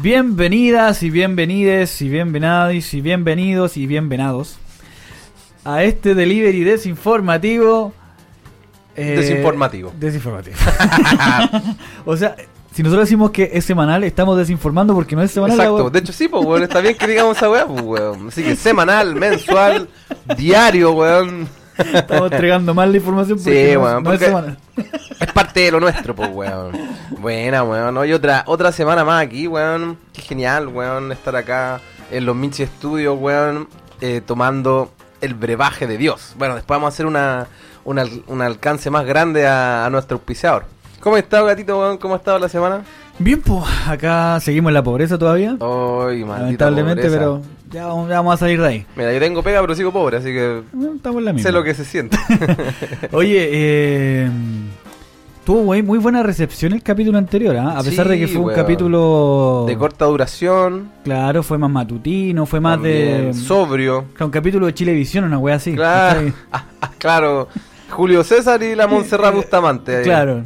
Bienvenidas y bienvenides y bienvenidos y bienvenidos y bienvenados a este delivery desinformativo. eh, Desinformativo. Desinformativo. o sea, si nosotros decimos que es semanal, estamos desinformando porque no es semanal. la Exacto, de hecho sí, pues weón, está bien que digamos esa weá, pues weón. Así que semanal, mensual, diario, weón. Estamos entregando mal la información porque Sí, no, weón, no es porque- semanal. Es parte de lo nuestro, pues weón. Buena, weón. Hoy otra, otra semana más aquí, weón. Qué genial, weón, estar acá en los Minchi Studios, weón, eh, tomando el brebaje de Dios. Bueno, después vamos a hacer una, un al- un alcance más grande a, a nuestro auspiciador. ¿Cómo ha estado, gatito, weón? ¿Cómo ha estado la semana? Bien, pues acá seguimos en la pobreza todavía. Ay, lamentablemente, pobreza. pero ya vamos, ya vamos a salir de ahí. Mira, yo tengo pega, pero sigo pobre, así que Bueno, Estamos en la misma. sé lo que se siente. Oye, eh, tuvo muy, muy buena recepción el capítulo anterior, ¿ah? a pesar de que fue un capítulo... De corta duración, Claro, fue más matutino, fue más de... sobrio. Un capítulo de Chilevisión, una wea así. Claro. Ah, ah, claro. Julio César y la Montserrat Bustamante. ahí. Claro.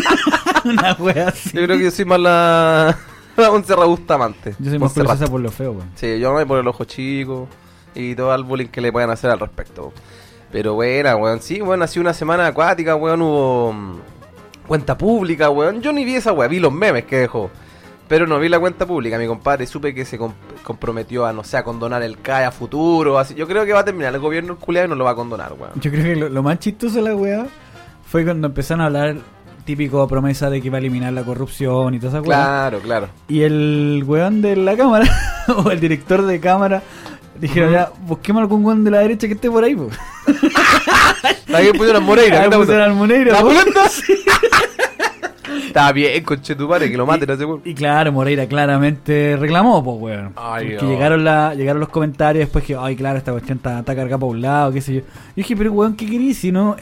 una wea así. Yo creo que yo soy más la Montserrat Bustamante. Yo soy más Montserrat. curiosa por lo feo, weón. Sí, yo me voy por el ojo chico y todo el bullying que le puedan hacer al respecto. Pero buena, weón. Sí, weón, ha sido una semana acuática, weón. Hubo mm, cuenta pública, weón. Yo ni vi esa weón, vi los memes que dejó. Pero no vi la cuenta pública, mi compadre. Supe que se com- comprometió a, no sé, a condonar el CAE a futuro. Así. Yo creo que va a terminar el gobierno culiado y no lo va a condonar, weón. Yo creo que lo, lo más chistoso de la wea fue cuando empezaron a hablar típico promesa de que iba a eliminar la corrupción y todas esas weas. Claro, claro. Y el weón de la cámara, o el director de cámara, dijeron ya, busquemos algún weón de la derecha que esté por ahí, po. Aquí pusieron Moreira. Ahí ¿qué te pusieron puso? al Moreira, ¿La? Está bien, conchetumare, que lo maten a ese weón. Y claro, Moreira claramente reclamó, pues, weón. Ay, Porque no. llegaron, la, llegaron los comentarios después que, ay, claro, esta cuestión está, está cargada por un lado, qué sé yo. Y dije, pero weón, ¿qué querís? Si no,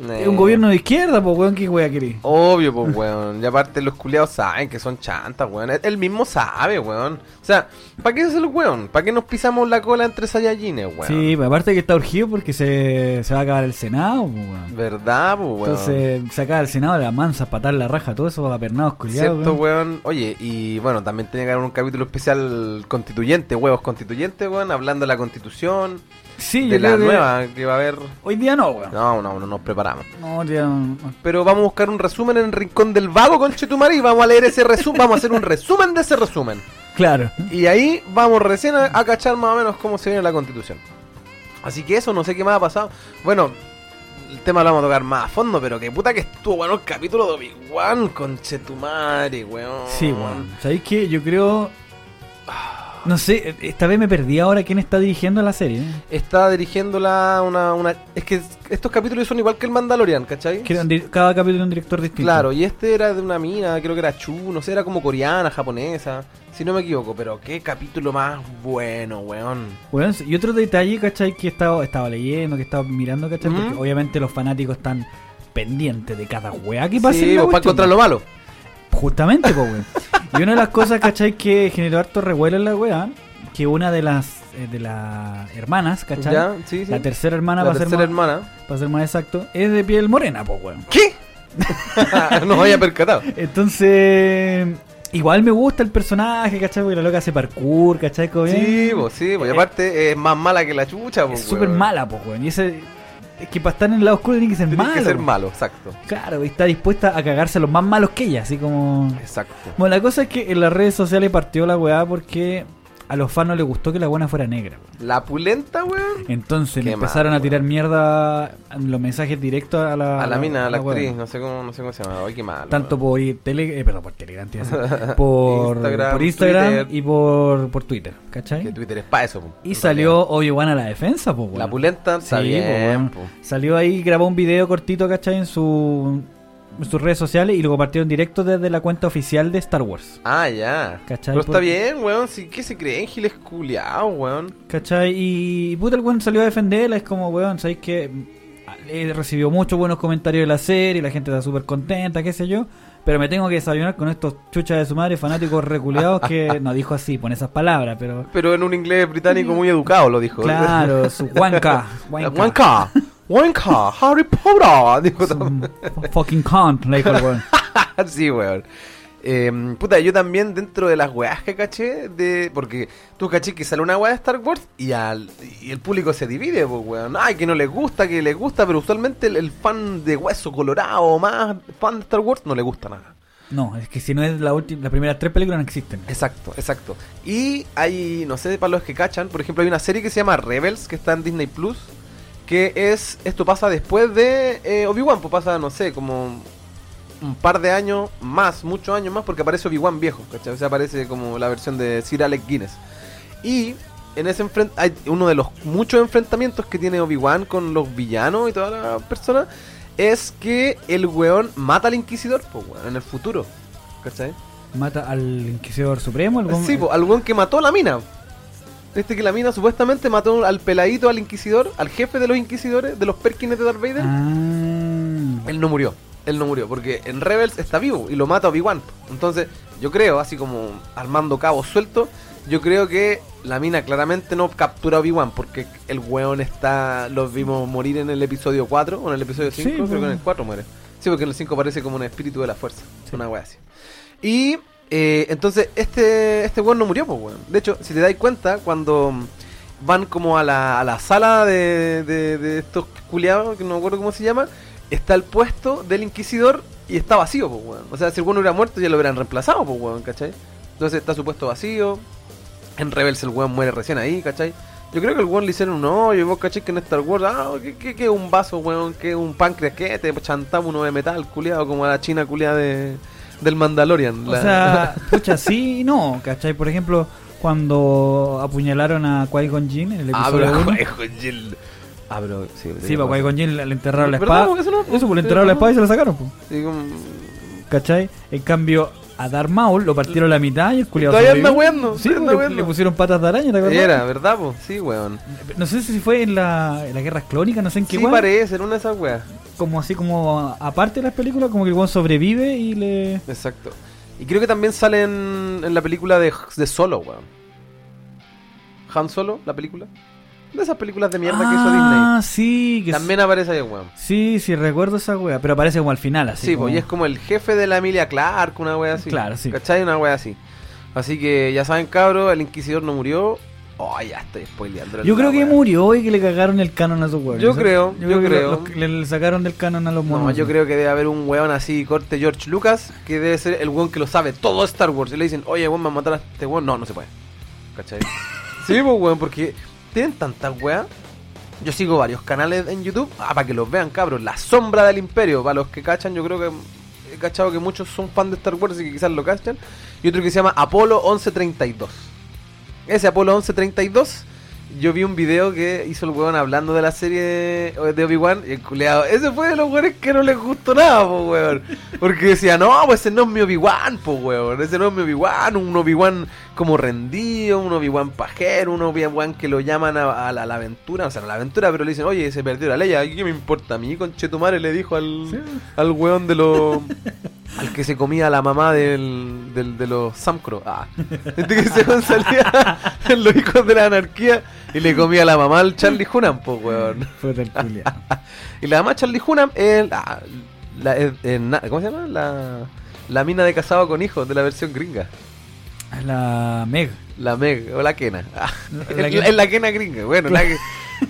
eh, es un gobierno de izquierda, pues, weón, ¿qué weón querís? Obvio, pues, weón. Y aparte los culiados saben que son chantas, weón. Él mismo sabe, weón. O sea, ¿para qué es el weón? ¿Para qué nos pisamos la cola entre Saiyajines, weón? Sí, aparte que está urgido porque se, se va a acabar el Senado, weón. ¿Verdad, pues, weón? Entonces se acaba el Senado, la mansa, patar la raja, todo eso, apernados, culiados. Cierto, weón. Oye, y bueno, también tenía que haber un capítulo especial constituyente, huevos constituyentes, weón, hablando de la constitución, Sí, de la que nueva que va a haber. Hoy día no, weón. No, no, no nos preparamos. No, hoy día no. Pero vamos a buscar un resumen en el rincón del vago con Chetumari y vamos a leer ese resumen, vamos a hacer un resumen de ese resumen. Claro. Y ahí vamos recién a, a cachar más o menos cómo se viene la constitución. Así que eso, no sé qué más ha pasado. Bueno, el tema lo vamos a tocar más a fondo, pero que puta que estuvo bueno el capítulo de Obi-Wan con Chetumari, weón. Sí, weón. ¿Sabéis qué? Yo creo. No sé, esta vez me perdí ahora quién está dirigiendo la serie. Está dirigiéndola una, una... Es que estos capítulos son igual que el Mandalorian, ¿cachai? Cada capítulo un director distinto. Claro, y este era de una mina, creo que era Chu, no sé, era como coreana, japonesa, si no me equivoco, pero qué capítulo más bueno, weón. Weón, y otro detalle, ¿cachai? Que estaba, estaba leyendo, que estaba mirando, ¿cachai? Porque obviamente los fanáticos están pendientes de cada weá que pasa. en Sí, la para encontrar lo malo. Justamente, pues, weón. Y una de las cosas, ¿cachai? Que generó harto revuelo en la weá, que una de las eh, de las hermanas, ¿cachai? ¿Ya? Sí, sí. La tercera hermana, La para, ser más, hermana. para ser más exacto, es de piel morena, pues, weón. ¿Qué? no había percatado. Entonces, igual me gusta el personaje, ¿cachai? Porque la loca hace parkour, ¿cachai? Sí, pues sí, pues y Eh, aparte es más mala que la chucha, pues. Es súper mala, pues, weón. Y ese, es que para estar en el lado oscuro tiene que ser Tiene malo. que ser malo, exacto. Claro, y está dispuesta a cagarse a los más malos que ella, así como... Exacto. Bueno, la cosa es que en las redes sociales partió la weá porque a los fans no les gustó que la buena fuera negra. weón. La pulenta, weón. Entonces le empezaron mal, a tirar mierda los mensajes directos a la... A la mina, a la actriz, no sé cómo, no sé cómo se llama. Ay, qué mal. Tanto weón. por tele, eh, perdón, por Telegram, por Instagram, por Instagram Twitter. y por, por Twitter, ¿cachai? Que Twitter es pa' eso, po. Y salió Obi-Wan a la defensa, pues, La pulenta Sí, bien, po, po. Salió ahí, grabó un video cortito, ¿cachai? En, su, sus redes sociales y lo compartió en directo desde la cuenta oficial de Star Wars. Ah, ya. ¿Cachai? Pero está bien, weón. Sí, ¿Qué se creen? Giles culiados, weón. ¿Cachai? Y puta, el weón salió a defenderla. Es como, weón, ¿sabéis que recibió muchos buenos comentarios de la serie? La gente está súper contenta, qué sé yo. Pero me tengo que desayunar con estos chuchas de su madre, fanáticos reculeados que no dijo así, pon esas palabras, pero. Pero en un inglés británico muy educado lo dijo. Claro, su Juanca. Wanka. Wanka. Harry Potter. Dijo fucking cunt, le dijo el weón. sí, weón. Eh, puta, yo también dentro de las weas que caché, de, porque tú caché que sale una wea de Star Wars y, al, y el público se divide, pues weón. Ay, que no les gusta, que les gusta, pero usualmente el, el fan de hueso colorado o más fan de Star Wars no le gusta nada. No, es que si no es la última, las primeras tres películas no existen. Exacto, exacto. Y hay, no sé, para los que cachan, por ejemplo, hay una serie que se llama Rebels, que está en Disney Plus, que es, esto pasa después de eh, Obi-Wan, pues pasa, no sé, como un par de años más, muchos años más, porque aparece Obi-Wan viejo, ¿cachai? O sea, aparece como la versión de Sir Alec Guinness. Y en ese hay uno de los muchos enfrentamientos que tiene Obi-Wan con los villanos y todas las personas, es que el weón mata al Inquisidor, pues, weón, en el futuro, ¿cachai? Mata al Inquisidor Supremo. El Sí, pues, al weón que mató a la mina. Este que la mina supuestamente mató al peladito, al inquisidor, al jefe de los inquisidores, de los Perkins de Darth Vader. Ah. Él no murió. Él no murió, porque en Rebels está vivo y lo mata Obi-Wan. Entonces, yo creo, así como armando cabos sueltos, yo creo que la mina claramente no captura a Obi-Wan, porque el weón está. Los vimos morir en el episodio 4 o en el episodio 5, Sí, creo que en el 4 muere. Sí, porque en el 5 parece como un espíritu de la fuerza. Una wea así. Y eh, entonces, este este weón no murió, pues weón. De hecho, si te dais cuenta, cuando van como a la, a la sala de, de, de estos culiados, que no me acuerdo cómo se llama, está el puesto del inquisidor y está vacío, pues weón. O sea, si el weón hubiera muerto ya lo hubieran reemplazado, pues weón, ¿cachai? Entonces está su puesto vacío. En Rebels el weón muere recién ahí, ¿cachai? Yo creo que el weón le hicieron un hoyo, vos cachai que en Star Wars, ah, ¿qué, qué, qué un vaso, weón? ¿Qué un páncreas? ¿Qué? Te chantamos uno de metal, culiado, como a la china culiada de, del Mandalorian. O la- sea, pucha, sí y no, ¿cachai? Por ejemplo, cuando apuñalaron a Qui-Gon Jinn en el ah, episodio pero, 1. Qui-Gon Jinn. Ah, pero sí. Sí, para Qui-Gon Jinn le enterraron la espada. Eso no- Eso, pues le enterraron la espada y se la sacaron, pues. Sí, como- ¿Cachai? En cambio, a Darth Maul lo partieron la mitad y el culiado Todavía anda weando, Sí, anda le, weando. le pusieron patas de araña, ¿te acuerdas? Era, ¿verdad, po? Sí, weón. No sé si fue en la, en la guerra clónica, no sé en qué Sí, weá, parece, en una de esas weas. Como así como aparte de las películas, como que el weón sobrevive y le. Exacto. Y creo que también sale en, en la película de, de Solo, weón. Han Solo, la película. De esas películas de mierda que hizo Disney. Ah, sí, que También aparece ahí, weón. Sí, sí, recuerdo esa wea, pero aparece como al final, así. Sí, como- pues, y es como el jefe de la Emilia Clark, una wea así. Claro, sí. ¿Cachai? Una wea así. Así que ya saben, cabros, el Inquisidor no murió. Oh, ya estoy spoileando. Yo creo que wea. murió y que le cagaron el canon a su weón. Yo creo, yo creo. le, le sacaron del canon a los monos. No, yo creo que debe haber un weón así, corte George Lucas, que debe ser el weón que lo sabe todo Star Wars. Y le dicen, oye, weón, me matar a este weón. No, no se puede. ¿Cachai? sí, pues weón, porque tienen tantas weas. Yo sigo varios canales en YouTube, ah, para que los vean, cabros. La sombra del imperio, para los que cachan, yo creo que he cachado que muchos son fans de Star Wars y que quizás lo cachan. Y otro que se llama Apolo 1132. Ese Apolo 1132, yo vi un video que hizo el weón hablando de la serie de Obi-Wan y el culeado. Ese fue de los weones que no les gustó nada, po weón. Porque decía, no, pues ese no es mi Obi-Wan, po weón. Ese no es mi Obi-Wan, un Obi-Wan como rendido, un Obi-Wan pajero, un Obi-Wan que lo llaman a, a la, a la aventura, o sea, no a la aventura, pero le dicen, oye, se perdió la ley, ¿a ¿qué me importa a mí? Conchetumare le dijo al, Sí. al weón de los. Al que se comía la mamá del, del- de los Samcro. Ah. Este que se salía en los hijos de la anarquía y le comía la mamá al Charlie Hunnam, pues weón. Y la mamá Charlie Hunnam es. la- ¿Cómo se llama? La, la mina de casado con hijos de la versión gringa. La Meg. La Meg o la Kena. Ah, La es, la Kena gringa. Bueno, la que-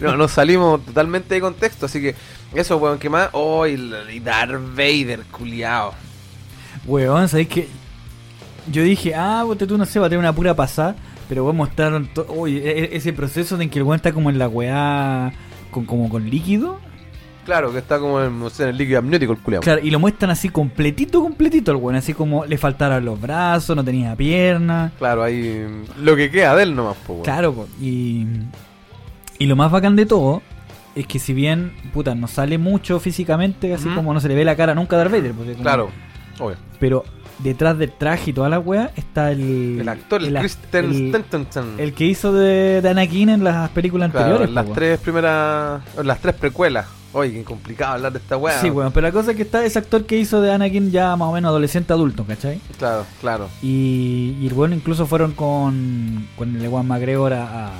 no, nos salimos totalmente de contexto. Así que eso, weón, ¿qué más? Oh, y Darth Vader, culiao. Weón, ¿sabés que Yo dije, ah, bote tú no sé, va a tener una pura pasada. Pero weón mostraron uy, e- ese proceso de en que el weón está como en la weá. Con, como con líquido. Claro, que está como en, el líquido amniótico el culiao. Claro, y lo muestran así completito, completito al weón. Así como le faltaron los brazos, no tenía piernas. Claro, ahí lo que queda de él nomás, pues, weón. Claro, po, y, y lo más bacán de todo es que si bien, puta, no sale mucho físicamente, así como no se le ve la cara nunca a Darth Vader, porque como- Claro, obvio. pero detrás del traje y toda la wea está el... El actor, el, ac- Kristen el- el que hizo de, de Anakin en las películas Claro, anteriores. en las tres primeras, las tres precuelas. Oye, qué complicado hablar de esta weá. Sí, weón, pero la cosa es que está ese actor que hizo de Anakin ya más o menos adolescente adulto, ¿cachai? Claro, claro. Y, y bueno, incluso fueron con, con el Ewan McGregor a, a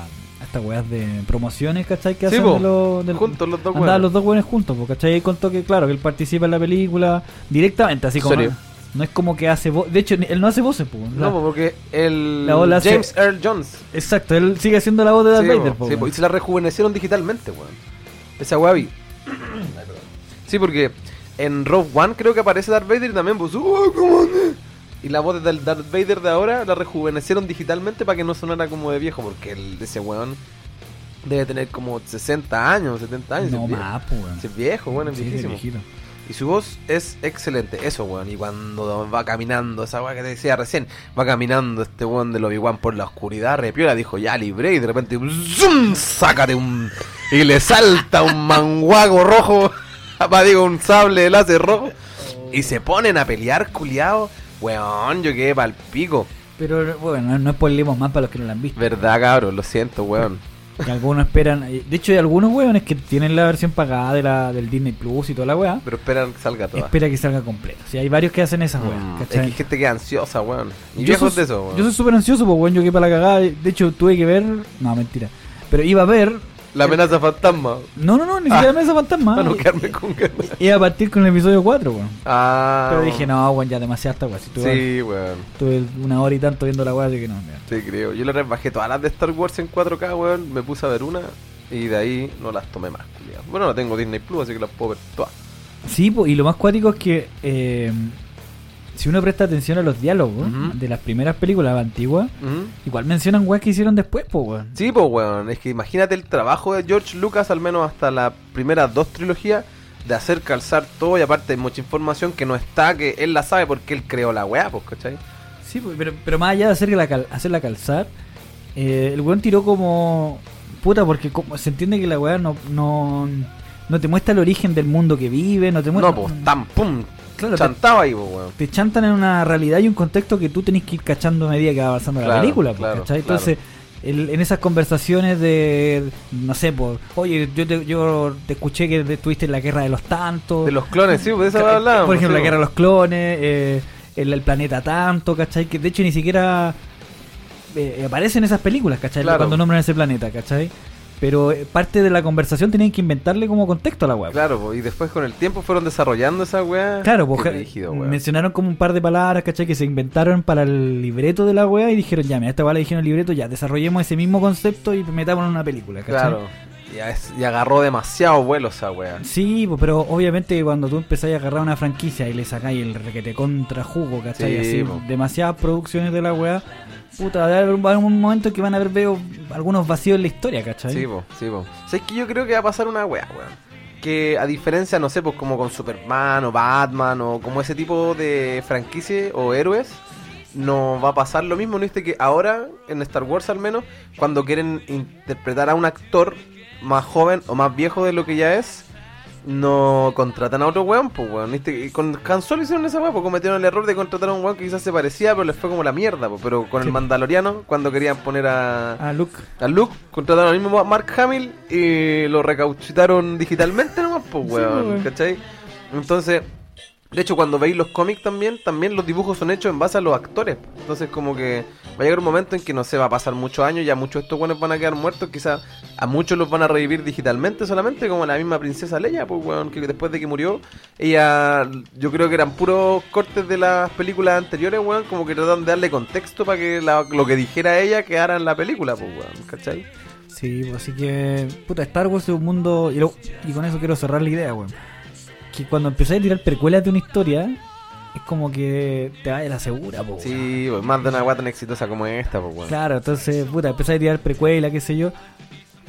estas weas de promociones, ¿cachai? Que Sí, hacen de del- Juntos los dos weones. los dos buenos juntos, po, ¿cachai? Y contó que, claro, que él participa en la película directamente, así como. serio? No es como que hace voz. De hecho, él no hace voces, po. No, po, porque el La hace- James Earl Jones. Exacto, él sigue haciendo la voz de Darth Sí, Vader, po, sí, y se la rejuvenecieron digitalmente, weón. Esa weá vi. Sí, porque en Rogue One creo que aparece Darth Vader y también pues, "Oh, come on", Y la voz del Darth Vader de ahora la rejuvenecieron digitalmente para que no sonara como de viejo, porque el, ese weón debe tener como 60 años, 70 años. No es viejo. más, po, weón. Es viejo, weón, es Sí, viejísimo. Y su voz es excelente, eso, weón. Y cuando va caminando, esa weá que te decía recién, va caminando este weón del Obi-Wan por la oscuridad, repiola, dijo, ya libre, y de repente, ¡zum! sácate un. Y le salta un manguago rojo, va, digo, un sable de láser rojo, y se ponen a pelear, culiao. Weón, yo quedé pa'l pico. Pero bueno, no spoilemos más para los que no la han visto. Verdad, cabrón, lo siento, weón. Que algunos esperan. De hecho, hay algunos weones que tienen la versión pagada de la, del Disney Plus y toda la weá. Pero esperan que salga toda. Espera que salga completo. Si hay varios que hacen esas weas. Mm, es que ¿cachai? hay gente que es ansiosa, weón. Y Yo viejos soy- de eso, weón. Yo soy súper ansioso, pues, weón, yo que para la cagada. De hecho, tuve que ver. No, mentira. Pero iba a ver. La amenaza fantasma. No, no, no, ni siquiera Mesa Fantasma. Para no quedarme con ganas. Iba a partir con el episodio 4, weón. Ah. Pero dije, no, weón, ya demasiado esta weá. Si Sí, weón. tuve una hora y tanto viendo la weá, así que no. ya. Sí, creo. Yo le rebajé todas las de Star Wars en 4K, weón. Me puse a ver una y de ahí no las tomé más. Bueno, no tengo Disney Plus, así que las puedo ver todas. Sí, y lo más cuático es que. eh, si uno presta atención a los diálogos de las primeras películas antiguas, igual mencionan weas que hicieron después, pues, weón. Sí, pues, weón. Es que imagínate el trabajo de George Lucas, al menos hasta las primeras dos trilogías, de hacer calzar todo y aparte hay mucha información que no está, que él la sabe porque él creó la weá, pues, ¿cachai? Sí, pero, pero más allá de hacerla, cal- hacerla calzar, eh, el weón tiró como. Puta, porque como, se entiende que la weá no, no, no te muestra el origen del mundo que vive, no te muestra. No, pues, tan pum. Claro, te, Chantaba ahí, pues, weón. te chantan en una realidad y un contexto que tú tenés que ir cachando a medida que va avanzando la película, pues, claro, ¿cachai? Entonces, el- en esas conversaciones de. No sé, pues. Oye, yo te, yo te escuché que estuviste en la guerra de los tantos. De los clones, sí, pues de eso Ca- hablábamos. Por ejemplo, sí, la guerra de pues. los clones, eh, el, el planeta tanto, ¿cachai? Que de hecho ni siquiera eh, aparecen esas películas, ¿cachai? Claro. Cuando nombran ese planeta, ¿cachai? Pero eh, parte de la conversación tenían que inventarle como contexto a la web. Claro, po, y después con el tiempo fueron desarrollando esa weá. Claro, pues, mencionaron como un par de palabras, ¿cachai? Que se inventaron para el libreto de la wea y dijeron, ya, mira, esta wea le dijeron el libreto, ya, desarrollemos ese mismo concepto y metámonos en una película, ¿cachai? Claro. Y, es- y agarró demasiado vuelo esa weá. Sí, pues, pero obviamente cuando tú empezás a agarrar una franquicia y le sacáis el requete contra jugo, ¿cachai? Sí, Así, po. demasiadas producciones de la weá, puta, va a haber un, va a haber un momento que van a haber veo algunos vacíos en la historia, ¿cachai? Sí, po, sí, po. O sea, es que yo creo que va a pasar una weá, weón. Que a diferencia, no sé, pues como con Superman o Batman o como ese tipo de franquicia o héroes, no va a pasar lo mismo, ¿no viste? Que ahora, en Star Wars al menos, cuando quieren interpretar a un actor más joven o más viejo de lo que ya es, no contratan a otro weón, pues weón. ¿viste? Y con Han Solo hicieron esa weón, pues cometieron el error de contratar a un weón que quizás se parecía, pero les fue como la mierda, pues. Pero con Sí. el Mandaloriano, cuando querían poner a, Ah, Luke. a Luke, contrataron al mismo Mark Hamill y lo recauchitaron digitalmente nomás, pues Sí, weón, weón. ¿cachai? Entonces, de hecho, cuando veis los cómics también, también los dibujos son hechos en base a los actores. Entonces, como que va a llegar un momento en que no sé, va a pasar muchos años, ya muchos de estos buenos van a quedar muertos, quizás a muchos los van a revivir digitalmente solamente, como la misma princesa Leia, pues weón, que después de que murió, ella, yo creo que eran puros cortes de las películas anteriores, weón, como que trataron de darle contexto para que lo que dijera ella quedara en la película, pues weón, ¿cachai? Sí, pues, así que, puta, Star Wars es un mundo, y, y con eso quiero cerrar la idea, weón. Que cuando empezáis a tirar precuelas de una historia, es como que te va de la segura, po. Sí, más de una weá tan exitosa como esta, pues weón. Claro, entonces, puta, empecé a tirar precuela, qué sé yo.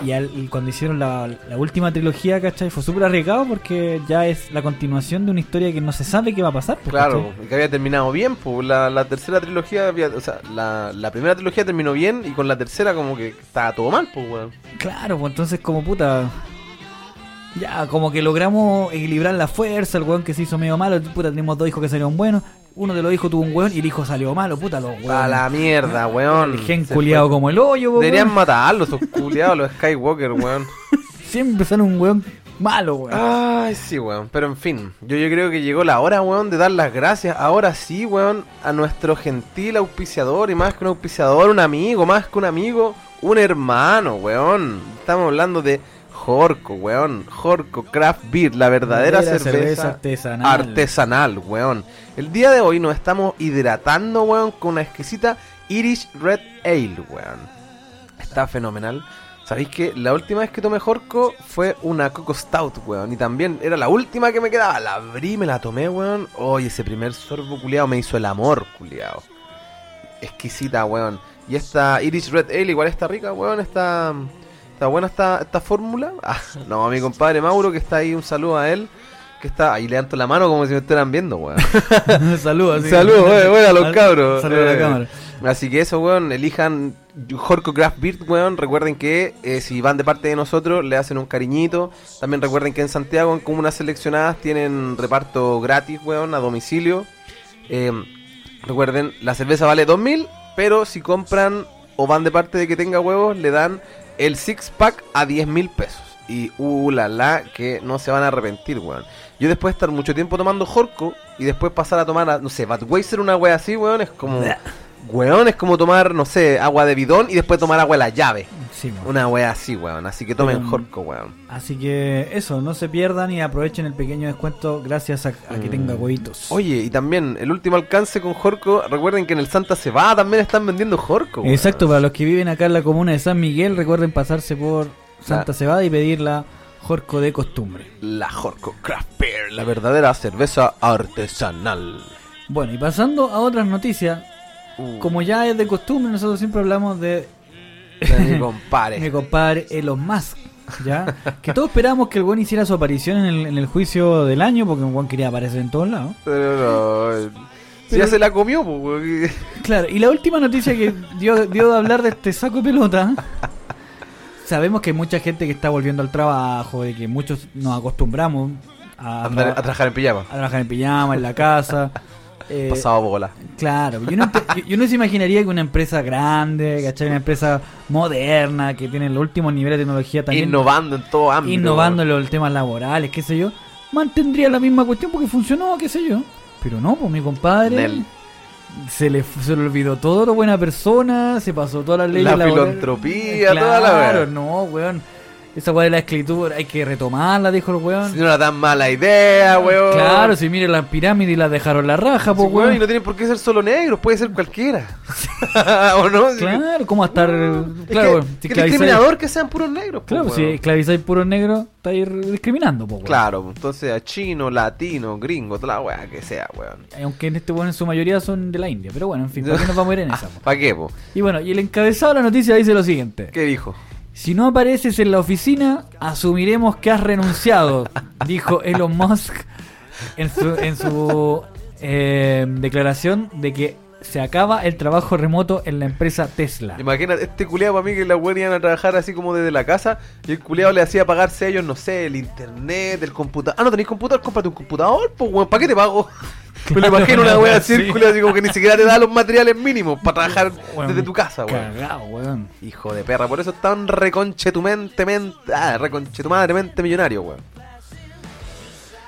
Y, al- y cuando hicieron la, la última trilogía, ¿cachai? Fue súper arriesgado porque ya es la continuación de una historia que no se sabe qué va a pasar. pues, Claro, que había terminado bien, pues la, la tercera trilogía, había, o sea, la, la primera trilogía terminó bien y con la tercera como que estaba todo mal, pues weón. Claro, pues entonces como puta... Ya, como que logramos equilibrar la fuerza, el weón que se hizo medio malo, puta, tenemos dos hijos que salieron buenos, uno de los hijos tuvo un weón y el hijo salió malo, puta, los A weones. la mierda, weón. El gen culiado como el hoyo, po, Deberían weón. matarlos, esos culiados, los Skywalker, weón. Siempre sale un weón malo, weón. Ay, sí, weón. Pero en fin, yo, yo creo que llegó la hora, weón, de dar las gracias. Ahora sí, weón, a nuestro gentil auspiciador. Y más que un auspiciador, un amigo, más que un amigo, un hermano, weón. Estamos hablando de Jorco, weón. Jorco Craft Beer, la verdadera cerveza, cerveza artesanal. artesanal, weón. El día de hoy nos estamos hidratando, weón, con una exquisita Irish Red Ale, weón. Está fenomenal. ¿Sabéis que la última vez que tomé Jorco fue una Coco Stout, weón? Y también era la última que me quedaba. La abrí, me la tomé, weón. Oye, ese primer sorbo culiado me hizo el amor, culiado. Exquisita, weón. Y esta Irish Red Ale igual está rica, weón. Está, está buena esta, esta fórmula. Ah, no, a mi compadre Mauro, que está ahí, un saludo a él. Que está ahí, levanto la mano como si me estuvieran viendo, weón. Saludos. sí. Saludos, weón, weón, a los cabros. Saludos a la Eh, cámara. Así que eso, weón, elijan Jorko Craft Beer, weón. Recuerden que eh, si van de parte de nosotros, le hacen un cariñito. También recuerden que en Santiago, en comunas seleccionadas, tienen reparto gratis, weón, a domicilio. Eh, recuerden, la cerveza vale 2000, pero si compran o van de parte de que tenga huevos, le dan el six pack a 10 mil pesos. Y uh, la la, que no se van a arrepentir, weón. Yo después de estar mucho tiempo tomando Jorco y después pasar a tomar, a, no sé, Budweiser, una wea así, weón, es como. Weón, es como tomar, no sé, agua de bidón y después tomar agua de la llave. Sí, mo. Una wea así, weón. Así que tomen Pero, Jorco, weón. Así que eso, no se pierdan y aprovechen el pequeño descuento gracias a, a que Mm. tenga huevitos. Oye, y también el último alcance con Jorco. Recuerden que en el Santa Cebada también están vendiendo Jorco. weón. Exacto, para los que viven acá en la comuna de San Miguel, recuerden pasarse por Santa Cebada y pedir la Jorco de costumbre. La Jorco Craft Beer, la verdadera cerveza artesanal. Bueno, y pasando a otras noticias, Uh, como ya es de costumbre, nosotros siempre hablamos de de mi compadre. mi compadre Elon Musk, ¿ya? que todos esperamos que el buen hiciera su aparición en el, en el juicio del año, porque el buen quería aparecer en todos lados. Pero no. eh, Pero- ya se la comió, pues. Claro, y la última noticia que dio, dio de hablar de este saco de pelota. Sabemos que hay mucha gente que está volviendo al trabajo, de que muchos nos acostumbramos a, a trabajar en pijama. a trabajar en pijama, en la casa. Eh, Pasado bola. Claro, yo no, yo- yo no se imaginaría que una empresa grande, ¿cachai? Una empresa moderna, que tiene los últimos niveles de tecnología también, Innovando en todo ámbito. innovando en los temas laborales, qué sé yo, mantendría la misma cuestión porque funcionó, qué sé yo. Pero no, pues mi compadre Nel. se le, se le olvidó todo lo buena persona, se pasó todas las leyes La filantropía, toda la Claro, wea. no, weón. Esa weá de la escritura hay que retomarla, dijo el weón. Si no era tan mala idea, weón. Claro, si miren las pirámides y las dejaron la raja, Sí, pues weón, y no tienen por qué ser solo negros, puede ser cualquiera. ¿O no? Si- Claro, ¿cómo va a estar? Es claro, que, si que discriminador que sean puros negros. po, Claro, si weón. esclavizáis puros negros, estáis discriminando, pues, weón. Claro, entonces a chino, latino, gringo, toda la weá que sea, weón. Aunque en este weón en su mayoría son de la India. Pero bueno, en fin, ¿por qué nos vamos a ir en esa? ¿Para qué, po? Y bueno, y el encabezado de la noticia dice lo siguiente. ¿Qué dijo? Si no apareces en la oficina, asumiremos que has renunciado, dijo Elon Musk en su, en su eh, declaración de que se acaba el trabajo remoto en la empresa Tesla. Imagínate, este culiado para mí que la weón iban a trabajar así como desde la casa y el culiado le hacía pagarse a ellos, no sé, el internet, el computador. Ah, no tenéis computador, cómprate un computador, pues weón, ¿para qué te pago? Me lo imagino una wea culiado así como que ni siquiera te da los materiales mínimos para trabajar desde tu casa, weón. Cagado, weón. Hijo de perra, por eso es tan reconchetumentemente, ah, reconchetumadremente millonario, weón.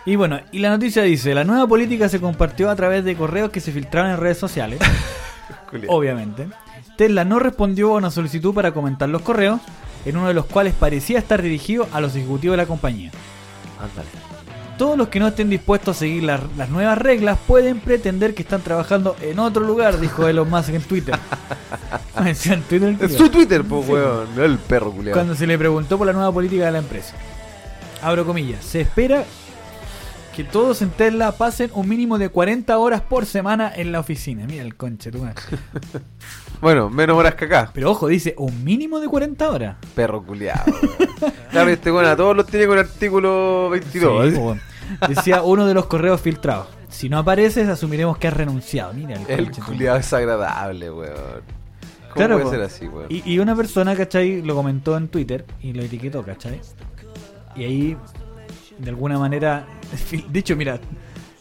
Y bueno, y la noticia dice, la nueva política se compartió a través de correos que se filtraron en redes sociales, obviamente. Tesla no respondió a una solicitud para comentar los correos, en uno de los cuales parecía estar dirigido a los ejecutivos de la compañía. Ándale. Todos los que no estén dispuestos a seguir las, las nuevas reglas pueden pretender que están trabajando en otro lugar, dijo Elon Musk en Twitter. En Twitter culiao. su Twitter, pues weón, el perro culiado. Cuando se le preguntó por la nueva política de la empresa. Abro comillas. Se espera que todos en Tesla pasen un mínimo de 40 horas por semana en la oficina. Mira el conche, madre. Bueno, menos horas que acá. Pero ojo, dice un mínimo de 40 horas. Perro culiado. claro, este a todos los tiene con el artículo 22. Sí, po. Decía uno de los correos filtrados. Si no apareces, asumiremos que has renunciado. Mira el, el culiado es agradable, weón. ¿Cómo Claro, puede po. ser así, weón? Y, y una persona, ¿cachai? Lo comentó en Twitter y lo etiquetó, ¿cachai? Y ahí, de alguna manera, de hecho, mira,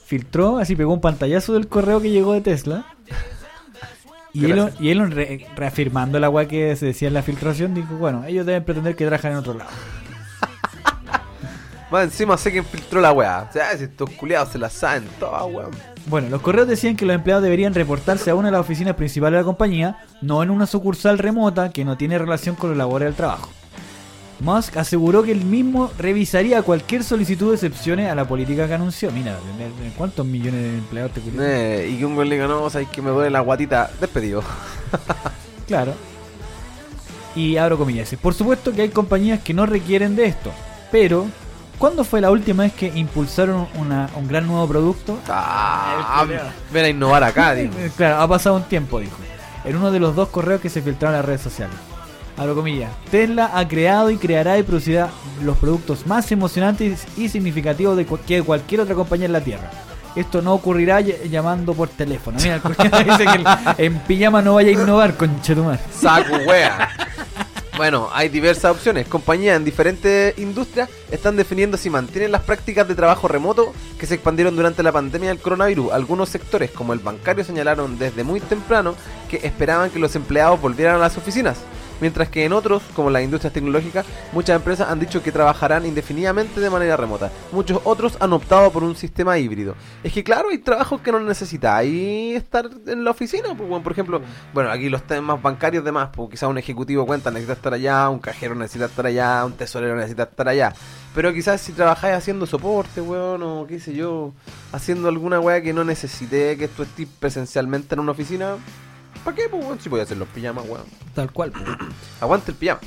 filtró, así pegó un pantallazo del correo que llegó de Tesla. Y Elon, y Elon re- reafirmando la weá que se decía en la filtración, dijo, bueno, ellos deben pretender que trabajan en otro lado. Más encima sé quién filtró la weá. O sea, si estos culiados se la saben todas, weón. Bueno, los correos decían que los empleados deberían reportarse a una de las oficinas principales de la compañía, no en una sucursal remota que no tiene relación con los labores del trabajo. Musk aseguró que él mismo revisaría cualquier solicitud de excepciones a la política que anunció. Mira, ¿de- de ¿cuántos millones de empleados te culiao? Eh, y que un güey le diga, no, sabes que me duele la guatita. Despedido. Claro. Y abro comillas. Por supuesto que hay compañías que no requieren de esto. Pero, ¿cuándo fue la última vez que impulsaron una- un gran nuevo producto? Ah, ven a innovar acá, digo. Eh, Claro, ha pasado un tiempo, dijo. En uno de los dos correos que se filtraron en las redes sociales. Abro comillas. Tesla ha creado y creará y producirá los productos más emocionantes y significativos de cu- que cualquier otra compañía en la Tierra. Esto no ocurrirá ll- llamando por teléfono. Mira, el dice que en pijama no vaya a innovar, conchetumar. Saco, wea. Bueno, hay diversas opciones. Compañías en diferentes industrias están definiendo si mantienen las prácticas de trabajo remoto que se expandieron durante la pandemia del coronavirus. Algunos sectores, como el bancario, señalaron desde muy temprano que esperaban que los empleados volvieran a las oficinas. Mientras que en otros, como las industrias tecnológicas, muchas empresas han dicho que trabajarán indefinidamente de manera remota. Muchos otros han optado por un sistema híbrido. Es que claro, hay trabajos que no necesitáis estar en la oficina. Pues, bueno, por ejemplo, bueno, aquí los temas bancarios demás, pues quizás un ejecutivo cuenta necesita estar allá, un cajero necesita estar allá, un tesorero necesita estar allá. Pero quizás si trabajáis haciendo soporte, weón, o qué sé yo, haciendo alguna weá que no necesite que tú estés presencialmente en una oficina, ¿para qué, pues, weón? Si voy a hacer los pijamas, weón. Tal cual. Aguante el pijama.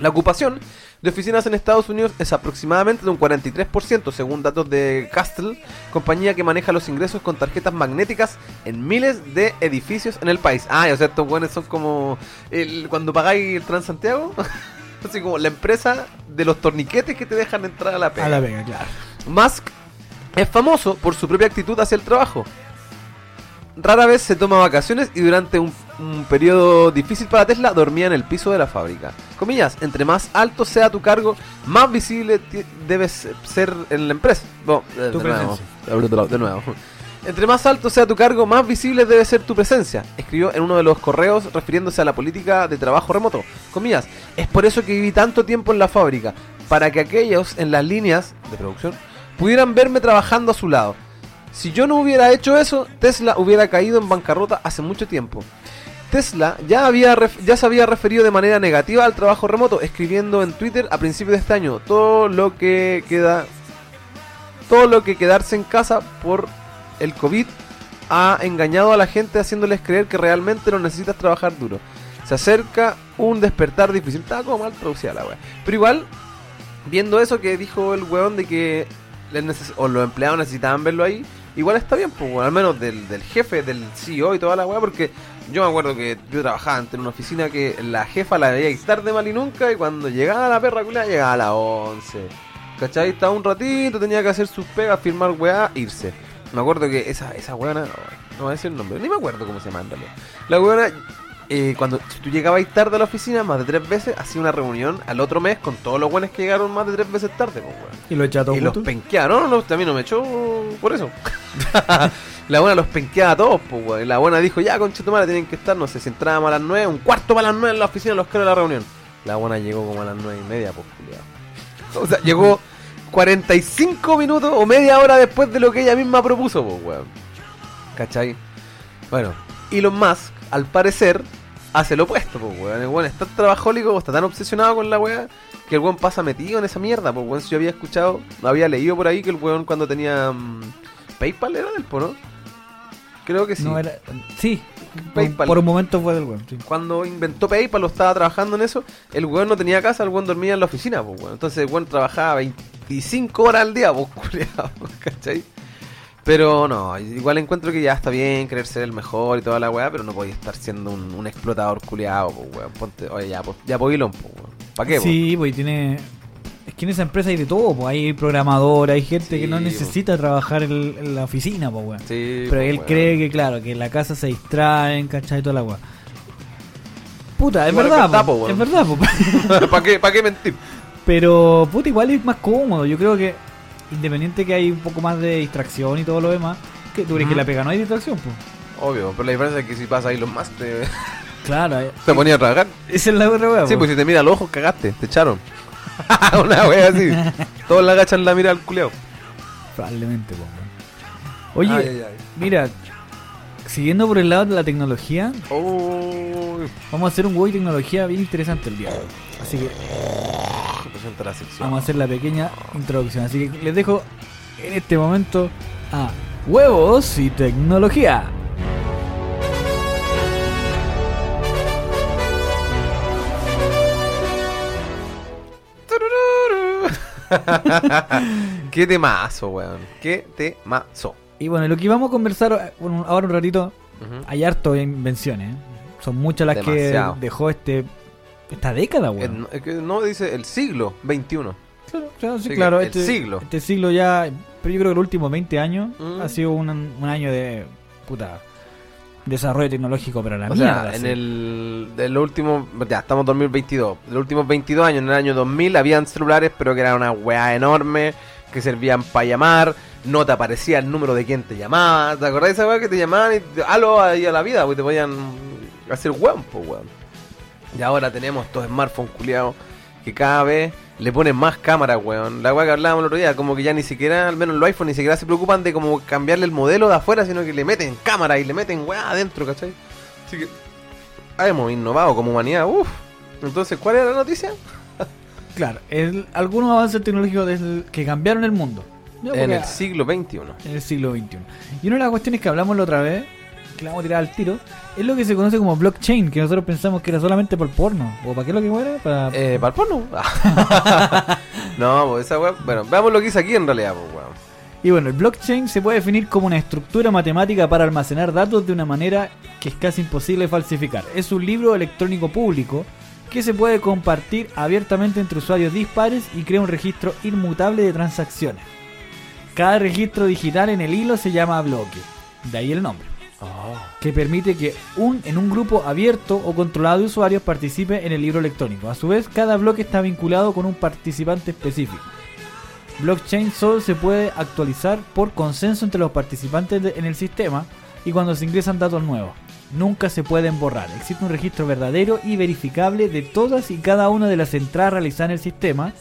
La ocupación de oficinas en Estados Unidos es aproximadamente de un 43%, según datos de Castle, compañía que maneja los ingresos con tarjetas magnéticas en miles de edificios en el país. Ah, o sea, estos buenos son como el- cuando pagáis el Transantiago, así como la empresa de los torniquetes que te dejan entrar a la pega. A la vega, claro. Musk es famoso por su propia actitud hacia el trabajo. Rara vez se toma vacaciones y durante un, un periodo difícil para Tesla dormía en el piso de la fábrica. Comillas, entre más alto sea tu cargo, más visible debes ser en la empresa. Bueno, eh, Tu de, nuevo. de nuevo. Entre más alto sea tu cargo, más visible debe ser tu presencia, escribió en uno de los correos refiriéndose a la política de trabajo remoto. Comillas, es por eso que viví tanto tiempo en la fábrica, para que aquellos en las líneas de producción pudieran verme trabajando a su lado. Si yo no hubiera hecho eso, Tesla hubiera caído en bancarrota hace mucho tiempo. Tesla ya, había ya se había referido de manera negativa al trabajo remoto, escribiendo en Twitter a principios de este año todo lo que queda todo lo que quedarse en casa por el COVID ha engañado a la gente haciéndoles creer que realmente no necesitas trabajar duro. Se acerca un despertar difícil. Estaba como mal traducida la wea. Pero igual, viendo eso que dijo el weón de que o los empleados necesitaban verlo ahí, igual está bien, pues, al menos del, del jefe, del CEO y toda la weá, porque yo me acuerdo que yo trabajaba antes en una oficina que la jefa la veía ir tarde mal y nunca, y cuando llegaba la perra culada llegaba a las 11. ¿Cachai? Estaba un ratito, tenía que hacer sus pegas, firmar weá, irse. Me acuerdo que esa, esa no, no voy a decir el nombre, ni me acuerdo cómo se llama. La weona, eh, cuando si tú llegabas tarde a la oficina más de tres veces, hacía una reunión al otro mes con todos los buenos que llegaron más de tres veces tarde, pues, weón. Y lo echa todo Y los junto. penqueaba, no, no, a mí no me echó por eso. la buena los penqueaba a todos, pues, weón. Y La buena dijo, ya, conchetumare, tienen que estar, no sé, si entrábamos a las 9, un cuarto para las 9 en la oficina, los quiero de la reunión. La buena llegó como a las 9 y media, pues. O sea, llegó 45 minutos o media hora después de lo que ella misma propuso, pues, weón. ¿Cachai? Bueno, Elon Musk, al parecer, hace lo opuesto, pues, weón. El weón es tan trabajólico, está tan obsesionado con la weá, que el weón pasa metido en esa mierda, pues, weón. Si yo había escuchado, había leído por ahí que el weón cuando tenía mm, PayPal era del, ¿no? Creo que sí. No era... Sí. PayPal. Por un momento fue del weón. sí. Cuando inventó PayPal o estaba trabajando en eso, el weón no tenía casa, el weón dormía en la oficina, pues, weón. Entonces el weón trabajaba 25 horas al día, pues, ¿cachai? Pero no, igual encuentro que ya está bien querer ser el mejor y toda la weá, pero no podía estar siendo un, un explotador culiado, pues, weón. Ponte, oye, ya, pues, ya, pues, pues, weón. ¿Para qué, pues? Sí, pues tiene. Es que en esa empresa hay de todo, pues hay programador, hay gente Sí, que no pues. necesita trabajar en, en la oficina, pues weón. Sí, Pero pues, él weón. cree que, claro, que en la casa se distraen, ¿cachai? Toda la weá. Puta, es Igual verdad, po, es verdad, po. ¿Para qué, pa' qué mentir? Pero, puta, igual es más cómodo. Yo creo que, independiente que hay un poco más de distracción y todo lo demás, que tú crees que la pega no hay distracción, pues. Obvio, pero la diferencia es que si pasa Elon Musk te, Claro, eh, te ponía a trabajar. esa es la otra weá, Sí, pues si te mira los ojos, cagaste, te echaron. Una wea así. Todos le agachan la mira al culeo. Probablemente, weón. Oye, mira, siguiendo por el lado de la tecnología, Uy. vamos a hacer un juego de tecnología bien interesante el día. Así que, presenta la sección. Vamos a hacer la pequeña introducción. Así que les dejo en este momento a Huevos y Tecnología. Qué temazo, weón. Qué temazo. Y bueno, lo que vamos a conversar bueno, ahora un ratito, hay harto de invenciones. ¿eh? Son muchas las Demasiado. que dejó este esta década, weón. no- es que no dice el siglo XXI. Claro, claro, sí, Sí, claro. el Este siglo. Este siglo ya, pero yo creo que los últimos 20 años Mm. ha sido un, un año de puta desarrollo tecnológico, pero a la O mierda. sea, en sí. el de los últimos, ya estamos en 2022. De los últimos 22 años, en el año 2000, habían celulares, pero que eran una weá enorme, que servían para llamar, no te aparecía el número de quien te llamaba. ¿Te acordás de esa weá que te llamaban y te, aló ahí a la vida? Porque te podían hacer weón, pues weón. Y ahora tenemos estos smartphones culiados que cada vez le ponen más cámaras, weón. La weá que hablábamos el otro día, como que ya ni siquiera, al menos los iPhone, ni siquiera se preocupan de como cambiarle el modelo de afuera, sino que le meten cámara y le meten weá adentro, ¿cachai? Así que hemos innovado como humanidad, uff. Entonces, ¿cuál era la noticia? Claro, el- algunos avances tecnológicos del- que cambiaron el mundo. En el siglo XXI. en el siglo XXI. Y una de las cuestiones que hablamos la otra vez, que la vamos a tirar al tiro, es lo que se conoce como blockchain, que nosotros pensamos que era solamente por porno. ¿O para qué es lo que era? Para... Eh, ¿Para el porno? no, pues esa weá. Bueno, veamos lo que hice aquí en realidad, pues weón. Y bueno, el blockchain se puede definir como una estructura matemática para almacenar datos de una manera que es casi imposible falsificar. Es un libro electrónico público que se puede compartir abiertamente entre usuarios dispares y crea un registro inmutable de transacciones. Cada registro digital en el hilo se llama bloque, de ahí el nombre, que permite que un, en un grupo abierto o controlado de usuarios participe en el libro electrónico. A su vez, cada bloque está vinculado con un participante específico. Blockchain solo se puede actualizar por consenso entre los participantes en el sistema y cuando se ingresan datos nuevos. Nunca se pueden borrar. Existe un registro verdadero y verificable de todas y cada una de las entradas realizadas en el sistema.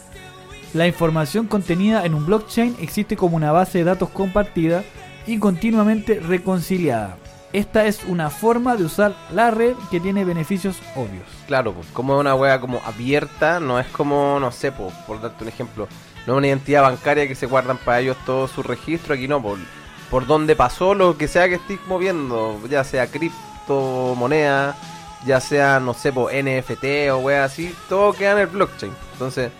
La información contenida en un blockchain existe como una base de datos compartida y continuamente reconciliada. Esta es una forma de usar la red que tiene beneficios obvios. Claro, pues, como es una wea como abierta, no es como, no sé, pues, por darte un ejemplo, no es una identidad bancaria que se guardan para ellos todos sus registros, aquí no, por, por donde pasó lo que sea que estés moviendo, ya sea criptomoneda, ya sea, no sé, pues, NFT o wea así, todo queda en el blockchain. Entonces,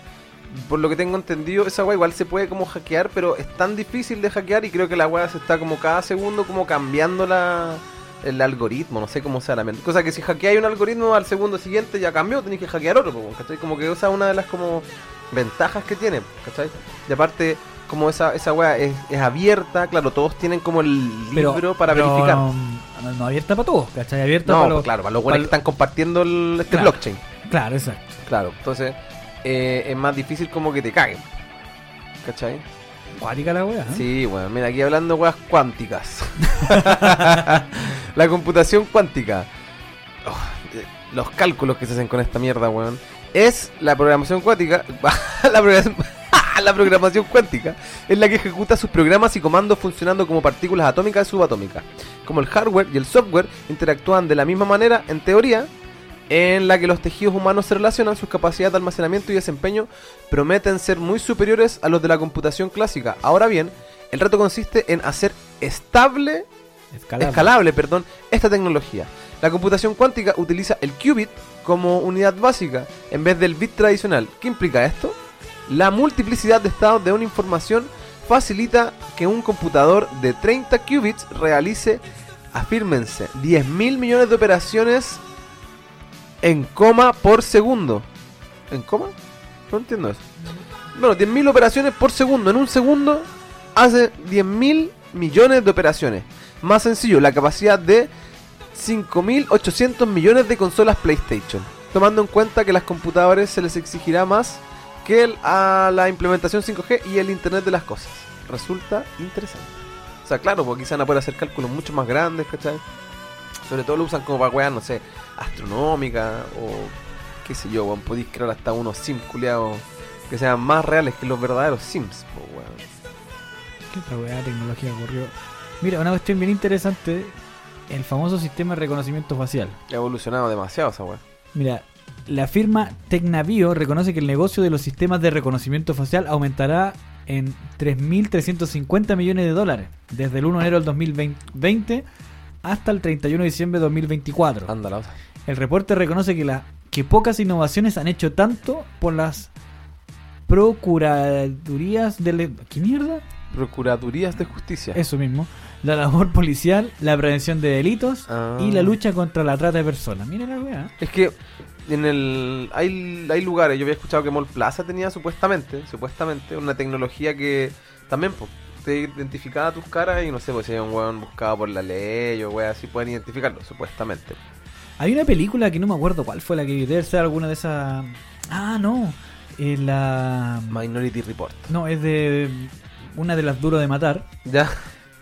por lo que tengo entendido, esa wea igual se puede como hackear, pero es tan difícil de hackear y creo que la wea se está como cada segundo como cambiando la, el algoritmo, no sé cómo sea la mente. Cosa que si hackeáis un algoritmo al segundo siguiente ya cambió, tenéis que hackear otro, ¿cachai? Como que esa es una de las como ventajas que tiene, ¿cachai? Y aparte, como esa, esa wea es, es abierta, claro, todos tienen como el libro para pero, verificar. No, no abierta para todos, ¿cachai? Abierta No, para pues los- claro, para los para- que están compartiendo el- este Claro. blockchain. Claro, exacto. Claro, entonces eh, es más difícil como que te caguen. ¿Cachai? Cuática la wea. ¿eh? Sí, bueno, mira, aquí hablando weas cuánticas. la computación cuántica. Oh, eh, los cálculos que se hacen con esta mierda, weón. Es la programación cuántica. la, programación, la programación cuántica es la que ejecuta sus programas y comandos funcionando como partículas atómicas y subatómicas. Como el hardware y el software interactúan de la misma manera, en teoría, en la que los tejidos humanos se relacionan, sus capacidades de almacenamiento y desempeño prometen ser muy superiores a los de la computación clásica. Ahora bien, el reto consiste en hacer estable, Escalable. escalable, perdón, esta tecnología. La computación cuántica utiliza el qubit como unidad básica en vez del bit tradicional. ¿Qué implica esto? La multiplicidad de estados de una información facilita que un computador de 30 qubits realice, afírmense, 10.000 millones de operaciones en coma por segundo. ¿En coma? No entiendo eso. Bueno, 10.000 operaciones por segundo. En un segundo hace 10.000 millones de operaciones. Más sencillo, la capacidad de 5.800 millones de consolas PlayStation. Tomando en cuenta que las computadoras se les exigirá más que a la implementación 5G y el Internet de las cosas. Resulta interesante. O sea, claro, porque quizás van a poder hacer cálculos mucho más grandes, ¿cachai? Sobre todo lo usan como para weas, no sé, astronómica o qué sé yo, weón. Podéis crear hasta unos sims culiados que sean más reales que los verdaderos sims, weón. ¿Qué otra weá de tecnología ocurrió? Mira, una cuestión bien interesante, el famoso sistema de reconocimiento facial. Ha evolucionado demasiado esa wea. Mira, La firma Tecnavio reconoce que el negocio de los sistemas de reconocimiento facial aumentará en 3.350 millones de dólares desde el 1 de enero del 2020 hasta el 31 de diciembre de 2024. Anda la otra. El reporte reconoce que, la, que pocas innovaciones han hecho tanto por las procuradurías de... ¿Qué mierda? Procuradurías de justicia. Eso mismo. La labor policial, la prevención de delitos Ah. y la lucha contra la trata de personas. Mira la weá. Es que en el hay, hay lugares, yo había escuchado que Mall Plaza tenía supuestamente, supuestamente una tecnología que también te identificaba tus caras y no sé, pues si hay un weón buscado por la ley o weón así pueden identificarlo, supuestamente. Hay una película que no me acuerdo cuál fue la que vi. Debe ser alguna de esas. Ah, no. Es la. Minority Report. No, es de una de las duros de matar. Ya.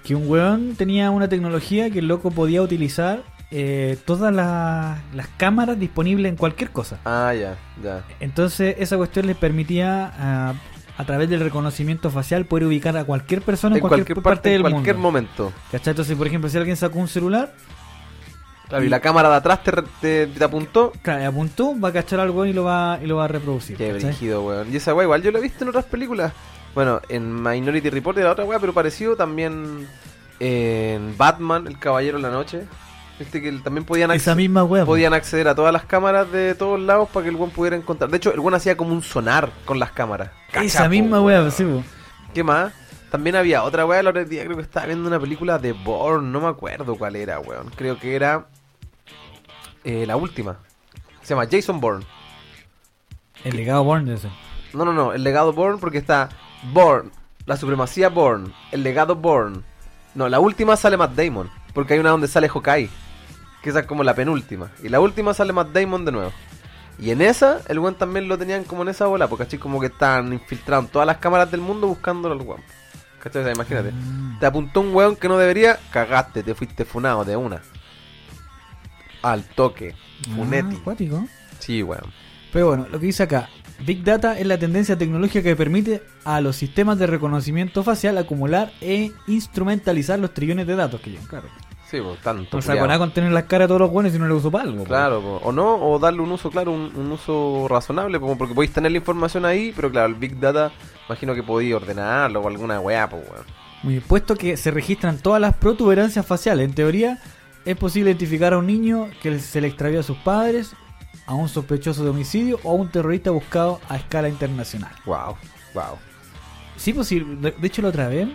Que un weón tenía una tecnología que el loco podía utilizar eh, todas las, las cámaras disponibles en cualquier cosa. Ah, ya, ya. Entonces esa cuestión les permitía ah, a través del reconocimiento facial poder ubicar a cualquier persona en, En cualquier parte, del en cualquier mundo. momento. ¿Cachai? Entonces, por ejemplo, si alguien sacó un celular, Claro, y la cámara de atrás te, te, te apuntó. claro, le apuntó, va a cachar al weón y lo va, y lo va a reproducir. Qué brígido, weón. Y esa weá igual yo la he visto en otras películas. Bueno, en Minority Report era otra weá, pero parecido también en Batman, El Caballero de la Noche. Viste que también podían, Esa misma po. podían acceder a todas las cámaras de todos lados para que el weón pudiera encontrar. De hecho, el weón hacía como un sonar con las cámaras. Esa misma weá, sí, po. ¿Qué más? También había otra weá el otro día, creo que estaba viendo una película de Bourne, no me acuerdo cuál era, weón. Creo que era eh, la última. Se llama Jason Bourne. El legado Born de ese. No, no, no, el legado Bourne porque está Bourne, la supremacía Bourne, el legado Bourne. No, la última sale Matt Damon, porque hay una donde sale Hawkeye, que esa es como la penúltima. Y la última sale Matt Damon de nuevo. Y en esa, el weón también lo tenían como en esa bola, porque así como que están infiltrados en todas las cámaras del mundo buscándolo al weón. ¿Cachai? O sea, imagínate. Mm. Te apuntó un weón que no debería, cagaste, te fuiste funado de una. Al toque. Ah, acuático. Sí, weón. Pero bueno, lo que dice acá, Big Data es la tendencia tecnológica que permite a los sistemas de reconocimiento facial acumular e instrumentalizar los trillones de datos que llevan, claro. Sí, pues tanto. No saco culiao. nada con tener las caras de todos los buenos si no le uso para algo. Claro, po. o no, o darle un uso, claro, un, un uso razonable, po, porque podéis tener la información ahí, pero claro, el Big Data, imagino que podéis ordenarlo o alguna weá, pues weón. Muy bien, puesto que se registran todas las protuberancias faciales, en teoría es posible identificar a un niño que se le extravió a sus padres, a un sospechoso de homicidio o a un terrorista buscado a escala internacional. Wow, wow. Sí, pues sí, de de hecho la otra vez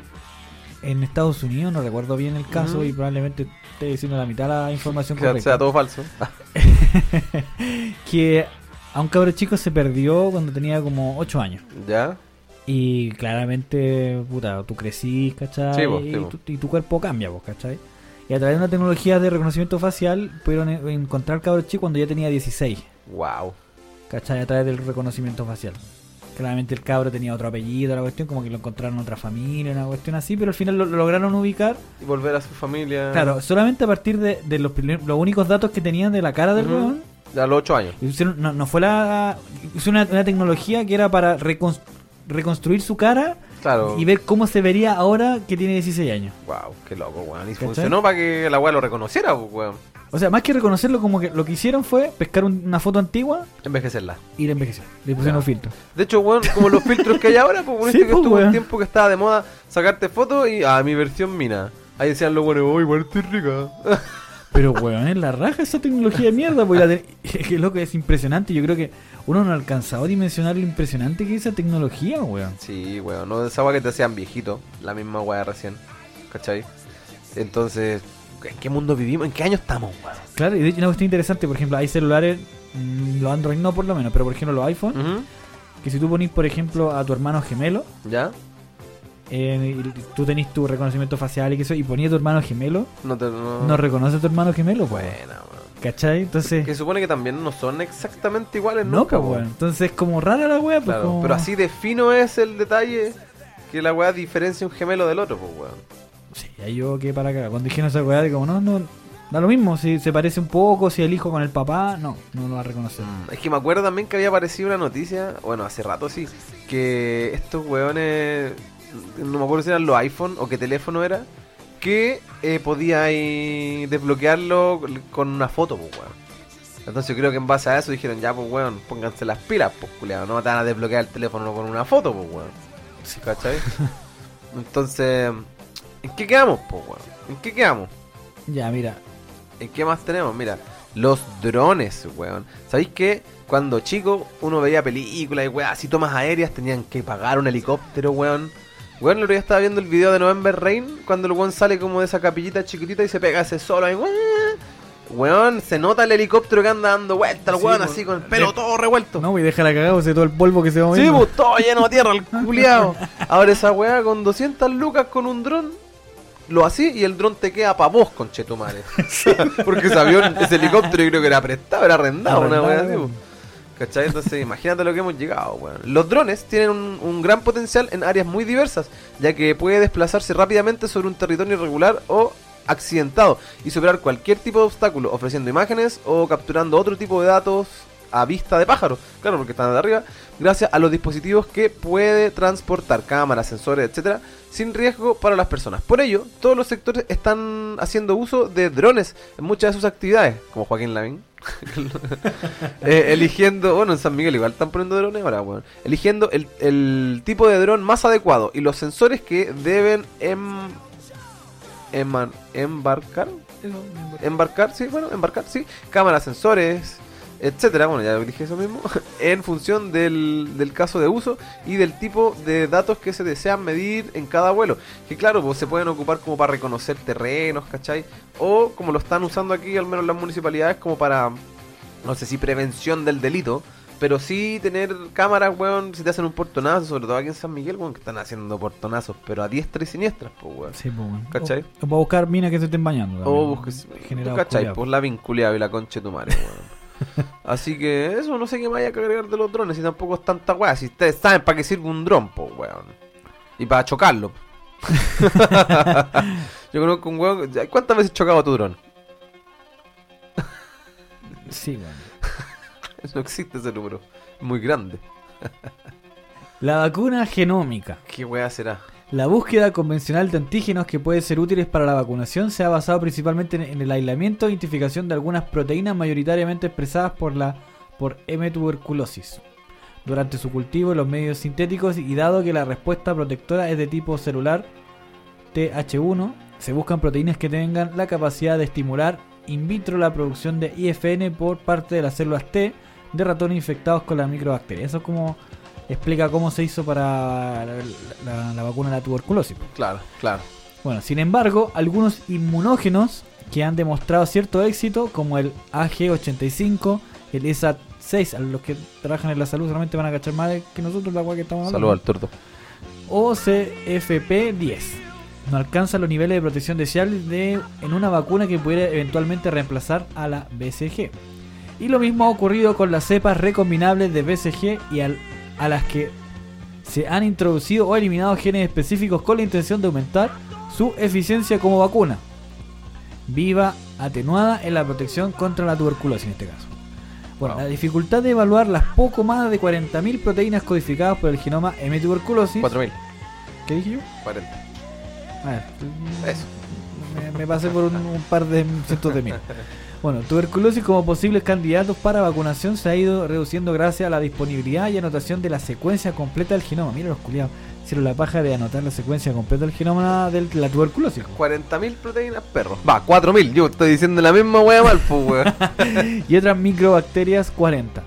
en Estados Unidos, no recuerdo bien el caso Ujú. y probablemente esté diciendo la mitad de la información Que correcta. sea todo falso. que a un cabro chico se perdió cuando tenía como 8 años. ¿Ya? Y claramente, puta, tú crecís, ¿cachai? Sí, vos, sí, y, tu, y tu cuerpo cambia, vos, ¿cachai? Y a través de una tecnología de reconocimiento facial pudieron en- encontrar al cabro chico cuando ya tenía 16, Wow. ¿cachai? A través del reconocimiento facial. Claramente el cabro tenía otro apellido, la cuestión, como que lo encontraron en otra familia, una cuestión así, pero al final lo, lo lograron ubicar, Y volver a su familia. claro, solamente a partir de, de los, los únicos datos que tenían de la cara del Ujú. weón. A los 8 años. No, no fue la. Hicieron una, una tecnología que era para recon- reconstruir su cara Claro. y ver cómo se vería ahora que tiene 16 años. Wow, qué loco, weón. Y funcionó para que la weá lo reconociera, pues, weón. O sea, más que reconocerlo, como que lo que hicieron fue pescar un- una foto antigua Envejecerla. y la envejecieron. Le pusieron un filtro. De hecho, weón, como los filtros que hay ahora, pues, weón, Sí, este que pues, estuvo un weón. tiempo que estaba de moda sacarte fotos y, ah, mi versión mina. Ahí decían los buenos, oh, igual estoy rica. Pero, weón, es la raja esa tecnología de mierda. Pues, la te- es que loco, es impresionante. Yo creo que uno no ha alcanzado a dimensionar lo impresionante que es esa tecnología, weón. Sí, weón, no esa weá que te hacían viejito, la misma weá recién, ¿cachai? Entonces, ¿en qué mundo vivimos? ¿En qué año estamos, weón? Claro, y de hecho, una cuestión interesante, por ejemplo, hay celulares, mm, los Android no por lo menos, pero por ejemplo los iPhone, Ujú. que si tú ponís, por ejemplo, a tu hermano gemelo, ¿Ya? eh, y tú tenés tu reconocimiento facial y que eso, y ponías a tu hermano gemelo, No te. No, no reconoce a tu hermano gemelo, pues. Weón. ¿Cachai? Entonces. Que supone que también no son exactamente iguales No, pues, weón. Entonces es como rara la wea, pues. Claro, como- pero así de fino es el detalle que la weá diferencia un gemelo del otro, pues, weón. Sí, ahí yo que para acá. Cuando dijeron esa weá, de como, no, no. Da lo mismo, si se parece un poco, si el hijo con el papá, no, no lo va a reconocer. Es que me acuerdo también que había aparecido una noticia, bueno, hace rato sí, que estos weones, no me acuerdo si eran los iPhone o qué teléfono era, que eh, podía ahí desbloquearlo con una foto, pues, weón. Entonces yo creo que en base a eso dijeron, ya pues weón, pónganse las pilas, pues culiado, no te van a desbloquear el teléfono con una foto, pues weón. ¿Cachai? Entonces, ¿en qué quedamos, pues weón? ¿En qué quedamos? Ya, mira. ¿En qué más tenemos? Mira, los drones, weón. ¿Sabéis que cuando chico uno veía películas y weón, así tomas aéreas tenían que pagar un helicóptero, weón? Weón, el otro día estaba viendo el video de November Rain cuando el weón sale como de esa capillita chiquitita y se pega ese solo ahí, weón. Weón, se nota el helicóptero que anda dando vueltas, el Sí, weón, pues, así con el pelo de- todo revuelto. No, y deja la cagada, ese todo el polvo que se va Sí, moviendo. pues todo lleno de tierra, el culiao. Ahora esa weá con 200 lucas con un dron, lo así y el dron te queda pa' vos, conchetumare. Porque ese avión, ese helicóptero yo creo que era prestado, era arrendado, una weá así. Arrendado. ¿Cachai? Entonces imagínate lo que hemos llegado, weón. Los drones tienen un, un gran potencial en áreas muy diversas, ya que puede desplazarse rápidamente sobre un territorio irregular o accidentado y superar cualquier tipo de obstáculo, ofreciendo imágenes o capturando otro tipo de datos a vista de pájaro, claro, porque están de arriba, gracias a los dispositivos que puede transportar, cámaras, sensores, etcétera, sin riesgo para las personas. Por ello, todos los sectores están haciendo uso de drones en muchas de sus actividades, como Joaquín Lavín. Eh, eligiendo, bueno, en San Miguel igual están poniendo drones ahora, weón. Eligiendo el, el tipo de dron más adecuado y los sensores que deben em, eman- embarcar. Embarcar, sí, bueno, embarcar, sí. Cámaras, sensores, etcétera. Bueno, ya dije eso mismo. en función del, del caso de uso y del tipo de datos que se desean medir en cada vuelo. Que claro, pues se pueden ocupar como para reconocer terrenos, ¿cachai? O como lo están usando aquí, al menos las municipalidades, como para, no sé si prevención del delito. Pero sí tener cámaras, weón, si te hacen un portonazo, sobre todo aquí en San Miguel, weón, que están haciendo portonazos, pero a diestra y siniestras, pues, weón. Sí, pues, weón. ¿Cachai? O, o para buscar minas que se estén bañando. también, O busques, ¿cachai? Pues la vinculeada y la concha de tu madre, weón. Así que eso, no sé qué más hay que agregar de los drones, y tampoco es tanta weá. Si ustedes saben para qué sirve un dron, pues, weón. Y para chocarlo. Yo conozco un weón. ¿Cuántas veces has chocado tu dron? Sí, weón. No existe ese número. Muy grande. La vacuna genómica. ¿Qué weá será? La búsqueda convencional de antígenos que pueden ser útiles para la vacunación se ha basado principalmente en, el aislamiento e identificación de algunas proteínas mayoritariamente expresadas por la por M. tuberculosis durante su cultivo en los medios sintéticos y dado que la respuesta protectora es de tipo celular TH1, se buscan proteínas que tengan la capacidad de estimular in vitro la producción de IFN por parte de las células T de ratones infectados con la microbacteria. Eso es como explica cómo se hizo para la, la- la vacuna de la tuberculosis. Claro, claro. Bueno, sin embargo, algunos inmunógenos que han demostrado cierto éxito, como el AG85, el ESAT6, a los que trabajan en la salud solamente van a cachar más que nosotros la agua que estamos hablando. Saludos al tordo. o CFP10. No alcanza los niveles de protección deseables de, en una vacuna que pudiera eventualmente reemplazar a la BCG. Y lo mismo ha ocurrido con las cepas recombinables de BCG y al- a las que se han introducido o eliminado genes específicos con la intención de aumentar su eficiencia como vacuna. Viva atenuada en la protección contra la tuberculosis en este caso. Bueno, la dificultad de evaluar las poco más de 40.000 proteínas codificadas por el genoma M tuberculosis. 4000. ¿Qué dije yo? 40. A ver, Eso. me, me pasé por un, un par de cientos de mil. Bueno, tuberculosis como posibles candidatos para vacunación se ha ido reduciendo gracias a la disponibilidad y anotación de la secuencia completa del genoma. Mira los culiados, hicieron la paja de anotar la secuencia completa del genoma de la tuberculosis. 40.000 proteínas perros. Va, 4.000. Yo estoy diciendo la misma weá mal, pues, y otras microbacterias 40.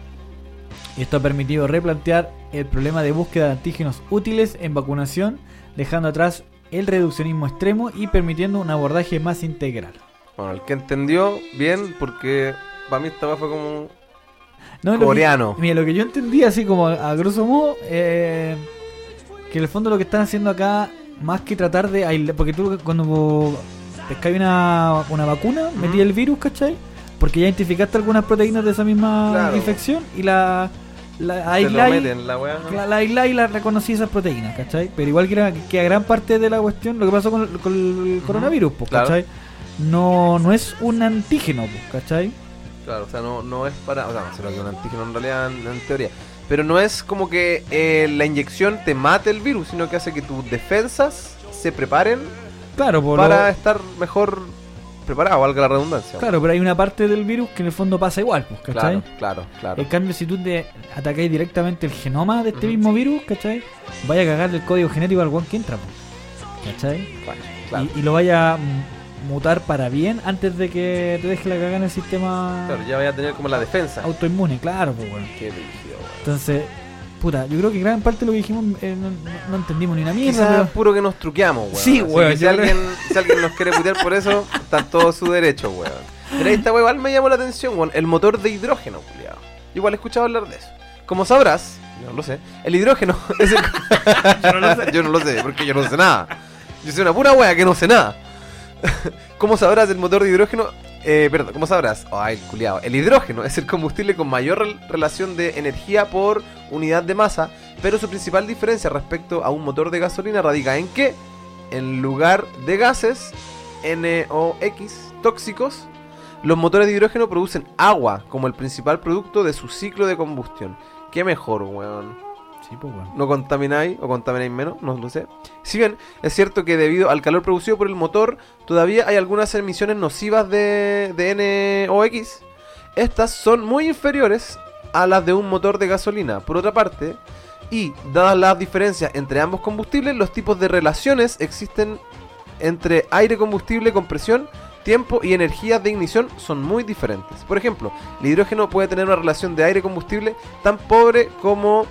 Esto ha permitido replantear el problema de búsqueda de antígenos útiles en vacunación, dejando atrás el reduccionismo extremo y permitiendo un abordaje más integral. Bueno, el que entendió, bien, porque para mí esta fue como No, lo que- coreano. mira, lo que yo entendí así como a, a grosso modo, eh, que en el fondo lo que están haciendo acá, más que tratar de aislar, porque tú cuando pescáis una, una vacuna, metí el virus, ¿cachai? Porque ya identificaste algunas proteínas de esa misma Claro. infección y la, la meten la weá. la, la y la reconocí esas proteínas, ¿cachai? Pero igual que, era- que a gran parte de la cuestión, lo que pasó con, el- con el coronavirus, pues, claro. No, no es un antígeno, ¿cachai? Claro, o sea, no, no es para. O sea, lo que es un antígeno en realidad, en, en teoría. Pero no es como que eh, la inyección te mate el virus, sino que hace que tus defensas se preparen Claro, por para estar mejor preparado, valga la redundancia. Claro, pero hay una parte del virus que en el fondo pasa igual, pues, ¿cachai? claro, claro, claro. En cambio, si tú te atacáis directamente el genoma de este mismo virus, ¿cachai? Vaya a cagarle el código genético al one que entra, pues, ¿cachai? Claro, claro. Y, y lo vaya mm, mutar para bien antes de que te deje la cagada en el sistema Claro, ya vaya a tener como la defensa. autoinmune, claro, pues, bueno. Qué brígido, weón. Entonces, puta, yo creo que gran parte de lo que dijimos eh, no, entendimos ni una mierda, pero... puro que nos truqueamos, weón. Sí, weón, Si alguien, si alguien nos quiere putear por eso, está en todo su derecho, weón. Pero ahí esta weón igual me llamó la atención, weón. El motor de hidrógeno, culiado. Igual he escuchado hablar de eso. Como sabrás, yo no lo sé, el hidrógeno es el... yo no lo sé. Yo no lo sé, porque yo no sé nada. Yo soy una pura wea que no sé nada. Como sabrás, el motor de hidrógeno... Eh, perdón, ¿cómo sabrás? Ay, culiado. El hidrógeno es el combustible con mayor rel- relación de energía por unidad de masa, pero su principal diferencia respecto a un motor de gasolina radica en que, en lugar de gases NOx tóxicos, los motores de hidrógeno producen agua como el principal producto de su ciclo de combustión. ¿Qué mejor, weón? Sí, pues, bueno. no contamináis o contamináis menos, no lo sé. Si bien es cierto que debido al calor producido por el motor, todavía hay algunas emisiones nocivas de, de NOx. Estas son muy inferiores a las de un motor de gasolina. Por otra parte, y dadas las diferencias entre ambos combustibles, los tipos de relaciones existen entre aire combustible, compresión, tiempo y energías de ignición son muy diferentes. Por ejemplo, el hidrógeno puede tener una relación de aire combustible tan pobre como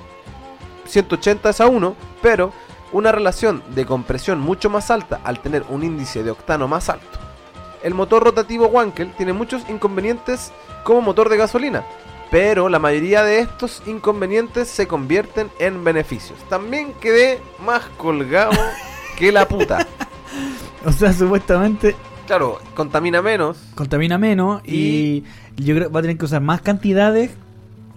180 es a 1, pero una relación de compresión mucho más alta al tener un índice de octano más alto. El motor rotativo Wankel tiene muchos inconvenientes como motor de gasolina, pero la mayoría de estos inconvenientes se convierten en beneficios. También quedé más colgado que la puta. O sea, supuestamente Claro, contamina menos. contamina menos y, yo creo que va a tener que usar más cantidades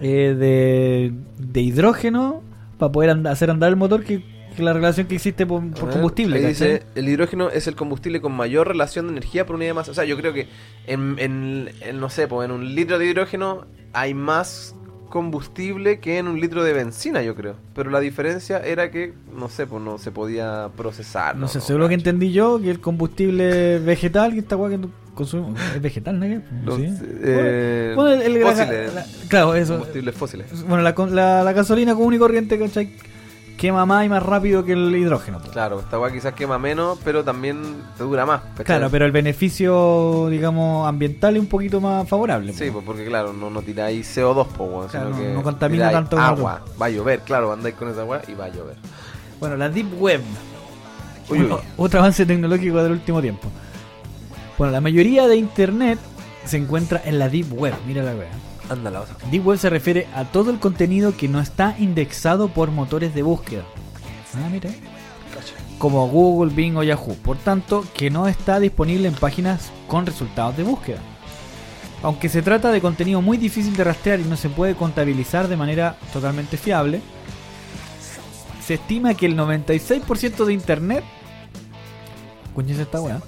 eh, de, de hidrógeno para poder and- hacer andar el motor que, que la relación que existe por, combustible. dice, el hidrógeno es el combustible con mayor relación de energía por unidad de masa. O sea, yo creo que en, en- en, no sé, pues en un litro de hidrógeno hay más combustible que en un litro de benzina, yo creo. Pero la diferencia era que, no sé, pues no se podía procesar. No sé, según lo que entendí yo, que el combustible vegetal, que esta weá que consumimos, es vegetal, ¿no? Los, Sí. eh, Bueno, el- el- la- fósiles, la- claro, eso. combustibles fósiles. Bueno, la, con- la, la gasolina común y corriente, ¿cachai? Quema más y más rápido que el hidrógeno. pues. Claro, esta weá quizás quema menos, pero también te dura más. ¿cachai? Claro, pero el beneficio, digamos, ambiental es un poquito más favorable. Sí, pues. pues porque claro, no, no tiráis CO2, pues, Claro, sino no- que no contamina tanto como agua. Va a llover, claro, andáis con esa agua y va a llover. Bueno, la Deep Web. Uy, uy. Bueno, Otro avance tecnológico del último tiempo. Bueno, la mayoría de Internet se encuentra en la Deep Web. Mira la wea. Anda la. Deep Web se refiere a todo el contenido que no está indexado por motores de búsqueda. Ah, mira. Como Google, Bing o Yahoo. Por tanto, que no está disponible en páginas con resultados de búsqueda. Aunque se trata de contenido muy difícil de rastrear y no se puede contabilizar de manera totalmente fiable, se estima que el 96% de Internet, escúchense esta weá,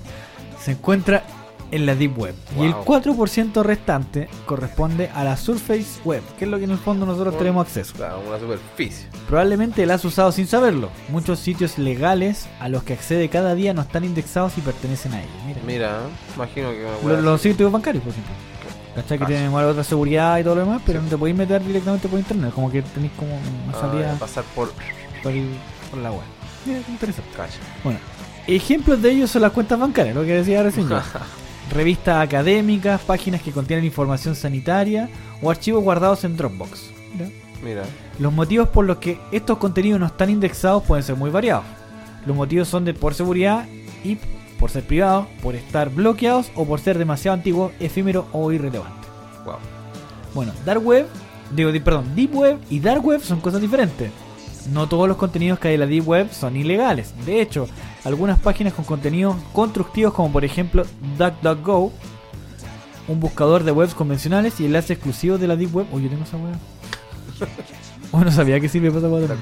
se encuentra en la Deep Web. Y el Wow. 4% restante corresponde a la Surface Web, que es lo que en el fondo nosotros Oh. tenemos acceso. Claro, una superficie. Probablemente la has usado sin saberlo. Muchos sitios legales a los que accede cada día no están indexados y pertenecen a ellos. Mira. Mira, imagino que Los, los sitios bancarios, por ejemplo. ¿Cachai? Que Ah, tienen otra seguridad y todo lo demás, pero Sí. no te podéis meter directamente por internet. Como que tenéis como una Ah, salida pasar por por, el- por la web. Mira, interesante. cacha. Bueno, ejemplos de ellos son las cuentas bancarias, lo que decía recién yo. Revistas académicas, páginas que contienen información sanitaria o archivos guardados en Dropbox. Mira. Mira, Los motivos por los que estos contenidos no están indexados pueden ser muy variados. Los motivos son de por seguridad y por ser privados, por estar bloqueados o por ser demasiado antiguos, efímeros o irrelevantes. wow. Bueno, Dark Web, digo, di- perdón, Deep Web y Dark Web son cosas diferentes. No todos los contenidos que hay en la Deep Web son ilegales. De hecho, algunas páginas con contenidos constructivos como por ejemplo DuckDuckGo, un buscador de webs convencionales y enlaces exclusivos de la Deep Web. Uy, yo tengo esa web. Oh, no sabía que sirve para esa.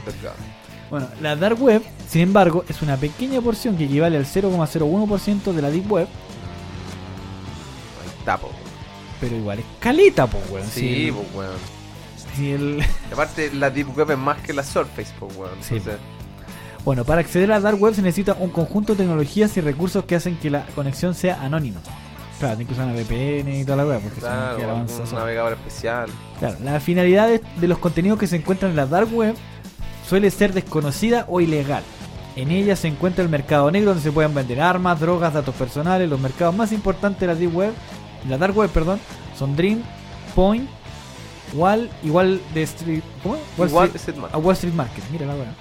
Bueno, la Dark Web, sin embargo, es una pequeña porción que equivale al 0,01% de la Deep Web, Ahí está, po. pero igual es caleta, pues, weón. Sí, pues weón. si el- Aparte, la Deep Web es más que la Surface, pues weón. Sí. Entonces, Bueno, para acceder a la Dark Web se necesita un conjunto de tecnologías y recursos que hacen que la conexión sea anónima. Claro, incluso una VPN y toda la weá, porque Claro, algún avanzado. navegador especial. Claro, la finalidad de, de los contenidos que se encuentran en la dark web suele ser desconocida o ilegal. En ella se encuentra el mercado negro donde se pueden vender armas, drogas, datos personales. Los mercados más importantes de la deep web, la dark web, perdón, son Dream, Point, Wall, igual de Street, ¿cómo? Wall Igual Street- Street Market. a Wall Street Market, mira la weá.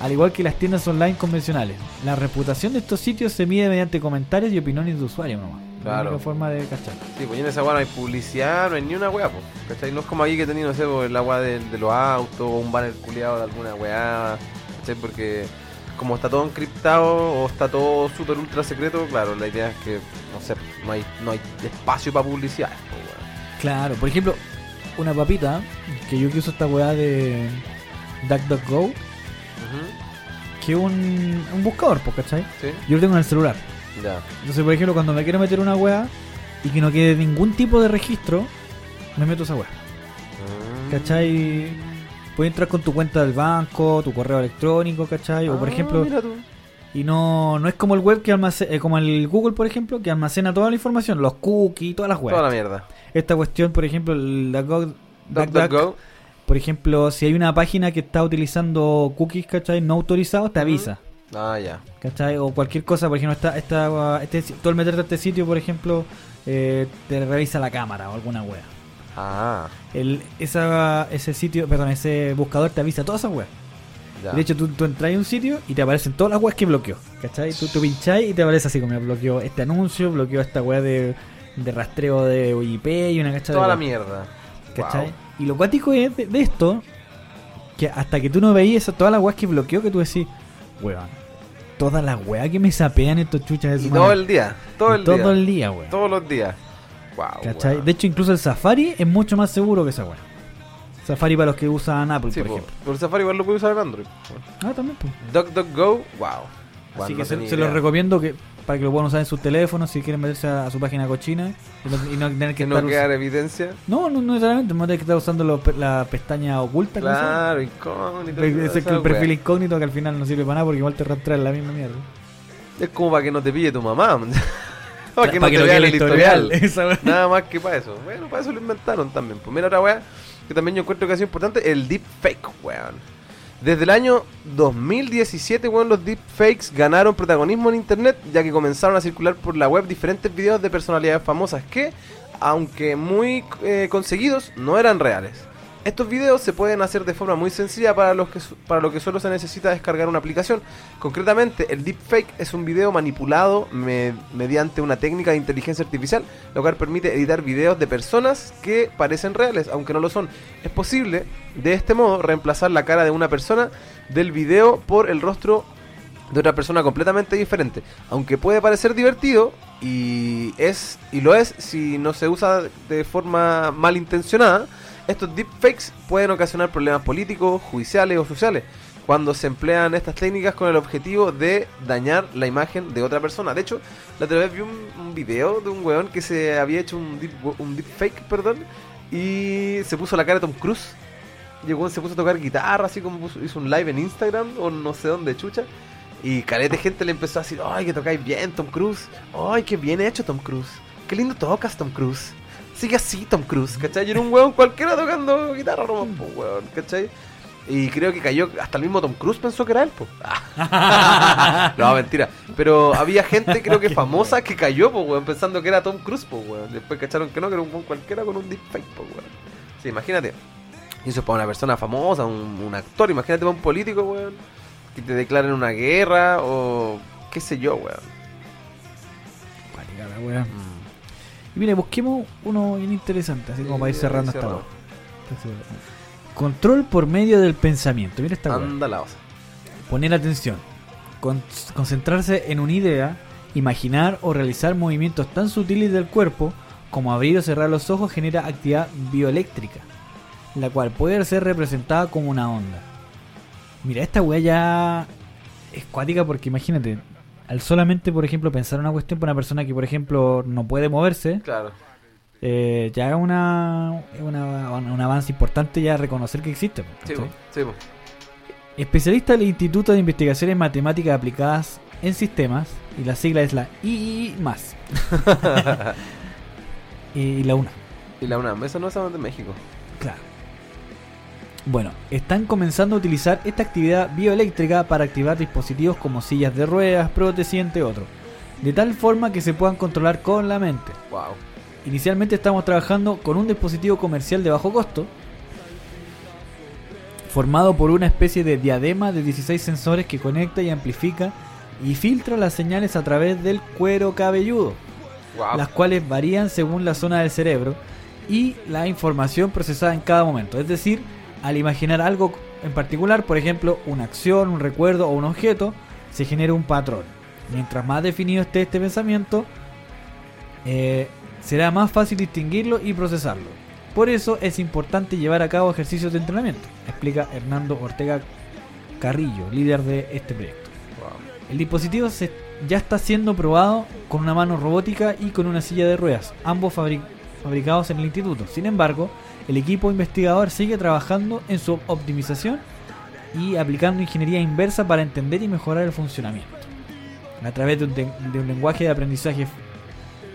Al igual que las tiendas online convencionales. La reputación de estos sitios se mide mediante comentarios y opiniones de usuarios nomás. La Claro. única forma de cachar. Sí, pues en esa weá no hay publicidad, no hay ni una weá, pues. ¿Cachai? No es como aquí que tenía, no sé, pues, la weá de, de los autos o un banner culiado de alguna weá. ¿Cachai? Porque como está todo encriptado o está todo súper ultra secreto, claro, la idea es que, no sé, no hay, no hay espacio para publicidad. pues. Claro, por ejemplo, una papita que yo que uso esta weá de DuckDuckGo, Que un, un buscador, pues, ¿cachai? Sí, Yo lo tengo en el celular. ya. Entonces, por ejemplo, cuando me quiero meter una weá y que no quede ningún tipo de registro, me meto esa weá. Mm. ¿Cachai? Puedes entrar con tu cuenta del banco, tu correo electrónico, ¿cachai? O por Ah, ejemplo, mira tú. y no, no es como el web que almacena, como el Google, por ejemplo, que almacena toda la información, los cookies, todas las Toda weas. la mierda. Esta cuestión, por ejemplo, el DuckDuck- DuckDuck, DuckDuckGo. Por ejemplo, si hay una página que está utilizando cookies, ¿cachai? No autorizados, te avisa. Ah, ya. ¿Cachai? O cualquier cosa, por ejemplo, esta, esta, este, tú al meterte a este sitio, por ejemplo, eh, te revisa la cámara o alguna wea. Ah, El, esa, ese sitio, perdón, ese buscador te avisa todas esas weas. ya. De hecho, tú, tú entras a un sitio y te aparecen todas las weas que bloqueó. ¿Cachai? Tú, tú pincháis y te aparece así como bloqueó este anuncio, bloqueó esta wea de, de rastreo de IP y una cachada Toda de la mierda. ¿Cachai? Wow. Y lo cuático es de, de esto, que hasta que tú no veías todas las weas que bloqueó, que tú decís, weón, todas las weas que me sapean estos chuchas de su Y todo madre". el día. Todo el todo día. el día, weón. Todos los días. Wow. De hecho, incluso el Safari es mucho más seguro que esa wea. Safari para los que usan Apple, Sí, por po, ejemplo. por Safari igual lo puedo usar en Android. Ah, también, pues. DuckDuckGo, wow. Así que no se, los recomiendo que para que lo puedan usar en sus teléfonos si quieren meterse a, a su página cochina y no, y no tener que no estar quedar evidencia. no, no, no necesariamente, no tener que estar usando los la pestaña oculta. Claro, incógnito. Es el perfil incógnito que al final no sirve para nada porque igual te rastrea la misma mierda. Es como para que no te pille tu mamá. para que no te vea el historial. Wea. Nada más que para eso. Bueno, para eso lo inventaron también. Pues mira otra weá que también yo encuentro que ha sido importante, el deepfake, weón. Desde el año 2017, weón, los deepfakes ganaron protagonismo en internet, ya que comenzaron a circular por la web diferentes videos de personalidades famosas que, aunque muy eh, conseguidos, no eran reales. Estos videos se pueden hacer de forma muy sencilla para, los que, para lo que solo se necesita descargar una aplicación. Concretamente, el deepfake es un video manipulado me- mediante una técnica de inteligencia artificial, lo cual permite editar videos de personas que parecen reales, aunque no lo son. Es posible, de este modo, reemplazar la cara de una persona del video por el rostro de otra persona completamente diferente. Aunque puede parecer divertido y es y lo es si no se usa de forma malintencionada, estos deepfakes pueden ocasionar problemas políticos, judiciales o sociales cuando se emplean estas técnicas con el objetivo de dañar la imagen de otra persona. De hecho, la otra vez vi un, video de un weón que se había hecho un, deep, un deepfake, perdón, y se puso la cara de Tom Cruise. Y se puso a tocar guitarra, así como hizo un live en Instagram o no sé dónde chucha. Y caleta de gente le empezó a decir, ay, que tocáis bien, Tom Cruise. Ay, qué bien hecho, Tom Cruise. Qué lindo tocas, Tom Cruise. Sigue así, Tom Cruise, ¿cachai? Y era un weón cualquiera tocando guitarra, no, pues, weón, ¿cachai? Y creo que cayó, hasta el mismo Tom Cruise pensó que era él, pues. no, mentira. Pero había gente, creo que famosa, que cayó, pues, weón, pensando que era Tom Cruise, pues, weón. Después cacharon que no, que era un weón cualquiera con un deepfake, pues, weón. Sí, imagínate. Y eso es para una persona famosa, un, un actor. Imagínate para un político, weón. Que te declaren una guerra o qué sé yo, weón. Cuática la wea. Y mire, busquemos uno bien interesante, así como para ir cerrando esta cerrando. wea. Control por medio del pensamiento. Mira esta wea. Anda la osa. Poner atención. Con- concentrarse en una idea, imaginar o realizar movimientos tan sutiles del cuerpo como abrir o cerrar los ojos genera actividad bioeléctrica, la cual puede ser representada como una onda. Mira, esta weá ya es cuática porque imagínate, al solamente, por ejemplo, pensar una cuestión para una persona que, por ejemplo, no puede moverse, Claro. eh, ya es una, un avance importante ya reconocer que existe. Sí, sí. Especialista del Instituto de Investigaciones Matemáticas Aplicadas en sistemas y la sigla es la II más. y la UNA. Y la UNAM, eso no es de México. Claro. Bueno, están comenzando a utilizar esta actividad bioeléctrica para activar dispositivos como sillas de ruedas, prótesis, entre otros, de tal forma que se puedan controlar con la mente. Wow. Inicialmente estamos trabajando con un dispositivo comercial de bajo costo, formado por una especie de diadema de 16 sensores que conecta y amplifica y filtra las señales a través del cuero cabelludo, Wow. las cuales varían según la zona del cerebro y la información procesada en cada momento. Es decir, al imaginar algo en particular, por ejemplo, una acción, un recuerdo o un objeto, se genera un patrón. Mientras más definido esté este pensamiento, eh, será más fácil distinguirlo y procesarlo. Por eso es importante llevar a cabo ejercicios de entrenamiento, explica Hernando Ortega Carrillo, líder de este proyecto. Wow. El dispositivo se- ya está siendo probado con una mano robótica y con una silla de ruedas, ambos fabri- fabricados en el instituto. Sin embargo, el equipo investigador sigue trabajando en su optimización y aplicando ingeniería inversa para entender y mejorar el funcionamiento. A través de un, te- de un lenguaje de aprendizaje f-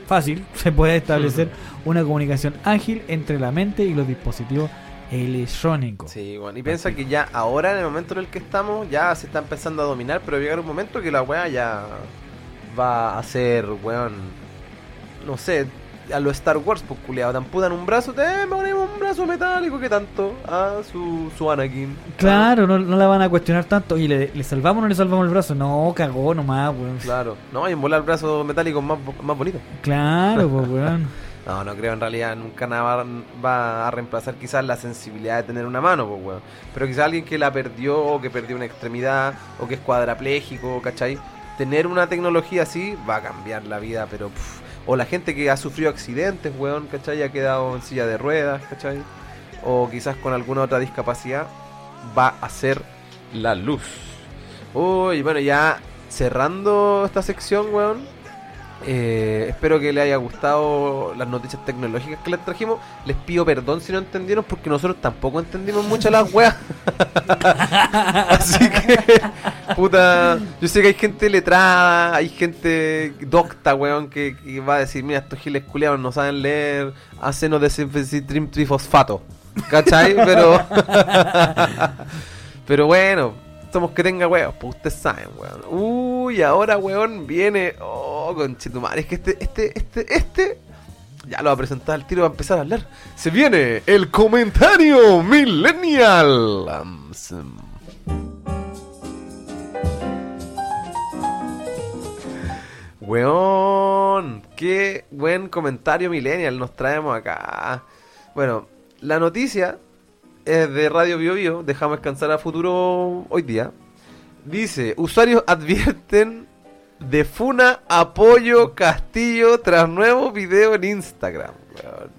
fácil, se puede establecer una comunicación ágil entre la mente y los dispositivos electrónicos. Sí, bueno, y piensa que ya ahora, en el momento en el que estamos, ya se está empezando a dominar, pero va a llegar un momento que la weá ya va a ser, weón, no sé, a lo Star Wars, pues culiado, te amputan un brazo, te eh, ponemos un brazo metálico, que tanto? Ah, su, su Anakin. Claro, no, no la van a cuestionar tanto. ¿Y le, le salvamos o no le salvamos el brazo? No, cagó nomás, weón. Claro, no, hay en volar brazos metálicos más, bo- más bonitos. Claro, pues, weón. No, no creo en realidad, nunca nada va, a reemplazar quizás la sensibilidad de tener una mano, pues, weón. Pero quizás alguien que la perdió, o que perdió una extremidad, o que es cuadrapléjico, ¿cachai? Tener una tecnología así va a cambiar la vida, pero... pff, o la gente que ha sufrido accidentes, weón, ¿cachai? Ha quedado en silla de ruedas, ¿cachai? O quizás con alguna otra discapacidad, va a ser la luz. Uy, bueno, ya cerrando esta sección, weón. Eh, espero que les haya gustado las noticias tecnológicas que les trajimos. Les pido perdón si no entendieron, porque nosotros tampoco entendimos mucho las weas. Así que, puta, yo sé que hay gente letrada, hay gente docta, weón, que, va a decir: Mira, estos giles culiados no saben leer, hacen de trifosfato. ¿Cachai? Pero, pero bueno, somos que tenga weón, pues ustedes saben, weón. Uy, ahora, weón, viene. Conchetumare, es que este, este, este, este. Ya lo va a presentar al tiro, va a empezar a hablar. Se viene el comentario millennial. Weón, qué buen comentario millennial nos traemos acá. Bueno, la noticia es de Radio Bio Bio, dejamos descansar a futuro hoy día. Dice, usuarios advierten de Funa Apoyo Castillo tras nuevo video en Instagram. Weón.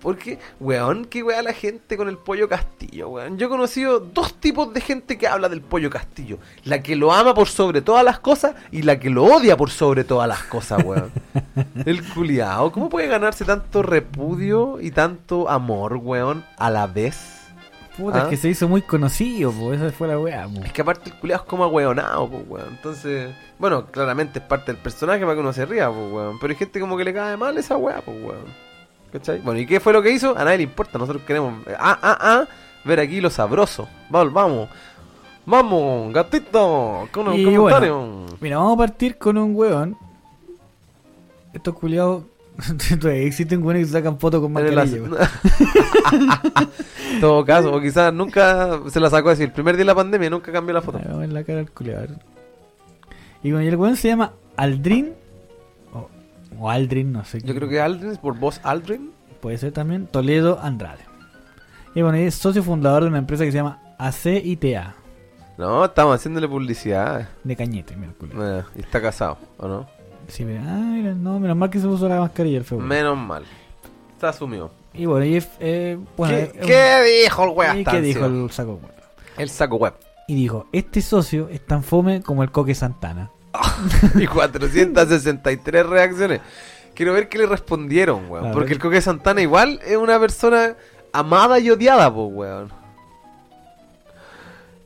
Porque, weón, qué weá la gente con el pollo castillo, weón. Yo he conocido dos tipos de gente que habla del pollo castillo. La que lo ama por sobre todas las cosas y la que lo odia por sobre todas las cosas, weón. el culiao. ¿Cómo puede ganarse tanto repudio y tanto amor, weón, a la vez? Puta, ¿Ah? es que se hizo muy conocido, pues esa fue la weá, po. Es que aparte el culiao es como ahueonado, pues, weón. Entonces, bueno, claramente es parte del personaje para que uno se ría, pues, weón. Pero hay gente como que le cae mal esa weá, pues, weón. ¿Cachai? Bueno, ¿y qué fue lo que hizo? A nadie le importa. Nosotros queremos, eh, ah, ah, ah, ver aquí lo sabroso. Vamos, vamos. Vamos, gatito, con un comentario. Mira, vamos a partir con un weón. Estos culiados. Existen weones que sacan fotos con mascarilla. En todo caso, o quizás nunca se la sacó así. El primer día de la pandemia nunca cambió la foto. En la cara culiado. Y bueno, y el weón se llama Aldrin. O, o Aldrin, no sé. Yo creo que Aldrin, por voz Aldrin. Puede ser también Toledo Andrade. Y bueno, y es socio fundador de una empresa que se llama ACITA. No, estamos haciéndole publicidad. De Cañete, mira. Eh, y está casado, ¿o no? Sí, mira, ah, mira, no, menos mal que se puso la mascarilla el feo. Menos mal. Está asumido. Y bueno, y eh, bueno, ¿Qué, dijo el ¿Y weá? qué dijo el saco? weón? El saco web. Y dijo, este socio es tan fome como el Coque Santana. y 463 reacciones. Quiero ver qué le respondieron, weón. Porque el Coque Santana igual es una persona amada y odiada, pues, weón.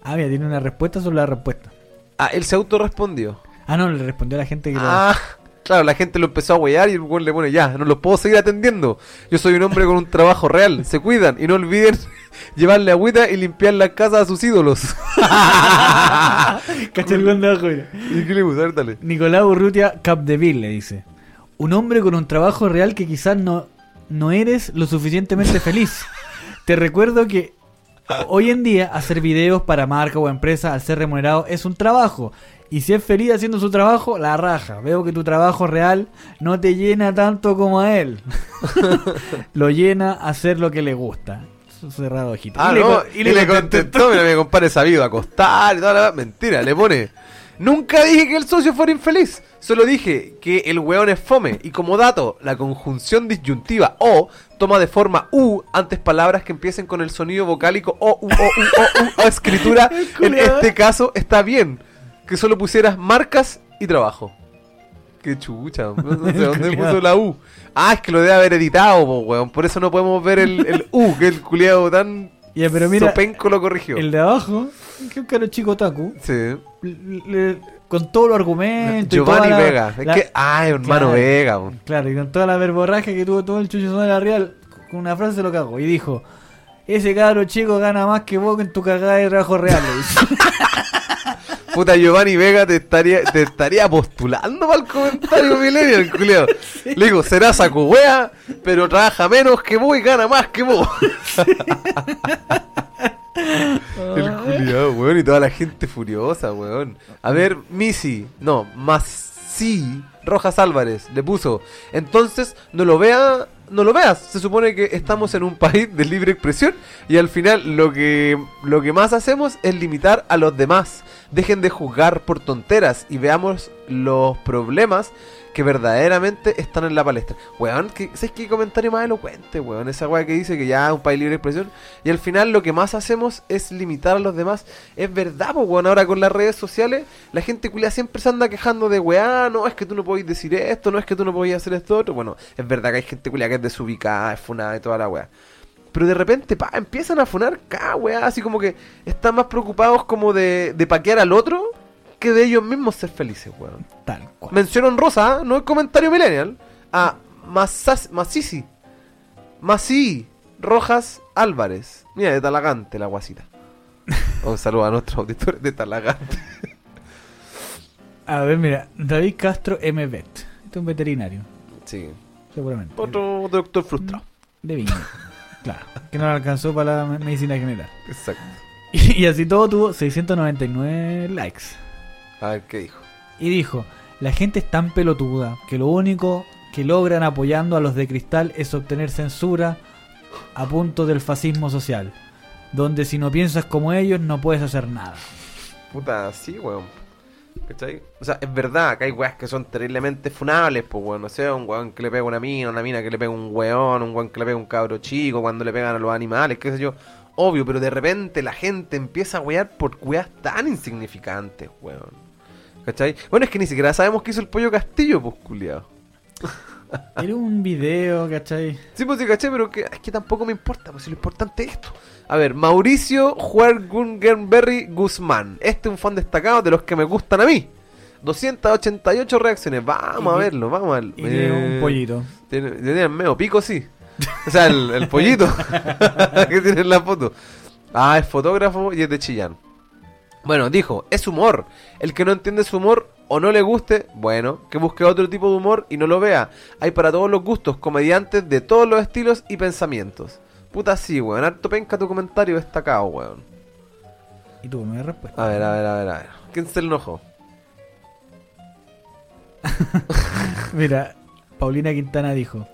Ah, mira, tiene una respuesta sobre la respuesta. Ah, él se autorrespondió. Ah, no, le respondió a la gente que lo- Ah, claro, la gente lo empezó a huear y el weón le pone ya, no los puedo seguir atendiendo. Yo soy un hombre con un trabajo real, se cuidan y no olviden llevarle agüita y limpiar la casa a sus ídolos. Cacha el weón de abajo. ¿Y qué le gusta? A ver, dale. Nicolás Urrutia Capdeville le dice: Un hombre con un trabajo real que quizás no, no eres lo suficientemente feliz. Te recuerdo que hoy en día hacer videos para marca o empresa al ser remunerado es un trabajo. Y si es feliz haciendo su trabajo, la raja. Veo que tu trabajo real no te llena tanto como a él. lo llena hacer lo que le gusta. Cerrado ojito. Ah, Y le no, con- y le, contestó, mira, mi compadre sabido acostar y toda la... Mentira, le pone... Nunca dije que el socio fuera infeliz, solo dije que el weón es fome. Y como dato, la conjunción disyuntiva o toma de forma u antes palabras que empiecen con el sonido vocálico o u o u o u o escritura. En este caso está bien. Que solo pusieras marcas y trabajo. Qué chucha, no sé dónde puso la U. Ah, es que lo debe haber editado, po, weón. Por eso no podemos ver el, el U, que el culiado tan Ya, pero mira, sopenco lo corrigió. el de abajo, que es un caro chico taku, Sí. le- con todos los argumentos. y Giovanni toda la- Vega. Es que, ah, hermano Claro. Vega. po. Claro, y con toda la verborragia que tuvo todo el chucho de la Real, con una frase lo cago. Y dijo: Ese cabro chico gana más que vos en tu cagada de trabajo real. Puta, Giovanni Vega te estaría, te estaría postulando para el comentario millennial, culiao. Le digo, será saco wea, pero trabaja menos que vos y gana más que vos. El culiao, weón, y toda la gente furiosa, weón. A ver, Missy, no, Masi Rojas Álvarez le puso. Entonces, no lo vea, no lo veas. Se supone que estamos en un país de libre expresión y al final lo que lo que más hacemos es limitar a los demás. Dejen de juzgar por tonteras y veamos los problemas que verdaderamente están en la palestra. Weón, que, ¿sabes qué comentario más elocuente, weón? Esa weá que dice que ya es un país libre de expresión. Y al final lo que más hacemos es limitar a los demás. Es verdad, weón. Ahora con las redes sociales, la gente culia siempre se anda quejando de weá. No, es que tú no podés decir esto, no es que tú no podés hacer esto otro. Bueno, es verdad que hay gente culia que es desubicada, es funada y toda la weá. Pero de repente, pa, empiezan a funar cada weá. Así como que están más preocupados como de, de paquear al otro que de ellos mismos ser felices, weón. Tal cual. Mención honrosa, ¿ah? no es comentario millennial. A Masas, Masisi. Masí Rojas Álvarez. Mira, de Talagante, la guasita. Un saludo a nuestros auditores de Talagante. A ver, mira, David Castro M. Vet. Este es un veterinario, Sí. seguramente. Otro doctor frustrado. De Viña. claro, que no le alcanzó para la me- medicina general. Exacto. Y, y así todo tuvo 699 likes. A ver qué dijo. Y dijo, la gente es tan pelotuda que lo único que logran apoyando a los de cristal es obtener censura a punto del fascismo social, donde si no piensas como ellos no puedes hacer nada. Puta, sí, weón. ¿Cachai? O sea, es verdad que hay weas que son terriblemente funables, pues weón. No sé, un weón que le pega una mina, una mina que le pega un weón, un weón que le pega un cabro chico, cuando le pegan a los animales, qué sé yo. Obvio, pero de repente la gente empieza a wear por weas tan insignificantes, weón. ¿Cachai? Bueno, es que ni siquiera sabemos qué hizo el pollo castillo, pues culiado. Era un video, ¿cachai? Sí, pues sí, caché, pero que, es que tampoco me importa, pues si lo importante es esto. A ver, Mauricio Juergungenberry Guzmán. Este es un fan destacado de los que me gustan a mí. 288 reacciones. Vamos Y- a verlo, vamos a verlo. Y tiene Eh, un pollito. Tiene, tiene el medio pico, sí. O sea, el, el pollito que tiene en la foto. Ah, es fotógrafo y es de Chillán. Bueno, dijo, es humor. El que no entiende su humor o no le guste, bueno, que busque otro tipo de humor y no lo vea. Hay para todos los gustos, comediantes de todos los estilos y pensamientos. Puta sí, weón. Harto penca tu comentario destacado, weón. Y tuvo nueve respuestas. A ver, a ver, a ver, a ver. ¿Quién se enojó? Mira, Paulina Quintana dijo,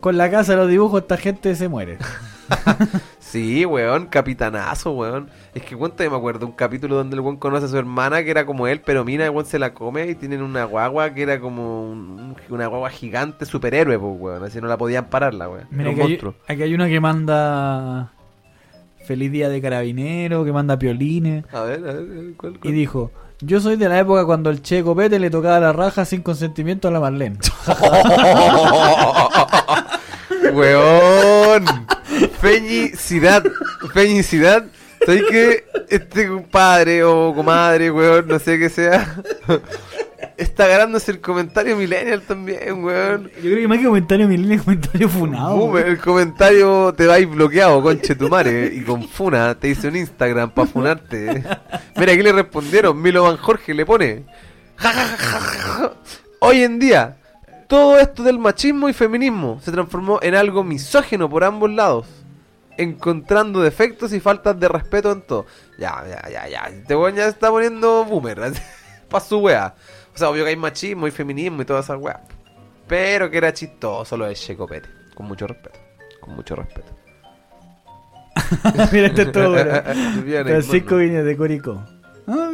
con la casa de los dibujos esta gente se muere. Sí, weón, capitanazo, weón. Es que cuenta, me acuerdo, un capítulo donde el weón conoce a su hermana que era como él, pero mira, el weón se la come y tienen una guagua que era como un- una guagua gigante superhéroe, pues, weón. Así no la podían parar, la weón. Mira, aquí hay, aquí hay una que manda feliz día de carabinero, que manda piolines. A ver, a ver, ¿cuál, Y cuál? dijo, yo soy de la época cuando el Che Copete le tocaba la raja sin consentimiento a la Marlene. weón. Felicidad. Felicidad. ¿Sabes que este compadre o comadre, weón, no sé qué sea? Está ganándose el comentario millennial también, weón. Yo creo que más que comentario mi línea comentario funado. Boomer, el comentario te va a ir bloqueado, conche tu madre. Y con Funa te hizo un Instagram para funarte. Mira, aquí le respondieron. Milo Van Jorge le pone. "Ja, ja, ja, ja, ja. Hoy en día, todo esto del machismo y feminismo se transformó en algo misógeno por ambos lados. Encontrando defectos y faltas de respeto en todo. Ya, ya, ya, ya. Este weón ya está poniendo boomer. para su wea. O sea, obvio que hay machismo y feminismo y todas esas weas. Pero que era chistoso lo de Checopete. Con mucho respeto. Con mucho respeto. Mira, este es todo, Francisco viene de Curicó. Ah,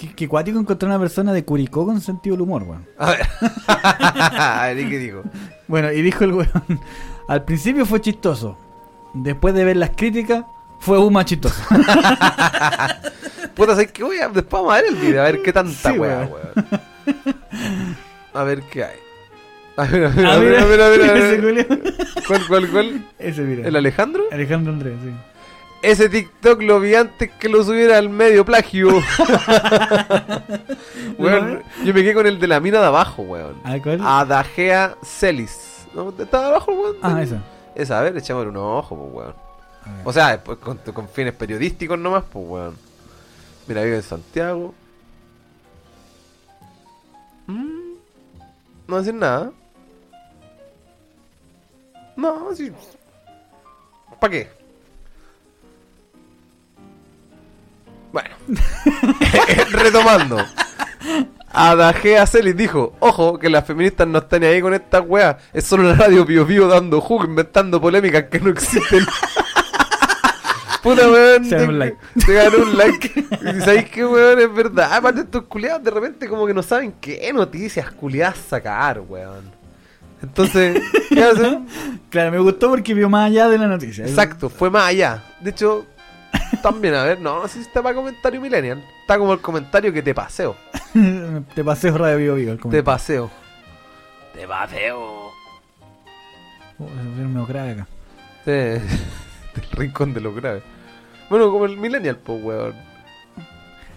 qué, qué cuático encontrar una persona de Curicó con sentido del humor, weón. A ver. A ver, ¿y qué digo? Bueno, y dijo el weón, al principio fue chistoso. Después de ver las críticas, fue aún más chistoso. Puta, ¿sabes qué? Voy a, después vamos a ver el video, a ver qué tanta Sí, weón. A ver qué hay. A ver, a ver, Ah, a ver, mira, a ver, a ver, a ver. ¿Cuál, cuál, cuál? Ese, mira. ¿El Alejandro? Alejandro Andrés, sí. Ese TikTok lo vi antes que lo subiera al medio plagio. weón, yo me quedé con el de la mina de abajo, weón. Ah, ¿cuál? Adagea Celis. ¿No? ¿Estaba abajo, weón? Ah, esa. Esa, a ver, echámosle un ojo, pues, weón. O sea, después con, con fines periodísticos nomás, pues, weón. Mira, vive en Santiago. Mm, no decir nada. No, sí. ¿Para qué? Bueno. Retomando. Adagea Celis dijo, ojo, que las feministas no están ahí con esta weá. Es solo la radio Pío Pío dando jugo, inventando polémicas que no existen. Puta weón. Se ganó un like. Te ganó un like. Y ¿Sabéis qué weón? Es verdad. Aparte estos culiados de repente como que no saben qué noticias culiadas sacar, weón. Entonces, ¿qué hacen? Claro, me gustó porque vio más allá de la noticia. Exacto, fue más allá. De hecho, también, a ver, no, no sé si está para comentario millennial. Está como el comentario que te paseo. Te pasé radio vivo vivo el Te comentario. paseo. Te paseo. Oh, medio grave acá. Sí, del rincón de lo grave. Bueno, como el millennial, pues, weón.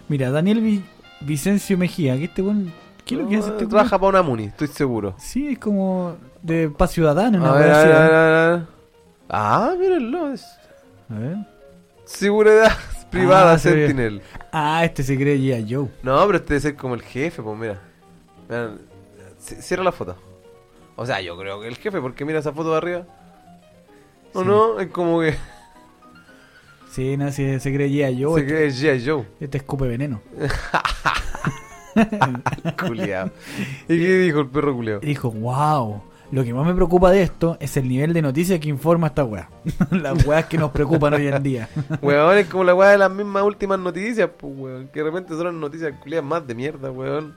Mira, Daniel Vi- Vicencio Mejía, que este weón. ¿Qué es lo que hace este weón? Trabaja para una muni, estoy seguro. Sí, es como de paz ciudadana, una A ver, wea a así, ver, a ¿eh? ver, a ver. Ah, mírenlo. Es A ver. seguridad privada Ah. Sentinel. Ah, este se cree G.I. Joe. No, pero este debe ser como el jefe, pues mira. Cierra la foto. O sea, yo creo que el jefe, porque mira esa foto de arriba. ¿O Sí. no? Es como que Sí, no, sí, se cree G.I. Joe. se cree G.I. Joe. Este escupe veneno. Culeado. ¿Y qué dijo el perro culeado? Dijo, wow, lo que más me preocupa de esto es el nivel de noticias que informa esta weá. Las weas que nos preocupan hoy en día. Weón, es como la weá de las mismas últimas noticias, pues weón. Que de repente son las noticias más de mierda, weón.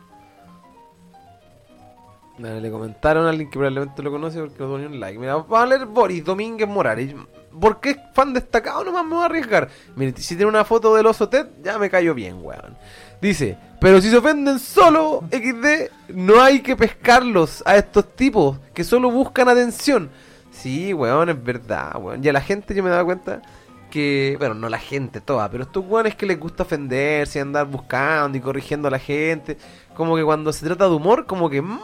Dale, le comentaron a alguien que probablemente lo conoce porque nos ponió un like. Mira, vamos a leer Boris Domínguez Morales. Porque es fan destacado, nomás me voy a arriesgar. Mire, si tiene una foto del oso Ted, ya me cayó bien, weón. Dice, pero si se ofenden solo XD, no hay que pescarlos a estos tipos que solo buscan atención. Sí, weón, es verdad, weón. Y a la gente yo me daba cuenta que, bueno, no la gente toda, pero estos weones que les gusta ofenderse, andar buscando y corrigiendo a la gente, como que cuando se trata de humor, como que más,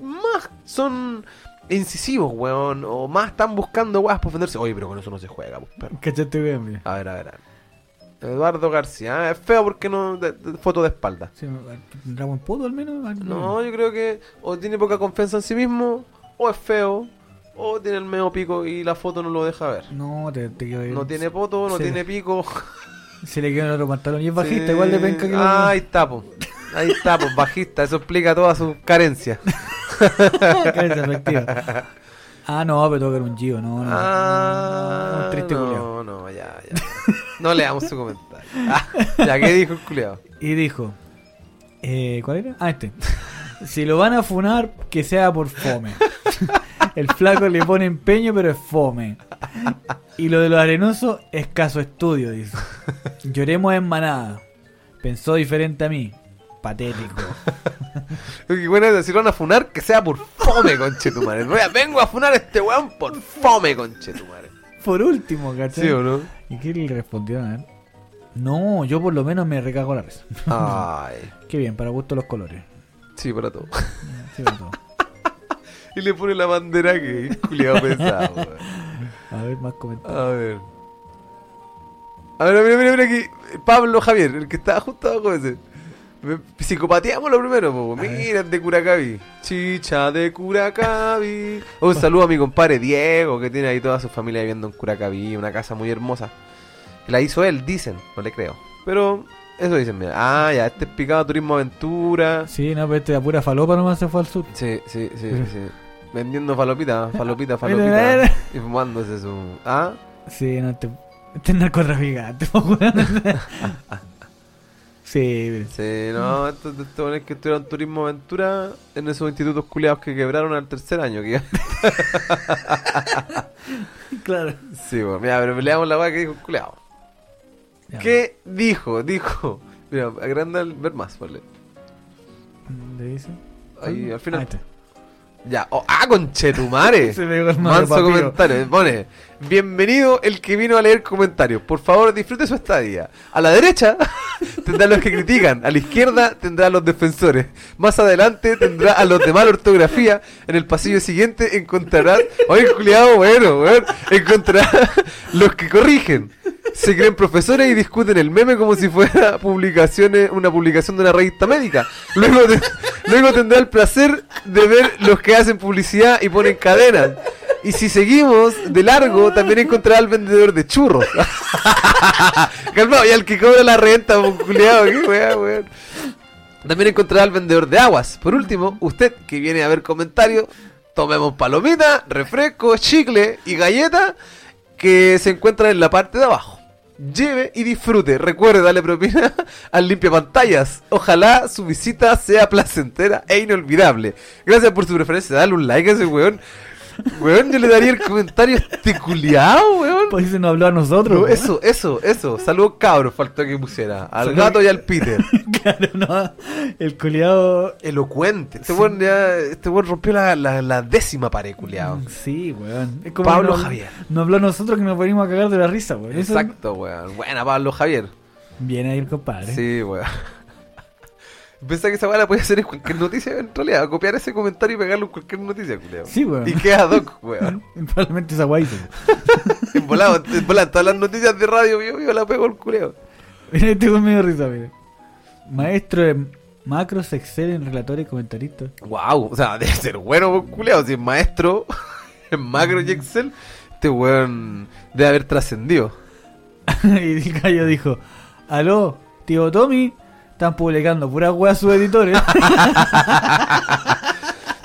más son incisivos, weón, o más están buscando weas para ofenderse. Oye, pero con eso no se juega, pues, perro. ¿Cachaste, weón? Mira. A ver, a ver, a ver. Eduardo García, ah, es feo porque no, de- de- foto de espalda. Sí, ¿Tendrá buen poto al menos? No, yo creo que o tiene poca confianza en sí mismo, o es feo, o tiene el medio pico y la foto no lo deja ver. No, te, te No tiene poto, no Sí. tiene pico. Se le quedó en el otro pantalón y es bajista, Sí. igual de penca que Ah, ahí está, po. Ahí está, pues bajista. Eso explica todas sus carencias. Carencia afectiva. Ah, no, pero tengo que ver un Gio, no, no. no, Ah, un triste culiao. no, no, ya, ya. No leamos su comentario. Ah, ya, ¿qué dijo el culiao? Y dijo, eh, ¿cuál era? Ah, este. Si lo van a funar, que sea por fome. El flaco le pone empeño, pero es fome. Y lo de los arenosos, escaso estudio, dice. Lloremos en manada. Pensó diferente a mí. Patético. Y bueno, es decir, van a funar que sea por fome, conchetumare. Vengo a funar a este weón por fome, conchetumare. Por último, ¿cachai? ¿Sí o no? ¿Y qué le respondieron a él? No, yo por lo menos me recago la risa. Ay. Qué bien, para gusto los colores. Sí, para todo. Sí, para todo. Y le pone la bandera que culiado pesado, weón. A ver, más comentarios. A ver. A ver, mira, mira, mira aquí. Pablo Javier, el que estaba justo abajo ese. Psicopateamos lo primero, po. Mira, de Curacaví. Chicha de Curacaví. Un saludo a mi compadre Diego, que tiene ahí toda su familia viviendo en Curacaví, una casa muy hermosa. La hizo él, dicen, no le creo. Pero eso dicen, mira. Ah, ya, este es picado turismo aventura. Sí, no, pero este a pura falopa nomás se fue al sur. Sí, sí, sí, sí. sí. Vendiendo falopita, falopita, falopita. Y fumándose su. Ah, Sí, no, este, este es narcotraficante. Sí, Sí, no, estos es que estudiaron turismo aventura en esos institutos culiados que quebraron al tercer año. Que... claro. sí, bueno, mira, pero peleamos la weá que dijo culiado. ¿Qué dijo? Dijo. Mira, agranda el ver más, vale. ¿Le dice? Ahí, al Ah, final. este. Ya, oh, ah, conchetumare. Se el Manso comentario. Pone, bienvenido el que vino a leer comentarios. Por favor, disfrute su estadía. A la derecha tendrá los que critican. A la izquierda tendrá a los defensores. Más adelante tendrá a los de mala ortografía. En el pasillo siguiente encontrará... Oye, culiado, bueno, bueno. Encontrará los que corrigen. Se creen profesores y discuten el meme como si fuera publicaciones, una publicación de una revista médica. Luego, te- luego tendrá el placer de ver los que hacen publicidad y ponen cadenas. Y si seguimos de largo, también encontrará al vendedor de churros. Calmado, y al que cobra la renta, po, culiao, qué wea, weón. También encontrará al vendedor de aguas. Por último, usted que viene a ver comentarios, tomemos palomita, refresco, chicle y galleta que se encuentran en la parte de abajo. Lleve y disfrute. Recuerde darle propina al limpia pantallas. Ojalá su visita sea placentera e inolvidable. Gracias por su preferencia. Dale un like a ese weón. Weón, yo le daría el comentario a este culiao, weón. Pues nos habló a nosotros. No, eso, eso, eso. Saludos cabros, faltó que pusiera. Al gato y al Peter. claro, no. El culiado. Elocuente. Este weón ya, este weón rompió la, la, la décima pared, culiao. Sí, weón. Es como Pablo Javier. Nos habló a nosotros que nos venimos a cagar de la risa, weón. Exacto, weón. Buena, Pablo Javier. Viene ahí el compadre. Sí, weón. Pensé que esa weá la podía hacer en cualquier noticia, en realidad. Copiar ese comentario y pegarlo en cualquier noticia, culiao. Sí, weón. Y queda doc, weón. Probablemente esa guay. En volado, en volado, en todas las noticias de radio, yo, yo la pego el culeo. Mira, este weón me dio risa, mire. Maestro de macros, Excel en relator y comentarista. Wow, o sea, debe ser bueno, culeo. Si es maestro en macro y Excel, este weón debe haber trascendido. y el gallo dijo: Aló, tío Tommy. Están publicando puras weas sus editores.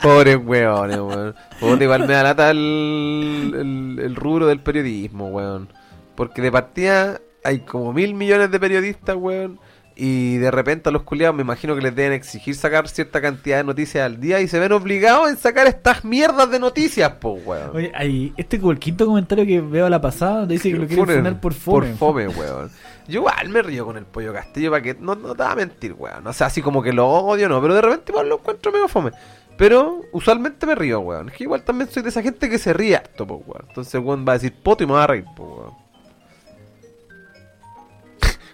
Pobres weones, weón. Puta, igual me da lata el, el, el rubro del periodismo, weón. Porque de partida hay como mil millones de periodistas, weón. Y de repente a los culiados me imagino que les deben exigir sacar cierta cantidad de noticias al día y se ven obligados en sacar estas mierdas de noticias, po, weón. Oye, ahí, este el quinto comentario que veo a la pasada. Donde dice que lo quieren poner por fome. Por fome, weón. Yo igual me río con el pollo castillo para que no, no te va a mentir, weón. O sea, así como que lo odio, no, pero de repente igual lo encuentro medio fome. Pero usualmente me río, weón. Es que igual también soy de esa gente que se ríe harto, po, weón. Entonces, weón va a decir poto y me va a reír, po, weón.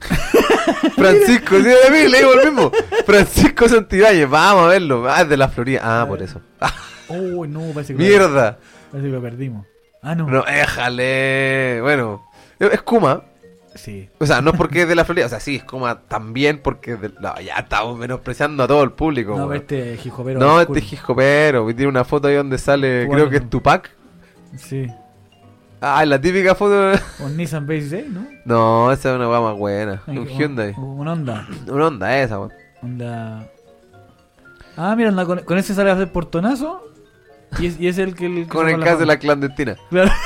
Francisco, sí, de mí, le digo lo mismo. Francisco Santibáñez, vamos a verlo. Ah, es de la Florida. Ah, por eso. Oh, no, parece que, mierda. parece que lo perdimos. Ah, no. No, éjale. Bueno, es Kuma. Sí. O sea, no es porque es de la Florida, o sea, sí, es como también porque es de- no, ya estamos menospreciando a todo el público. No, este hijopero. no, este es hijopero, tiene una foto ahí donde sale, creo que es. Tupac. Sí. Ah, la típica foto. Un Nissan Base 6, ¿no? No, esa es una weá más buena. Ay, Un un- Hyundai. Un Honda. Una onda esa, weón. Honda. Ah, mira, anda, con, con ese sale a hacer portonazo. Y es, y es el que. el que Con el caso de la clandestina. Claro.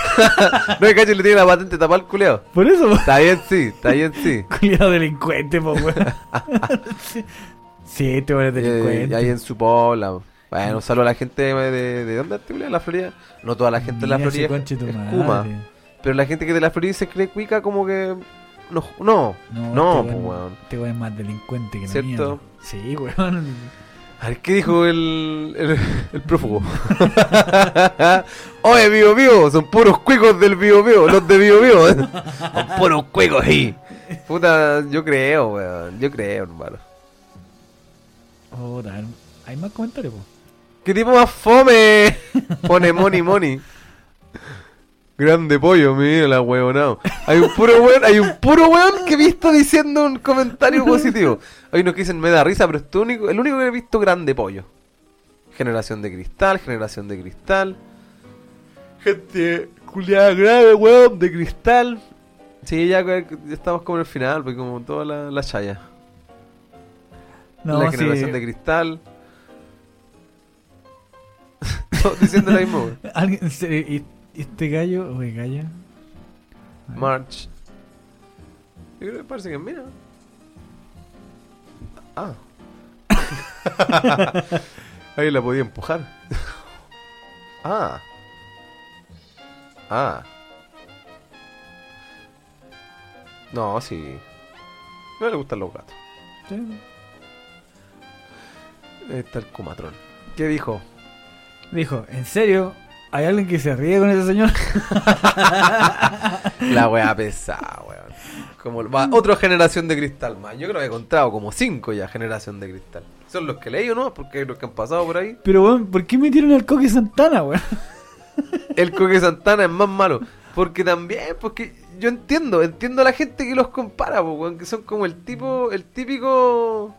No, el cacho le tiene la patente tapada al. Por eso, po. Está bien, sí, está bien, sí. Cuidado delincuente, po, weón. sí. este weón es Eh, delincuente. y ahí en su pola. Bueno, un saludo a la gente de, de, de ¿dónde es culeo? ¿La Florida? No toda la gente de la Florida es. Kuma. Pero la gente que de la Florida se cree cuica como que... No, no, No, no, este pues weón-. Este weón es más delincuente que ¿Cierto? Sí, weón. A ver, ¿qué dijo el, el, el prófugo? Oye, Bio Bio, son puros cuicos del Bio Bio, los de Bio Bio. Son puros cuicos ahí. Puta, yo creo, weón, yo creo, hermano. Puta, Hay más comentarios, po. ¿Qué tipo más fome? Pone money money. Grande pollo, mira la huevonao. Hay un puro weón, hay un puro weón que he visto diciendo un comentario positivo. Hay unos que dicen me da risa, pero es tu único, el único que he visto grande pollo. Generación de cristal, generación de cristal. Gente culiada grave, weón, de cristal. Sí, ya, ya estamos como en el final, pues como toda la, la chaya. No, la sí. generación de cristal. Todos diciendo lo mismo. Alguien, este gallo, oye, galla. March. Yo creo que parece que mira. Ah. Ahí la podía empujar. ah. Ah. No, sí. No le gustan los gatos. Sí. Ahí está el cumatrón. ¿Qué dijo? Dijo, ¿en serio? ¿Hay alguien que se ríe con ese señor? La wea pesada, weón. Como va, otra generación de cristal más. Yo creo que he encontrado como cinco ya generación de cristal. Son los que leí o no, porque hay los que han pasado por ahí. Pero, weón, ¿por qué metieron al Coque Santana, weón? El Coque Santana es más malo. Porque también, porque yo entiendo, entiendo a la gente que los compara, weón, que son como el tipo, el típico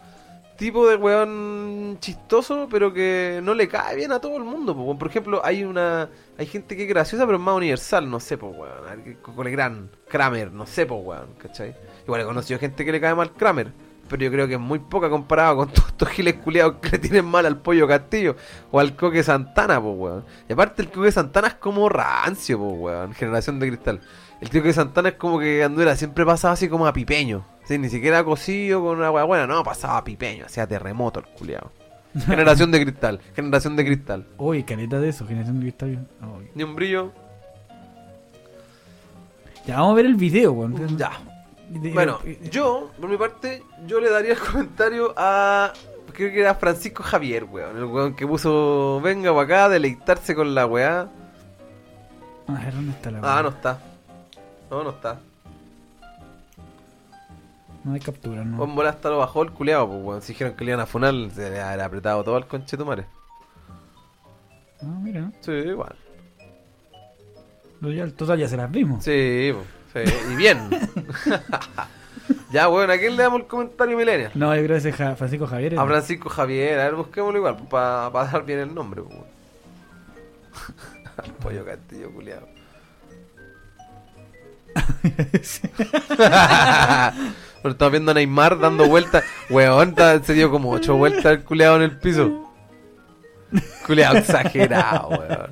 tipo de weón chistoso, pero que no le cae bien a todo el mundo. po. Por ejemplo, hay una, hay gente que es graciosa, pero es más universal, no sé, pues weón. alguien Con el gran Kramer, no sé, pues weón, ¿cachai? Igual he conocido gente que le cae mal Kramer. Pero yo creo que es muy poca comparado con todos estos giles culiados que le tienen mal al pollo Castillo o al Coque Santana, pues weón. Y aparte el Coque Santana es como rancio, pues weón. Generación de cristal. El Coque Santana es como que Andura siempre pasaba así como a pipeño. Sí, ni siquiera cocido con una hueá buena, no, pasaba pipeño, hacía terremoto el culiado. Generación de cristal, generación de cristal. Uy, caleta de eso, generación de cristal. Uy. Ni un brillo. Ya, vamos a ver el video, weón. Ya. De- Bueno, yo, por mi parte, yo le daría el comentario a. Creo que era Francisco Javier, weón. El weón que puso. Venga para acá, deleitarse con la weá. A ver, ¿dónde está la Ah, weá? no está. No, no está. No hay captura, no. Bola hasta lo bajó el culeado, pues weón. Si dijeron que le iban a funar, se le habría apretado todo al conchetumare. Ah, mira. Sí, igual. Lo ya- el total ya se las vimos. Sí, po, sí, y bien. ya, weón, ¿a quién le damos el comentario millennial? No, yo creo que es Ja- Francisco Javier. A Francisco Javier, a ver, busquémoslo igual, para dar bien el nombre, pues, weón. Al pollo castillo, culiado. Pero estamos viendo a Neymar dando vueltas. Weón, se dio como ocho vueltas el culeado en el piso. Culeado exagerado, weón.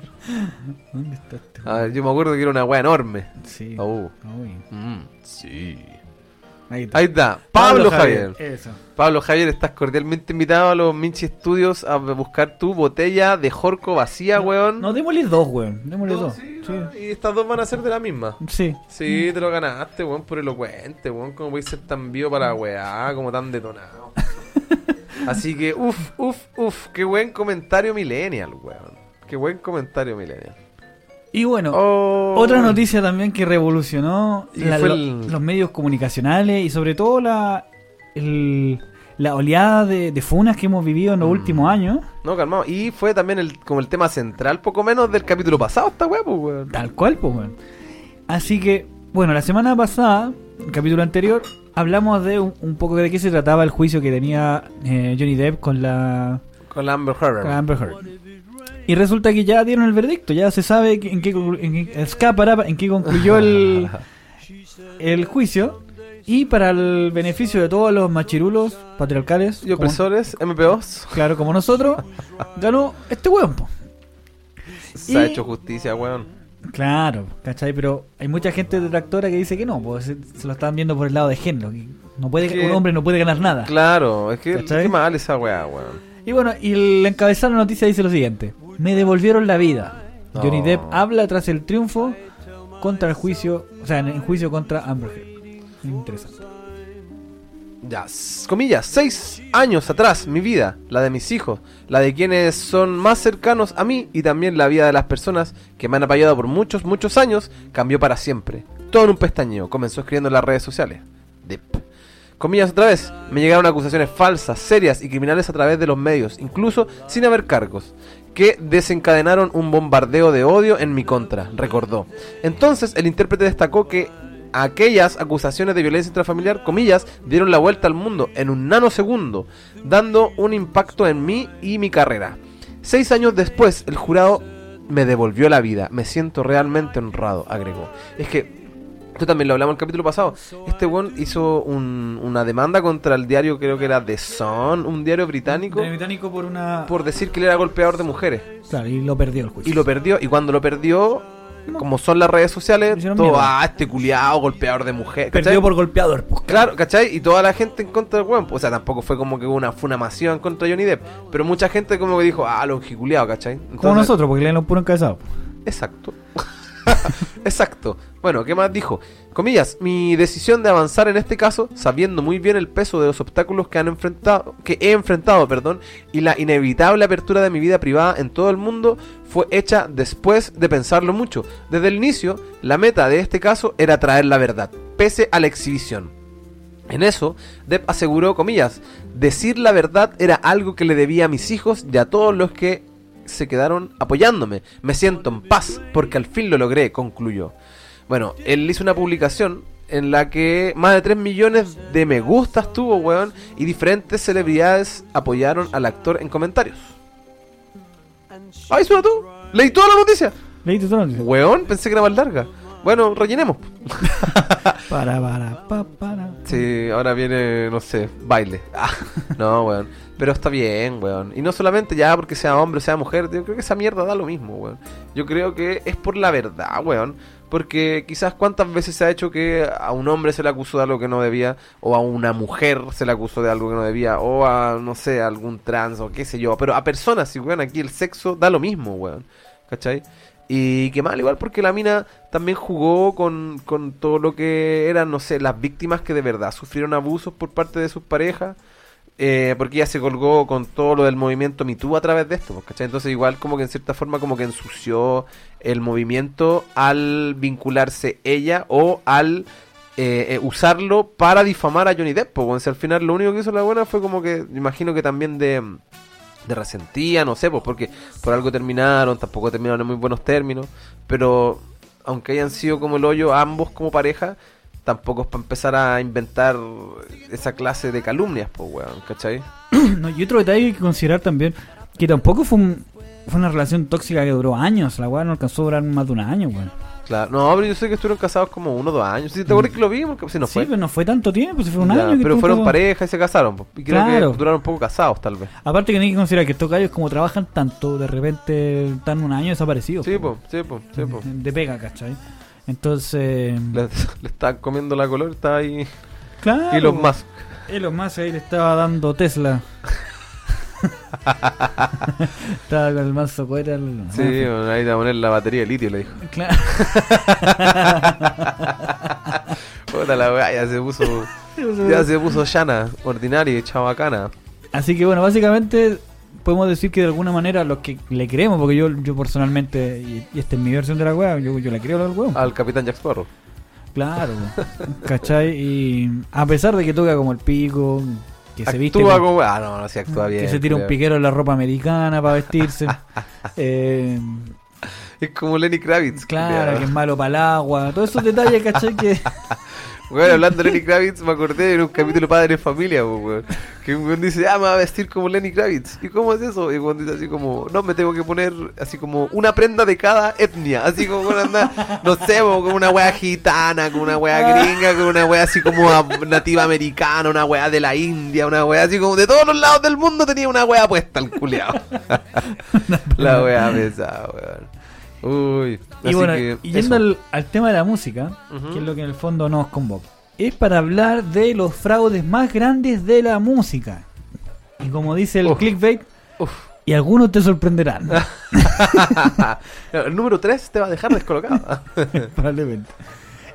¿Dónde está este? A ver, yo me acuerdo que era una weá enorme. Sí. Oh. Uy. Mm, sí. Ahí está. Ahí está, Pablo, Javier. Eso. Pablo Javier, estás cordialmente invitado a los Minchi Studios a buscar tu botella de Jorco vacía, weón. No, démosle dos, weón. Démosle dos. Sí, Sí. no, Y estas dos van a ser de la misma. Sí. Sí, te lo ganaste, weón, por elocuente, weón. Como podéis ser tan vivo para la weá, como tan detonado. Así que, uff, uff, uff, qué buen comentario millennial, weón. Qué buen comentario millennial. Y bueno, Oh. otra noticia también que revolucionó la- fue los medios comunicacionales y sobre todo la, el- la oleada de, de funas que hemos vivido en los Mm. últimos años. No, calmado. Y fue también el, como el tema central, poco menos del capítulo pasado, esta weá, pues, weón. Tal cual, pues, weón. Así que, bueno, la semana pasada, el capítulo anterior, hablamos de un, un poco de qué se trataba el juicio que tenía eh, Johnny Depp con la, Con la Amber Heard. con Amber Heard. Y resulta que ya dieron el veredicto, ya se sabe en qué, en qué- en qué concluyó el, el juicio. Y para el beneficio de todos los machirulos patriarcales, Y como- opresores, MPOs. claro, como nosotros, ganó este hueón. Se ha hecho justicia, weón. Claro, ¿cachai? Pero hay mucha gente detractora que dice que no, pues se, se lo están viendo por el lado de género. que no puede, un hombre no puede ganar nada. Claro, es que ¿Cachai? qué mal esa weá, weón. Y bueno, y el encabezado de la noticia dice lo siguiente: Me devolvieron la vida. Johnny. Depp habla tras el triunfo contra el juicio, o sea, en el juicio contra Amber Heard. Interesante. Ya, comillas, seis años atrás, mi vida, la de mis hijos, la de quienes son más cercanos a mí y también la vida de las personas que me han apoyado por muchos, muchos años, cambió para siempre. Todo en un pestañeo, comenzó escribiendo en las redes sociales. Depp. Comillas otra vez, me llegaron acusaciones falsas, serias y criminales a través de los medios, incluso sin haber cargos, que desencadenaron un bombardeo de odio en mi contra, recordó. Entonces el intérprete destacó que aquellas acusaciones de violencia intrafamiliar, comillas, dieron la vuelta al mundo en un nanosegundo, dando un impacto en mí y mi carrera. Seis años después, el jurado me devolvió la vida. Me siento realmente honrado, agregó. Es que esto también lo hablamos en el capítulo pasado. Este weón hizo un- una demanda contra el diario, creo que era The Sun, un diario británico, De británico por una. por decir que él era golpeador de mujeres. Claro, y lo perdió el juicio. Y lo perdió, y cuando lo perdió, como son las redes sociales, todo, ah, este culiado, golpeador de mujeres. Perdió por golpeador. pues, Claro, ¿cachai? Y toda la gente en contra del weón. O sea, tampoco fue como que una, fue una masiva en contra de Johnny Depp. Pero mucha gente como que dijo, ah, lo giculeado, ¿cachai? Como Entonces- nosotros, porque le un puro encabezado. Exacto. Exacto. Bueno, ¿qué más dijo? Comillas, mi decisión de avanzar en este caso, sabiendo muy bien el peso de los obstáculos que han enfrentado, que he enfrentado, perdón, y la inevitable apertura de mi vida privada en todo el mundo, fue hecha después de pensarlo mucho. Desde el inicio, la meta de este caso era traer la verdad, pese a la exhibición. En eso, Depp aseguró, comillas, decir la verdad era algo que le debía a mis hijos y a todos los que se quedaron apoyándome. Me siento en paz porque al fin lo logré, concluyó. Bueno, él hizo una publicación en la que más de 3 millones de me gustas tuvo, weón, y diferentes celebridades apoyaron al actor en comentarios. ¡Ay, suena tú! ¡Leí toda la noticia! ¿Leíste todo? Para, Weón, pensé que era más larga. Bueno, rellenemos. para, pa, para. Sí, ahora viene, no sé, baile. Ah, no, weón. Pero está bien, weón. Y no solamente ya porque sea hombre o sea mujer, yo creo que esa mierda da lo mismo, weón. Yo creo que es por la verdad, weón. Porque quizás cuántas veces se ha hecho que a un hombre se le acusó de algo que no debía, o a una mujer se le acusó de algo que no debía, o a, no sé, a algún trans o qué sé yo. Pero a personas, sí, weón, aquí el sexo da lo mismo, weón. ¿Cachai? Y qué mal, igual porque la mina también jugó con, con todo lo que eran, no sé, las víctimas que de verdad sufrieron abusos por parte de sus parejas. eh, porque ella se colgó con todo lo del movimiento MeToo a través de esto, pues, ¿cachai? Entonces igual como que en cierta forma como que ensució el movimiento al vincularse ella o al eh, eh, usarlo para difamar a Johnny Depp. Pues, weón. Si al final lo único que hizo la buena fue como que, imagino que también de de resentía, no sé, pues porque por algo terminaron, tampoco terminaron en muy buenos términos, pero aunque hayan sido como el hoyo ambos como pareja, tampoco es para empezar a inventar esa clase de calumnias, pues weón, ¿cachai? No, y otro detalle que hay que considerar también, que tampoco fue, un- fue una relación tóxica que duró años. La weá no alcanzó a durar más de un año, weón. Claro, no, pero yo sé que estuvieron casados como uno o dos años. Si te acuerdas que lo vimos, si no sí, fue. pero no fue tanto tiempo, si fue un Ya, año. que pero fueron casado. pareja y se casaron. Y creo Claro. que duraron un poco casados, tal vez. Aparte que hay que considerar que estos gallos como trabajan tanto, de repente están un año desaparecidos. Sí, po. pues, sí, pues, sí, pues. De pega, ¿cachai? Entonces... Le, le están comiendo la color, está ahí. Claro. Y los más. Elon Musk ahí le estaba dando Tesla. estaba con el mazo cohete. al- Sí, bueno, ahí te va a poner la batería de litio, le dijo. Claro. Puta la weá, ya se puso. Ya se puso llana, ordinaria y chabacana. Así que bueno, básicamente podemos decir que de alguna manera los que le creemos, porque yo, yo personalmente, y, y esta es mi versión de la weá, yo, yo le creo al weón. Al capitán Jack Sparrow. Claro, ¿cachai? Y a pesar de que toca como el pico, que se viste. Actúa como-. Ah, no, no, sí actúa bien. que se tira un piquero en la ropa americana para vestirse. eh, Es como Lenny Kravitz. claro, que es malo para el agua. Todos esos detalles, ¿cachai? Que. Bueno, hablando de Lenny Kravitz, me acordé en un capítulo Padre de Familia, weón. Que un weón dice, ah, me va a vestir como Lenny Kravitz. ¿Y cómo es eso? Y cuando dice así como, no, me tengo que poner así como una prenda de cada etnia. Así como, bueno, anda, no sé, como una wea gitana, como una wea gringa, como una wea así como nativa americana, una wea de la India, una wea así como de todos los lados del mundo tenía una wea puesta el culeado. la wea pesada, weón. Uy, Y así bueno, que y yendo al, al tema de la música, que es lo que en el fondo nos convoca, es para hablar de los fraudes más grandes de la música. Y como dice el Uf. clickbait, Uf. y algunos te sorprenderán. El número 3 te va a dejar descolocado. Probablemente.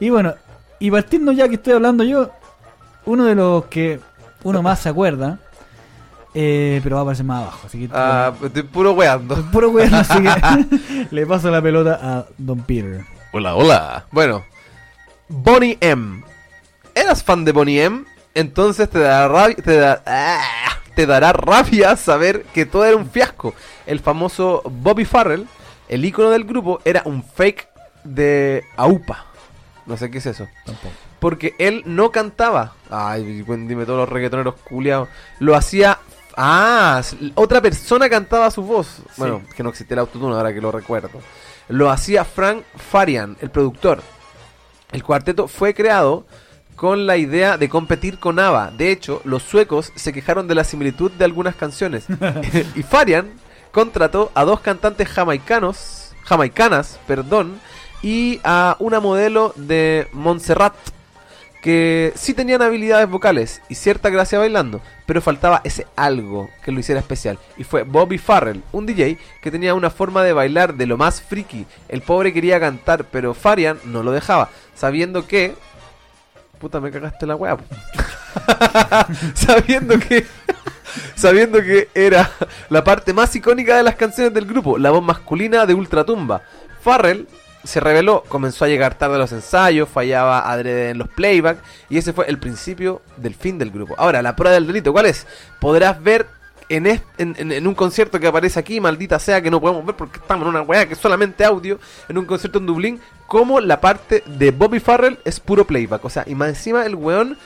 Y bueno, y partiendo ya que estoy hablando yo, uno de los que uno más se acuerda, eh, pero va a aparecer más abajo, así que Ah, estoy puro weando. puro weón, así que le paso la pelota a Don Peter. Hola, hola. Bueno, Bonnie M. ¿Eras fan de Bonnie M? entonces te dará rabia, te, da- ¡Ah! te dará rabia saber que todo era un fiasco. El famoso Bobby Farrell, el ícono del grupo, era un fake de AUPA. No sé qué es eso. Tampoco. Porque él no cantaba. Ay, bueno, dime todos los reggaetoneros culiados. Lo hacía. Ah, otra persona cantaba su voz. Bueno, que no existía el autotune ahora que lo recuerdo. Lo hacía Frank Farian, el productor. El cuarteto fue creado con la idea de competir con ABBA. De hecho, los suecos se quejaron de la similitud de algunas canciones. y Farian contrató a dos cantantes jamaicanos, jamaicanas, perdón, y a una modelo de Montserrat que sí tenían habilidades vocales y cierta gracia bailando, pero faltaba ese algo que lo hiciera especial. Y fue Bobby Farrell, un DJ que tenía una forma de bailar de lo más friki. El pobre quería cantar, pero Farian no lo dejaba, sabiendo que... Puta, me cagaste la weá. sabiendo que... sabiendo que era la parte más icónica de las canciones del grupo, la voz masculina de Ultratumba. Farrell se reveló, comenzó a llegar tarde a los ensayos, fallaba adrede en los playback y ese fue el principio del fin del grupo. Ahora, la prueba del delito, ¿cuál es? Podrás ver en, est- en, en- en un concierto que aparece aquí, maldita sea que no podemos ver porque estamos en una weá que es solamente audio, en un concierto en Dublín, como la parte de Bobby Farrell es puro playback. O sea, y más encima el weón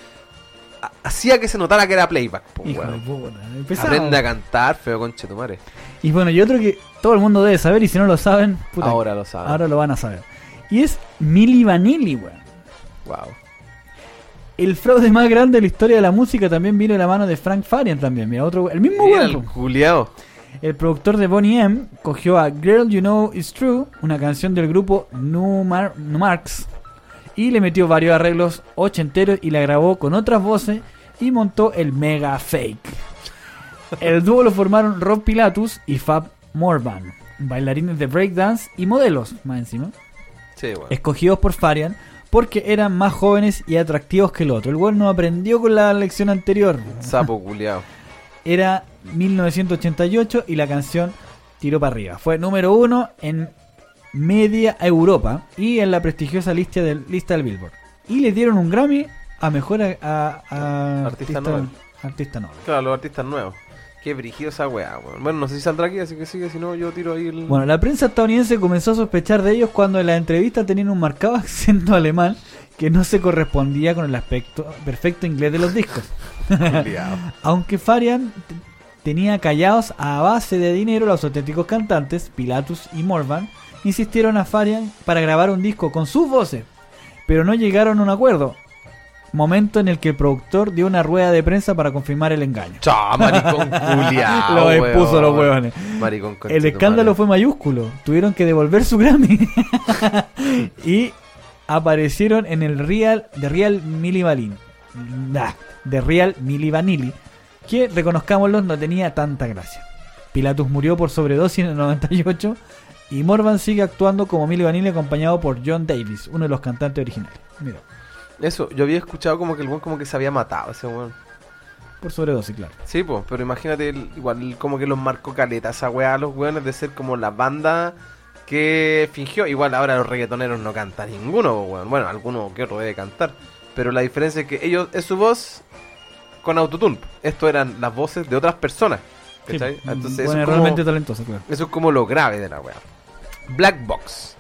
hacía que se notara que era playback. po, Hijo de weón. puta, pesado. Aprende a cantar, feo conche tu madre. Y bueno, y otro que todo el mundo debe saber, y si no lo saben, puta, Ahora lo sabes. ahora lo van a saber. Y es Milli Vanilli, weón. Wow. El fraude más grande de la historia de la música también vino de la mano de Frank Farian también. Mira, otro, el mismo Mira weón. el productor de Bonnie M cogió a Girl You Know It's True, una canción del grupo Numar Numarx, y le metió varios arreglos ochenteros y la grabó con otras voces y montó el mega fake. El dúo lo formaron Rob Pilatus y Fab Morvan, bailarines de breakdance y modelos, más encima, Sí, weón. escogidos por Farian porque eran más jóvenes y atractivos que el otro. El weón no aprendió con la lección anterior. Sapo culiao. Era 1988 y la canción tiró para arriba. Fue número uno en media Europa y en la prestigiosa lista del, lista del Billboard. Y le dieron un Grammy a mejor a, a- a Artista Nobel. Claro, los artistas nuevos. Qué brígido esa weá, weón. Bueno, no sé si saldrá aquí, así que sigue, si no, yo tiro ahí el. Bueno, la prensa estadounidense comenzó a sospechar de ellos cuando en la entrevista tenían un marcado acento alemán que no se correspondía con el aspecto perfecto inglés de los discos. Aunque Farian tenía callados a base de dinero, los auténticos cantantes, Pilatus y Morvan, insistieron a Farian para grabar un disco con sus voces, pero no llegaron a un acuerdo. Momento en el que el productor dio una rueda de prensa para confirmar el engaño. Chao, maricón culiao. Lo expuso los. Maricón conche El escándalo madre. fue mayúsculo. Tuvieron que devolver su Grammy. y aparecieron en el Real de Real Milli Vanilli. Nah, de Real Milli Vanilli. Que, reconozcámoslo, no tenía tanta gracia. Pilatus murió por sobredosis en el 98. Y Morvan sigue actuando como Milli Vanilli acompañado por John Davis, uno de los cantantes originales. Mira, Eso, yo había escuchado como que el weón como que se había matado ese weón. por sobredosis, claro. Sí, pues, pero imagínate, el- igual como que los marcó caleta esa weá a los weones de ser como la banda que fingió. Igual ahora los reggaetoneros no cantan ninguno, weón. Bueno, alguno que otro debe cantar. Pero la diferencia es que ellos, es su voz con autotune. Esto eran las voces de otras personas. ¿Cachai? Sí, Entonces eso, bueno, es como, realmente talentoso, claro. eso es como lo grave de la weá. Black Box.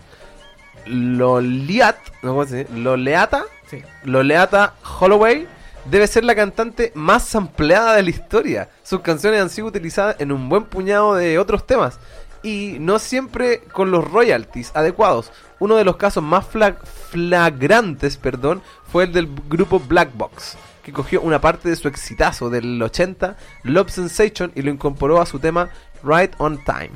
Loliat, no, ¿cómo se dice? Loleata. Sí. Loleata Holloway debe ser la cantante más sampleada de la historia. Sus canciones han sido utilizadas en un buen puñado de otros temas y no siempre con los royalties adecuados. Uno de los casos más fla- flagrantes, perdón, fue el del grupo Black Box, que cogió una parte de su exitazo del 80, Love Sensation, y lo incorporó a su tema Right on Time,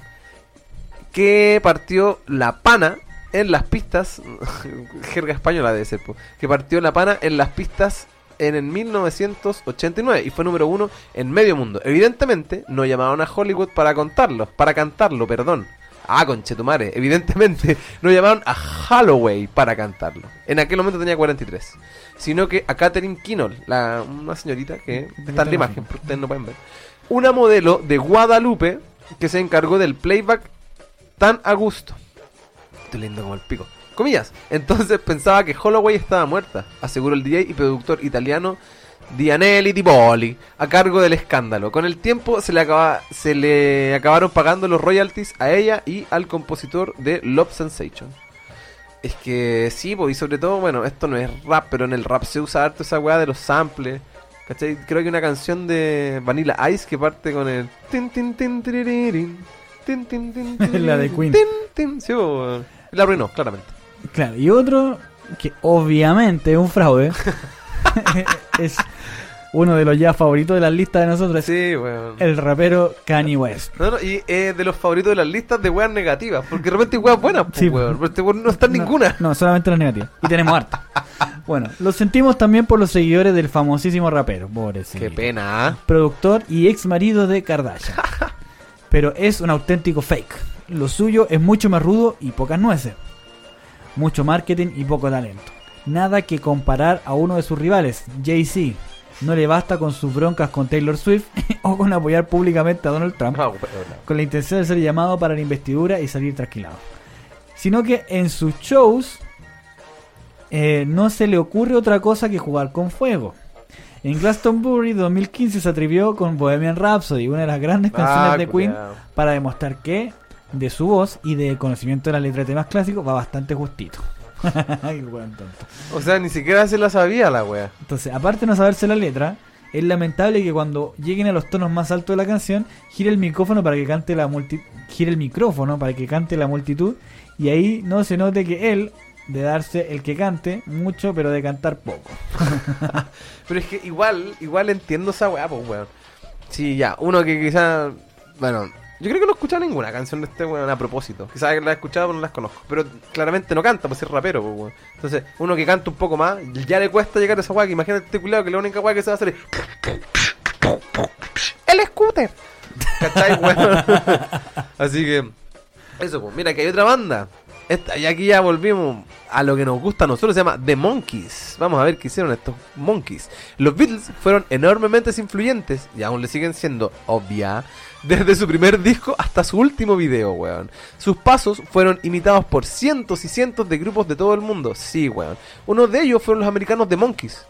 que partió la pana en las pistas, jerga española debe ser, po, que partió la pana en las pistas en el 1989 y fue número uno en medio mundo. Evidentemente no llamaron a Hollywood para contarlo, para cantarlo, perdón. Ah, conchetumare, evidentemente no llamaron a Holloway para cantarlo. En aquel momento tenía 43. Sino que a Catherine Kinnell, la, una señorita que está en la imagen, pero ustedes no pueden ver. Una modelo de Guadalupe que se encargó del playback tan a gusto. Estoy lindo como el pico. Comillas. Entonces pensaba que Holloway estaba muerta, aseguró el DJ y productor italiano di Anelli di Poli, a cargo del escándalo. Con el tiempo se le, acaba, se le acabaron pagando los royalties a ella y al compositor de Love Sensation. Es que sí, y sobre todo, bueno, esto no es rap, pero en el rap se usa harto esa weá de los samples. ¿Cachai? Creo que una canción de Vanilla Ice que parte con el. Tin, tin, tin, La de Queen. Sí, la arruinó, claramente. Claro, y otro que obviamente es un fraude. es uno de los ya favoritos de las listas de nosotros. Sí, weón. El rapero Kanye West. No, no, y es de los favoritos de las listas de weas negativas. Porque de repente hay weas buenas, pues, Sí. weón. Pero este weón no está No, ninguna. No, solamente las negativas. Y tenemos harta. Bueno, lo sentimos también por los seguidores del famosísimo rapero. Pobrecito. Qué pena, ¿ah? Productor y ex marido de Kardashian. Pero es un auténtico fake. Lo suyo es mucho más rudo y pocas nueces. Mucho marketing y poco talento. Nada que comparar a uno de sus rivales, Jay-Z. No le basta con sus broncas con Taylor Swift o con apoyar públicamente a Donald Trump con la intención de ser llamado para la investidura y salir trasquilado. Sino que en sus shows eh, no se le ocurre otra cosa que jugar con fuego. En Glastonbury 2015 se atrevió con Bohemian Rhapsody, una de las grandes canciones Ah, de Queen, para demostrar que de su voz y de conocimiento de la letra de temas clásicos va bastante justito. Qué weón tonto. O sea, ni siquiera se la sabía la wea. Entonces, aparte de no saberse la letra, es lamentable que cuando lleguen a los tonos más altos de la canción, gire el micrófono para que cante la multi gire el micrófono para que cante la multitud y ahí no se note que él de darse el que cante mucho, pero de cantar poco. Pero es que igual, igual entiendo esa weá, pues weón. Sí, ya, uno que quizá. Bueno, yo creo que no he escuchado ninguna canción de este weón a propósito. Quizás la he escuchado, pero no las conozco. Pero claramente no canta, pues es rapero, pues weón. Entonces, uno que canta un poco más, ya le cuesta llegar a esa weá. Que imagínate este culiado que la única weá que se va a hacer es. ¡El scooter! ¿Cachai, weón? Así que. Eso, pues. Mira, que hay otra banda. Y aquí ya volvimos a lo que nos gusta a nosotros, se llama The Monkeys. Vamos a ver qué hicieron estos Monkeys. Los Beatles fueron enormemente influyentes y aún le siguen siendo obvia desde su primer disco hasta su último video, weón. Sus pasos fueron imitados por cientos y cientos de grupos de todo el mundo. Sí, weón. Uno de ellos fueron los americanos The Monkeys.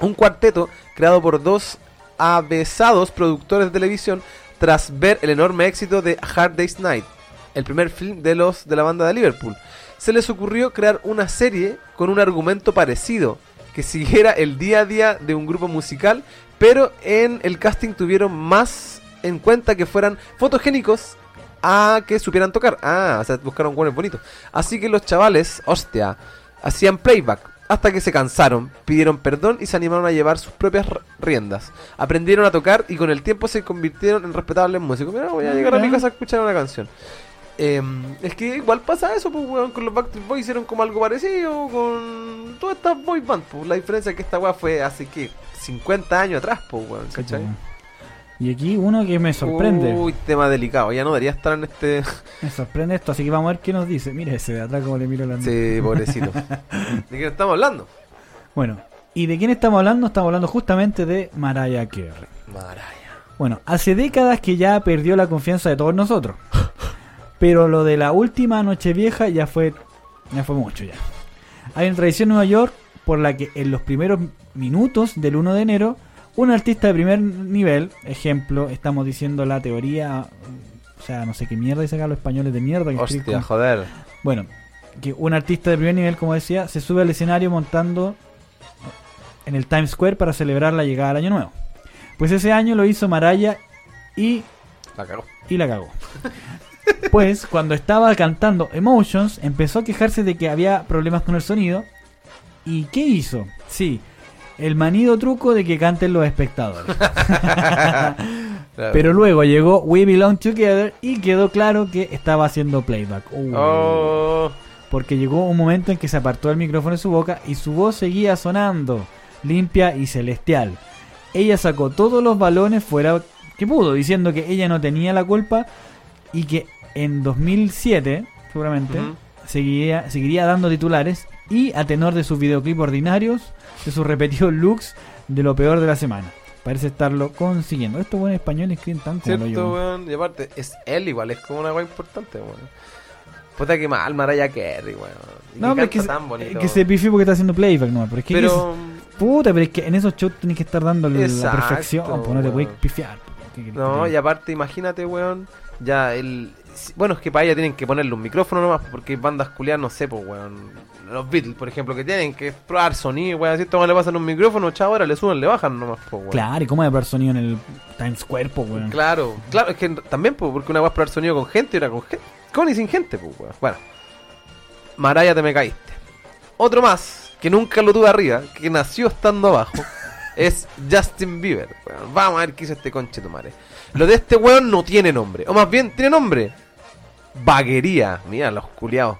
Un cuarteto creado por dos avesados productores de televisión tras ver el enorme éxito de Hard Day's Night, el primer film de los de la banda de Liverpool. Se les ocurrió crear una serie con un argumento parecido, que siguiera el día a día de un grupo musical, pero en el casting tuvieron más en cuenta que fueran fotogénicos a que supieran tocar. Ah, o sea, buscaron buenos bonitos. Así que los chavales, hostia, hacían playback hasta que se cansaron, pidieron perdón y se animaron a llevar sus propias riendas. Aprendieron a tocar y con el tiempo se convirtieron en respetables músicos. Mira, voy a llegar a mi casa a escuchar una canción. Em, es que igual pasa eso, pues, weón, con los Backstreet Boys hicieron como algo parecido con todas estas boy band, pues. La diferencia es que esta weá fue hace, que 50 años atrás, pues, weón, ¿cachai? Y aquí uno que me sorprende. Uy, tema delicado, ya no debería estar en este... Me sorprende esto, así que vamos a ver qué nos dice. Mira ese de atrás como le miro la sí, pobrecito. ¿De qué estamos hablando? Bueno, ¿y de quién estamos hablando? Estamos hablando justamente de Mariah Carey. Maraya. Bueno, hace décadas que ya perdió la confianza de todos nosotros. Pero lo de la última Nochevieja ya fue, ya fue mucho ya. Hay una tradición en Nueva York por la que en los primeros minutos del 1 de enero, un artista de primer nivel, ejemplo, estamos diciendo la teoría, o sea, no sé qué mierda dicen acá los españoles de mierda. Que Hostia, joder. bueno, que un artista de primer nivel, como decía, se sube al escenario montando en el Times Square para celebrar la llegada del año nuevo. Pues ese año lo hizo Maraya y, La cagó. y la cagó. Pues cuando estaba cantando Emotions, empezó a quejarse de que había problemas con el sonido. ¿Y qué hizo? Sí, el manido truco de que canten los espectadores. Claro. Pero luego llegó We Belong Together y quedó claro que estaba haciendo playback. Uh. Oh, porque llegó un momento en que se apartó el micrófono de su boca y su voz seguía sonando, limpia y celestial. Ella sacó todos los balones fuera que pudo, diciendo que ella no tenía la culpa y que en 2007, seguramente, seguiría, seguiría dando titulares y a tenor de sus videoclips ordinarios, de sus repetidos looks, de lo peor de la semana. Parece estarlo consiguiendo. Estos buenos españoles escriben tan como Cierto, weón. Y aparte, es él igual, es como una weá importante, weón. Puta que mal, Mariah Carey, weón. Y No, pero es que, tan bonito. que se pifió porque está haciendo playback, no, pero es que Pero, Puta, pero es que en esos shows tenés que estar dando la perfección, pues no te puedes weón. pifiar. ¿Qué querés que No, y aparte, imagínate, weón, ya el... Bueno, es que para ella tienen que ponerle un micrófono nomás, porque bandas culiadas, no sé, pues, weón. Los Beatles, por ejemplo, que tienen que probar sonido, weón. Si esto le pasan un micrófono, chao, ahora le suben, le bajan nomás, pues, weón. Claro, ¿y cómo probar sonido en el Times Square, po, weón? Claro, claro, es que también, pues, porque una va a probar sonido con gente y otra con gente. Con y sin gente, pues, weón. Bueno, Maraya, te me caíste. Otro más, que nunca lo tuve arriba, que nació estando abajo, es Justin Bieber. weón. Vamos a ver qué hizo este conche tu madre. Lo de este weón no tiene nombre, o más bien, tiene nombre. Vaguería, mira los culiados.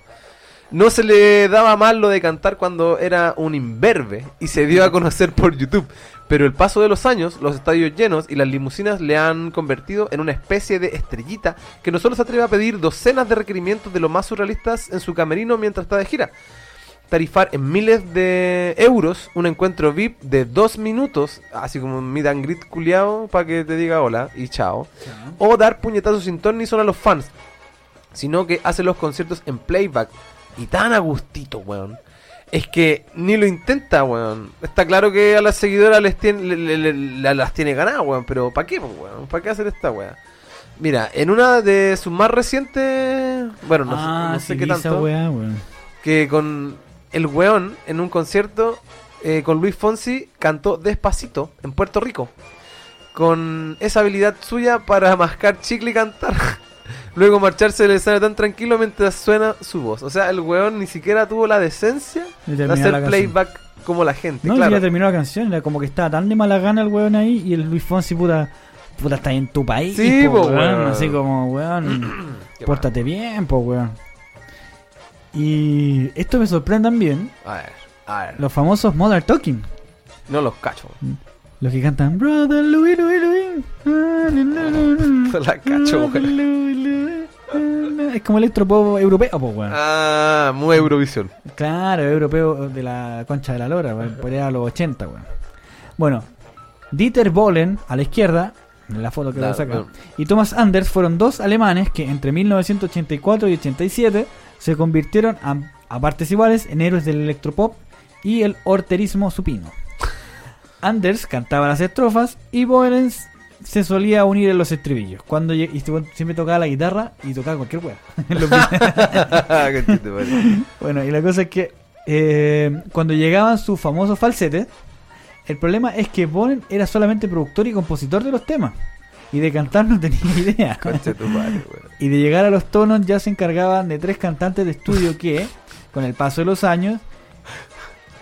No se le daba mal lo de cantar cuando era un imberbe y se dio a conocer por YouTube. Pero el paso de los años, los estadios llenos y las limusinas le han convertido en una especie de estrellita que no solo se atreve a pedir docenas de requerimientos de lo más surrealistas en su camerino mientras está de gira. Tarifar en miles de euros un encuentro VIP de dos minutos, así como un meet and greet culiao para que te diga hola y chao. O dar puñetazos sin ton ni son a los fans, sino que hace los conciertos en playback y tan a gustito, weón. Es que ni lo intenta, weón. Está claro que a las seguidoras les tiene, le- le- le- la- las tiene ganadas, weón. Pero ¿para qué, pues, weón? ¿Para qué hacer esta weá? Mira, en una de sus más recientes. Bueno, no, sé- ah, no sé sí, qué tanto. weá, weón. Que con el weón en un concierto eh, con Luis Fonsi cantó Despacito en Puerto Rico. Con esa habilidad suya para mascar chicle y cantar. Luego marcharse del escenario tan tranquilo mientras suena su voz. O sea, el weón ni siquiera tuvo la decencia de hacer canción. playback como la gente. No, claro. ya terminó la canción, era como que estaba tan de mala gana el weón ahí y el Luis Fonsi, puta, puta, está en tu país, Sí, po, po, weón. weón. Así como, weón, pórtate bien, po, weón. Y esto me sorprende también. A ver, a ver. los famosos Modern Talking, No los cacho. Los que cantan Brother Louis, Louis, Louis. ah, La cacho. Es como electropop europeo, po, weón. Ah, muy Eurovisión. Claro, europeo de la concha de la lora, weón, por allá a los 80, weón. Bueno, Dieter Bohlen a la izquierda, en la foto que Claro, voy a sacar, bueno. y Thomas Anders fueron dos alemanes que entre 1984 y 87 se convirtieron a, a partes iguales en héroes del electropop y el horterismo supino. Anders cantaba las estrofas y Bohlen se solía unir en los estribillos. Cuando y este siempre tocaba la guitarra y tocaba cualquier weón. bueno, y la cosa es que eh, cuando llegaban sus famosos falsetes, el problema es que Bonen era solamente productor y compositor de los temas. Y de cantar no tenía idea. Madre, y de llegar a los tonos ya se encargaban de tres cantantes de estudio que, con el paso de los años,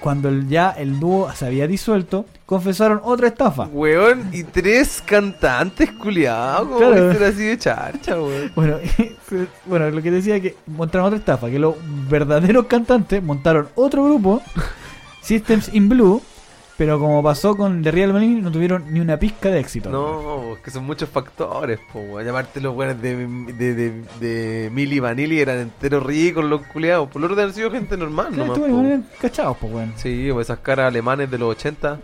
cuando el- ya el dúo se había disuelto, confesaron otra estafa. Weón, y tres cantantes culiados. ¿Cómo Claro. así de charcha, weón? Bueno, bueno, lo que decía que montaron otra estafa, que los verdaderos cantantes montaron otro grupo, Systems in Blue, pero como pasó con The Real Money, no tuvieron ni una pizca de éxito. No, es que son muchos factores, po. Llamarte los weones de, de, de, de Mili Vanilli eran enteros ricos, los culiados. Por lo otro han sido gente normal, Claro, nomás, po. eran cachados, pues, weón. Sí, o esas caras alemanes de los 80.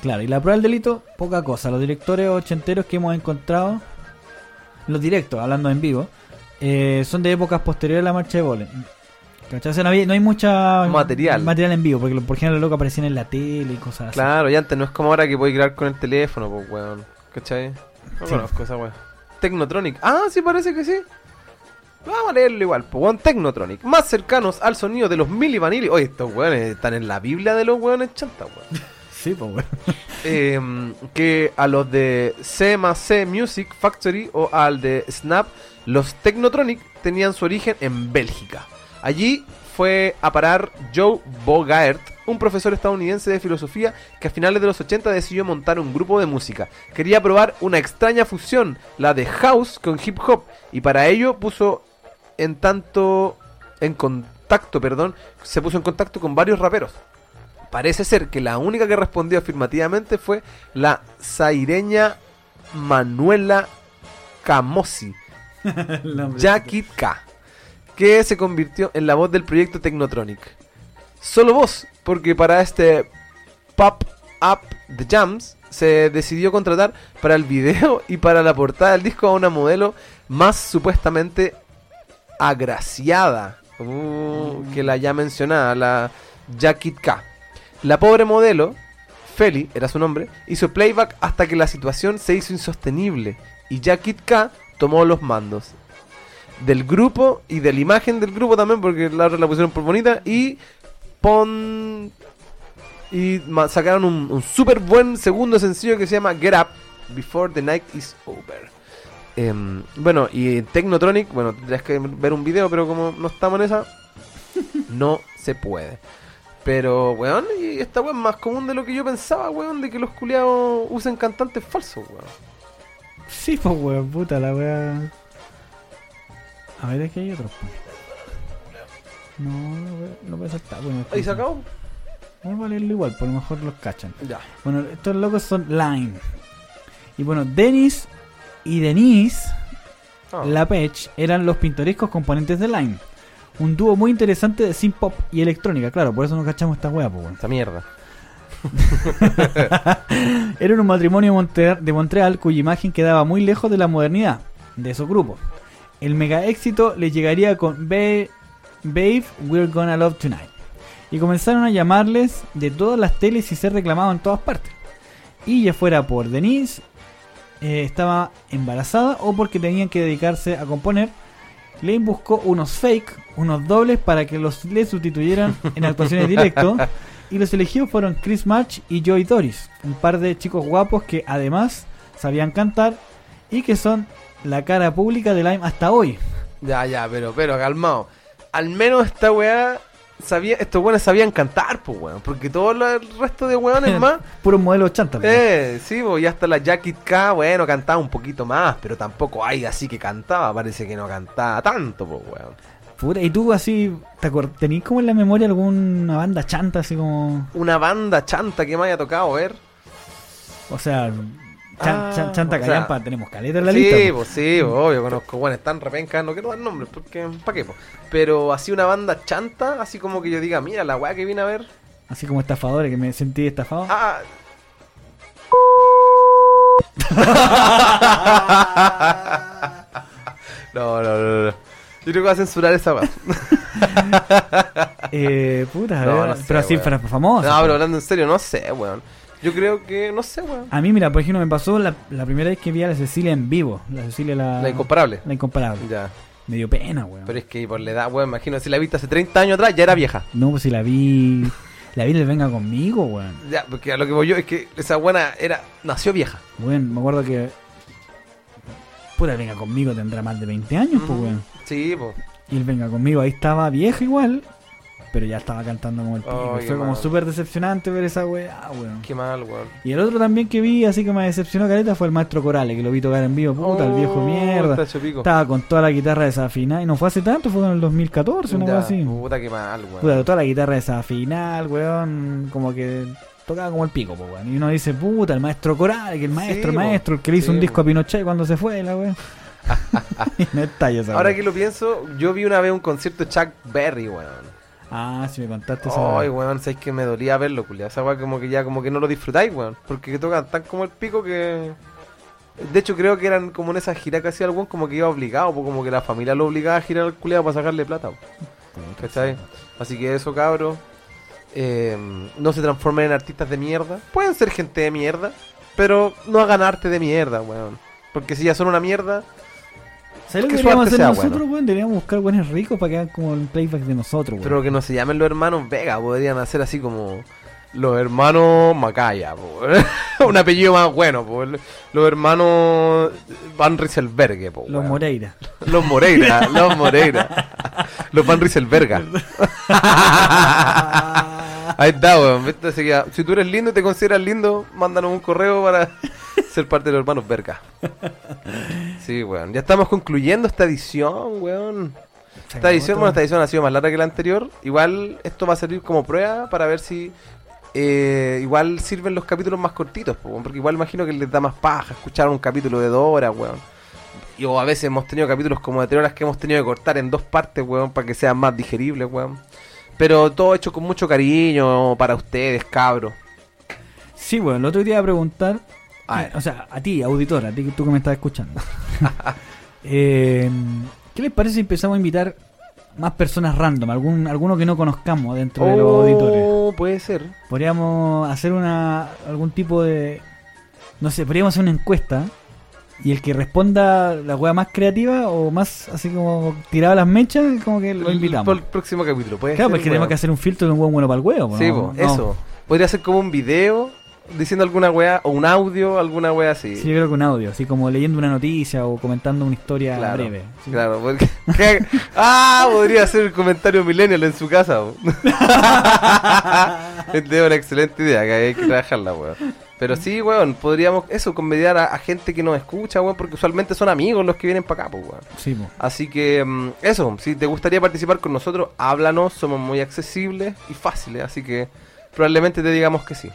Claro, y la prueba del delito, poca cosa. Los directores ochenteros que hemos encontrado, los directos, hablando en vivo, eh, son de épocas posteriores a la marcha de Bolen. ¿Cachai? O sea, no, había- no hay mucha Material. material en vivo, porque por ejemplo los locos aparecían en la tele y cosas así. Claro, y antes no es como ahora que puedes grabar con el teléfono, pues, weón. ¿Cachai? No Sí. conozco esa weón. Technotronic. Ah, sí, parece que sí. Vamos a leerlo igual, pues, weón. Technotronic. Más cercanos al sonido de los Mili Vanilli. Oye, estos weones están en la Biblia de los weones chanta, weón. Sí, pues, weón. Eh, que a los de C más C Music Factory o al de Snap, los Technotronic tenían su origen en Bélgica. Allí fue a parar Joe Bogaert, un profesor estadounidense de filosofía que a finales de los 80 decidió montar un grupo de música. Quería probar una extraña fusión, la de house con hip hop, y para ello puso en tanto en contacto, perdón, se puso en contacto con varios raperos. Parece ser que la única que respondió afirmativamente fue la zaireña Manuela Camosi, Jackie K, que se convirtió en la voz del proyecto Technotronic. Solo voz, porque para este Pop Up The Jams se decidió contratar para el video y para la portada del disco a una modelo más supuestamente agraciada uh, que la ya mencionada, la Jackie K. La pobre modelo, Feli, era su nombre, hizo playback hasta que la situación se hizo insostenible y ya Kid K tomó los mandos del grupo y de la imagen del grupo también, porque la otra la pusieron por bonita y pon y sacaron un, un súper buen segundo sencillo que se llama Get Up Before the Night is Over. Em, bueno, y Technotronic, bueno, tendrías que ver un video, pero como no estamos en esa, no se puede. Pero, weón, y esta weón es más común de lo que yo pensaba, weón, de que los culiados usen cantantes falsos, weón. Sí, pues, weón, puta, la wea. A ver, es que hay otros. pues. No, no, voy- no puede saltar. Bueno, Ahí se acabó. Vamos a leerlo igual, por lo mejor los cachan. Ya. Bueno, estos locos son Line. Y bueno, Dennis y Denise Ah. Lapech eran los pintorescos componentes de Line. Un dúo muy interesante de synth pop y electrónica, claro, por eso no cachamos esta wea, pues. Esta mierda. Eran un matrimonio de Montreal cuya imagen quedaba muy lejos de la modernidad de esos grupos. El mega éxito les llegaría con Ba- Babe, We're Gonna Love Tonight. Y comenzaron a llamarles de todas las teles y ser reclamados en todas partes. Y ya fuera por Denise, eh, estaba embarazada o porque tenían que dedicarse a componer, Lane buscó unos fake, unos dobles para que los le sustituyeran en actuaciones directo. Y los elegidos fueron Chris March y Joey Doris, un par de chicos guapos que además sabían cantar y que son la cara pública de Lime hasta hoy. Ya, ya, pero, pero, calmado. Al menos esta weá sabía, estos weones sabían cantar, pues weón. Porque todo lo- el resto de weones más. Puro modelo 80. pues. Eh, sí, pues, y hasta la Jackie K, bueno, cantaba un poquito más, pero tampoco hay así que cantaba, parece que no cantaba tanto, pues weón. Puta, y tú así, ¿te ¿tenís como en la memoria alguna banda chanta así como... Una banda chanta que me haya tocado ver. O sea, chan- Ah, chan- chanta o sea, callampa, tenemos caleta en la sí, lista. pues. pues sí, pues, obvio, conozco, bueno, están repencas, no quiero dar nombres, porque, ¿para qué? Pero así una banda chanta, así como que yo diga, mira, la weá que vine a ver. Así como estafadores, que me sentí estafado. Ah. no, no, no, no. Yo creo que voy a censurar esa weá. Eh, puta, a No, ver, no sé, pero así para famoso. No, pero hablando en serio, no sé, weón. Yo creo que, no sé, weón. A mí, mira, por ejemplo, me pasó la, la primera vez que vi a la Cecilia en vivo. La Cecilia, la, La incomparable. la incomparable. Ya. Me dio pena, weón. Pero es que por la edad, weón, imagino, si la viste hace 30 años atrás, ya era vieja. No, pues si la vi. La vi el Venga conmigo, weón. Ya, porque a lo que voy yo es que esa buena era, nació vieja. Weón, me acuerdo que. Puta, el Venga conmigo tendrá más de 20 años, pues, Ujú. weón. Sí, pues. Y el Venga conmigo ahí estaba vieja igual. Pero ya estaba cantando como el pico. Qué Fue como súper decepcionante ver esa weá, weón. Qué mal, weón. Y el otro también que vi, así que me decepcionó caleta, fue el maestro Corales, que lo vi tocar en vivo. Puta, el viejo Oh, mierda. está. Estaba con toda la guitarra desafinada. Y no fue hace tanto, fue en el 2014, una cosa así. Puta, qué mal, weón. Puta, toda la guitarra desafinada, weón. Como que tocaba como el pico, po, weón. Y uno dice, puta, el maestro Corales, que el maestro, Sí, el maestro, el que le hizo Sí, un disco a Pinochet cuando se fue, la weón. no esa Ahora que lo pienso, yo vi una vez un concierto de Chuck Berry, weón. Ah, si me contaste esa Ay, weón. weón, sabes que me dolía verlo, culiao. Esa weón como que ya como que no lo disfrutáis, weón. Porque tocan tan como el pico que... De hecho, creo que eran como en esa gira que hacía el weón, como que iba obligado, pues como que la familia lo obligaba a girar al culiado para sacarle plata. po. ¿Cachai? Así que eso, cabros. eh, no se transformen en artistas de mierda. Pueden ser gente de mierda, pero no hagan arte de mierda, weón. Porque si ya son una mierda, ¿Sabes lo que deberíamos hacer nosotros, bueno. weón? Deberíamos buscar buenos ricos para que hagan como el playback de nosotros, weón. pero que no se llamen los hermanos Vega, podrían hacer así como los hermanos Macaya, un apellido más bueno, po. los hermanos Van Rieselbergue, po, Los. Moreira. Los Moreira, los Moreira. Los Van Rieselberga. Ahí está, weón. ¿viste? Así que, si tú eres lindo y te consideras lindo, mándanos un correo para ser parte de los hermanos Verga. Sí, weón. Ya estamos concluyendo esta edición, weón. Esta edición, bueno, esta edición ha sido más larga que la anterior. Igual esto va a servir como prueba para ver si eh, igual sirven los capítulos más cortitos, porque igual imagino que les da más paja escuchar un capítulo de dos horas, weón. Y o a veces hemos tenido capítulos como de tres horas que hemos tenido que cortar en dos partes, weón, para que sean más digeribles, weón. Pero todo hecho con mucho cariño para ustedes, cabros. Sí, weón, el otro día iba a preguntar. A o sea, a ti, auditor, a ti que tú que me estás escuchando. Eh, ¿Qué les parece si empezamos a invitar más personas random, algún, alguno que no conozcamos dentro de los auditores. Oh, puede ser. Podríamos hacer una algún tipo de. No sé, podríamos hacer una encuesta. Y el que responda la wea más creativa o más así como tiraba las mechas, como que lo Por invitamos. el próximo capítulo, puede Claro, porque tenemos que hacer un filtro de un buen bueno para el huevo. Sí, ¿no? po, No. eso. Podría ser como un video diciendo alguna weá, o un audio, alguna weá así. Sí, yo creo que un audio, así como leyendo una noticia o comentando una historia Claro, breve. Sí. Claro, porque. Ah, podría ser el comentario millennial en su casa. es una excelente idea, que hay que trabajarla, weón. Pero sí, weón, podríamos eso, convidar a, a gente que nos escucha, weón, porque usualmente son amigos los que vienen para acá, pues, weón. Sí, po. Así que mm, eso, si te gustaría participar con nosotros, háblanos, somos muy accesibles y fáciles, así que probablemente te digamos que sí.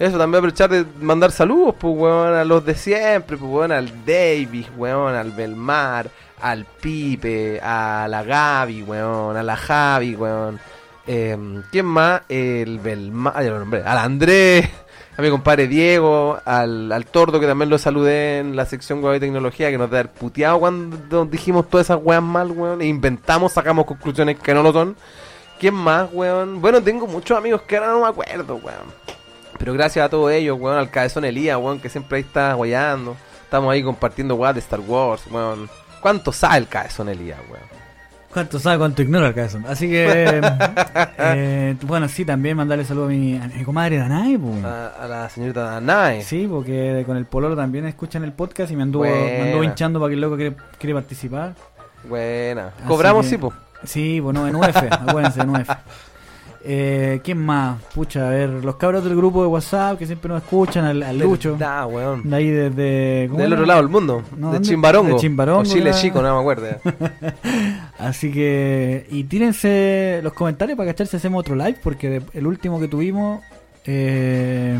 Eso, también aprovechar de mandar saludos, pues, weón, a los de siempre, pues, weón, al Davis, weón, al Belmar, al Pipe, a la Gaby, weón, a la Javi, weón. Eh, ¿Quién más? El Belmar, ya lo nombré, al Andrés, a mi compadre Diego, al, al Tordo, que también lo saludé en la sección Huevo y Tecnología, que nos da el puteado cuando dijimos todas esas weas mal, weón, e inventamos, sacamos conclusiones que no lo son. ¿Quién más, weón? Bueno, tengo muchos amigos que ahora no me acuerdo, weón. Pero gracias a todos ellos, weón, al cabezón Elías, weón, que siempre ahí está guayando. Estamos ahí compartiendo weas de Star Wars, weón. ¿Cuánto sabe el cabezón Elías, weón? ¿Cuánto sabe, cuánto ignora el caso? Así que, eh, bueno, sí, también mandarle saludo a mi, a mi comadre Danai, po. A, a la señorita Danae. Sí, porque con el Pololo también escuchan el podcast y me anduvo, me anduvo hinchando para que el loco quiere, quiere participar. Buena. Así Cobramos, que- sí, po. Sí, bueno, en UF, acuérdense, en UF. Eh, ¿Quién más? Pucha, a ver, los cabros del grupo de WhatsApp que siempre nos escuchan, al, al Lucho, Verdad, weón. de ahí desde... ¿cómo Del era? otro lado del mundo. No, de. Chimbarongo. De Chimbarongo, O Chile era- Chico, no me acuerdo. Así que, y tírense los comentarios para cachar si hacemos otro live, porque el último que tuvimos... Eh,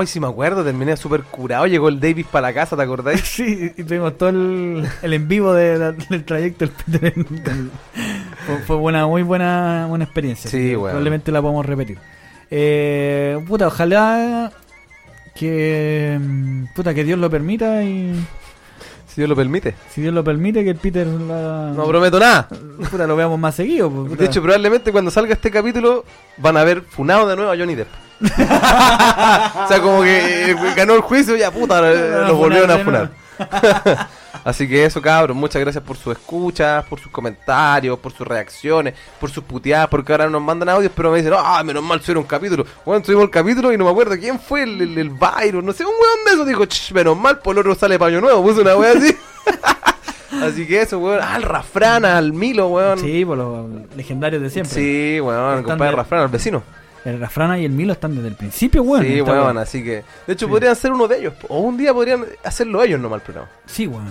Ay, sí me acuerdo, terminé súper curado. Llegó el Davis para la casa, ¿te acordáis? Sí, y tuvimos todo el, el en vivo de la- del trayecto del del- fue, fue buena, muy buena, buena experiencia. Sí. Probablemente la podamos repetir. Eh, puta, ojalá que mm, puta que Dios lo permita y Si Dios lo permite. si Dios lo permite que el Peter la- No prometo nada. puta, lo veamos más seguido. pues, puta. De hecho, probablemente cuando salga este capítulo van a ver funado de nuevo a Johnny Depp. o sea, como que eh, ganó el juicio y ya puta, Lo volvieron a funar. Así que eso, cabros, muchas gracias por sus escuchas, por sus comentarios, por sus reacciones, por sus puteadas, porque ahora nos mandan audios, pero me dicen, ah, menos mal subieron un capítulo. Bueno, subimos el capítulo y no me acuerdo quién fue el, el, el Byron, no sé, un weón de eso dijo, "Ch, menos mal, por el otro sale paño nuevo, puso una wea así. así que eso, weón, al Rafrana, al Milo, weón. Sí, por los legendarios de siempre. Sí, weón, compadre de- Rafrana, al vecino. El Rafrana y el Milo están desde el principio, weón. sí, weón, bueno. así que. De hecho, Sí. podrían ser uno de ellos. O un día podrían hacerlo ellos nomás el programa. Sí, weón.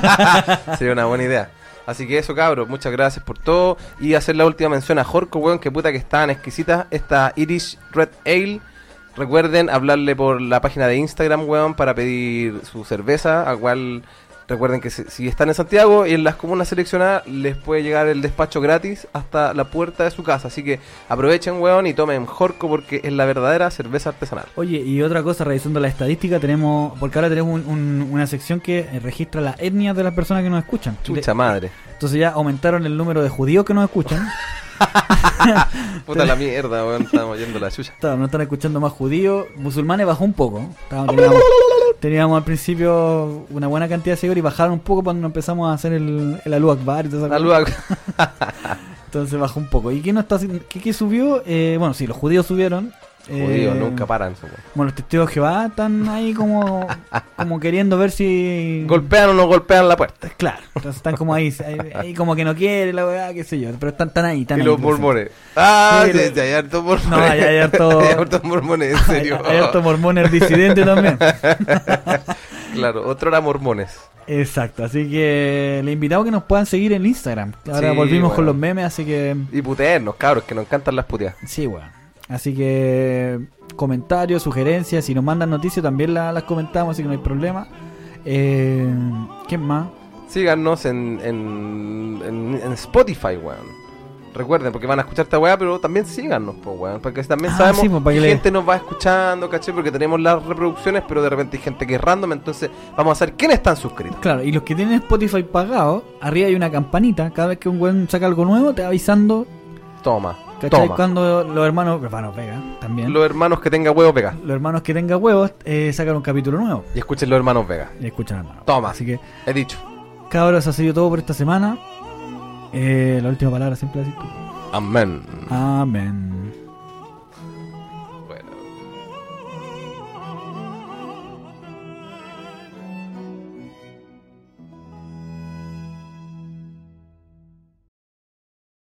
Sería una buena idea. Así que eso, cabros, muchas gracias por todo. Y hacer la última mención a Jorko, weón, que puta que estaban exquisitas. Esta Irish Red Ale. Recuerden hablarle por la página de Instagram, weón, para pedir su cerveza. A cual recuerden que si, si están en Santiago y en las comunas seleccionadas, les puede llegar el despacho gratis hasta la puerta de su casa. Así que aprovechen, weón, y tomen Jorko porque es la verdadera cerveza artesanal. Oye, y otra cosa, revisando la estadística, tenemos, porque ahora tenemos un- un- una sección que registra la etnia de las personas que nos escuchan. Chucha madre. Entonces ya aumentaron el número de judíos que nos escuchan. Puta la mierda, weón, estamos yendo la chucha. No están escuchando más judíos. Musulmanes bajó un poco. Teníamos, al principio una buena cantidad de seguidores y bajaron un poco cuando empezamos a hacer el, el Alú Akbar y toda esa cosa. Entonces bajó un poco. ¿Y qué, no está, qué, qué subió? Eh, bueno, sí, los judíos subieron. Judíos, Eh, nunca paran, weón. Bueno, los testigos de Jehová están ahí como, como queriendo ver si... Golpean o no golpean la puerta. Claro, entonces están como ahí, ahí, como que no quiere la weá, qué sé yo, pero están, están ahí, están Y ahí los mormones. Ah, Sí, sí, hay hartos mormones. No, hay- hay harto- Hay hartos mormones, en serio. Hay, hay harto mormones disidente también. claro, otro era mormones. Exacto, así que le invitamos que nos puedan seguir en Instagram. Ahora Sí, volvimos con bueno. los memes, así que Y putearnos, cabros, que nos encantan las puteadas. sí, weón. Así que comentarios, sugerencias, si nos mandan noticias también la- las comentamos, así que no hay problema. Eh, ¿Quién más? Síganos en, en, en, en Spotify, weón. Recuerden, porque van a escuchar esta weá, pero también síganos, pues weón. Porque también Ah, sabemos sí, pues, que le- gente nos va escuchando, ¿cachai? Porque tenemos las reproducciones, pero de repente hay gente que es random, entonces vamos a saber quiénes están suscritos. Claro, y los que tienen Spotify pagado, arriba hay una campanita. Cada vez que un weón saca algo nuevo, te va avisando. Toma, ¿Cachai? toma. Cuando los hermanos, hermanos Vega también. Los hermanos que tenga huevo pega. los hermanos que tengan huevos eh, sacan un capítulo nuevo. Y escuchen los hermanos Vega. Y escuchan hermanos. Toma. Así que, He dicho. cabros, ha sido todo por esta semana. Eh, la última palabra siempre la. Amén. Amén.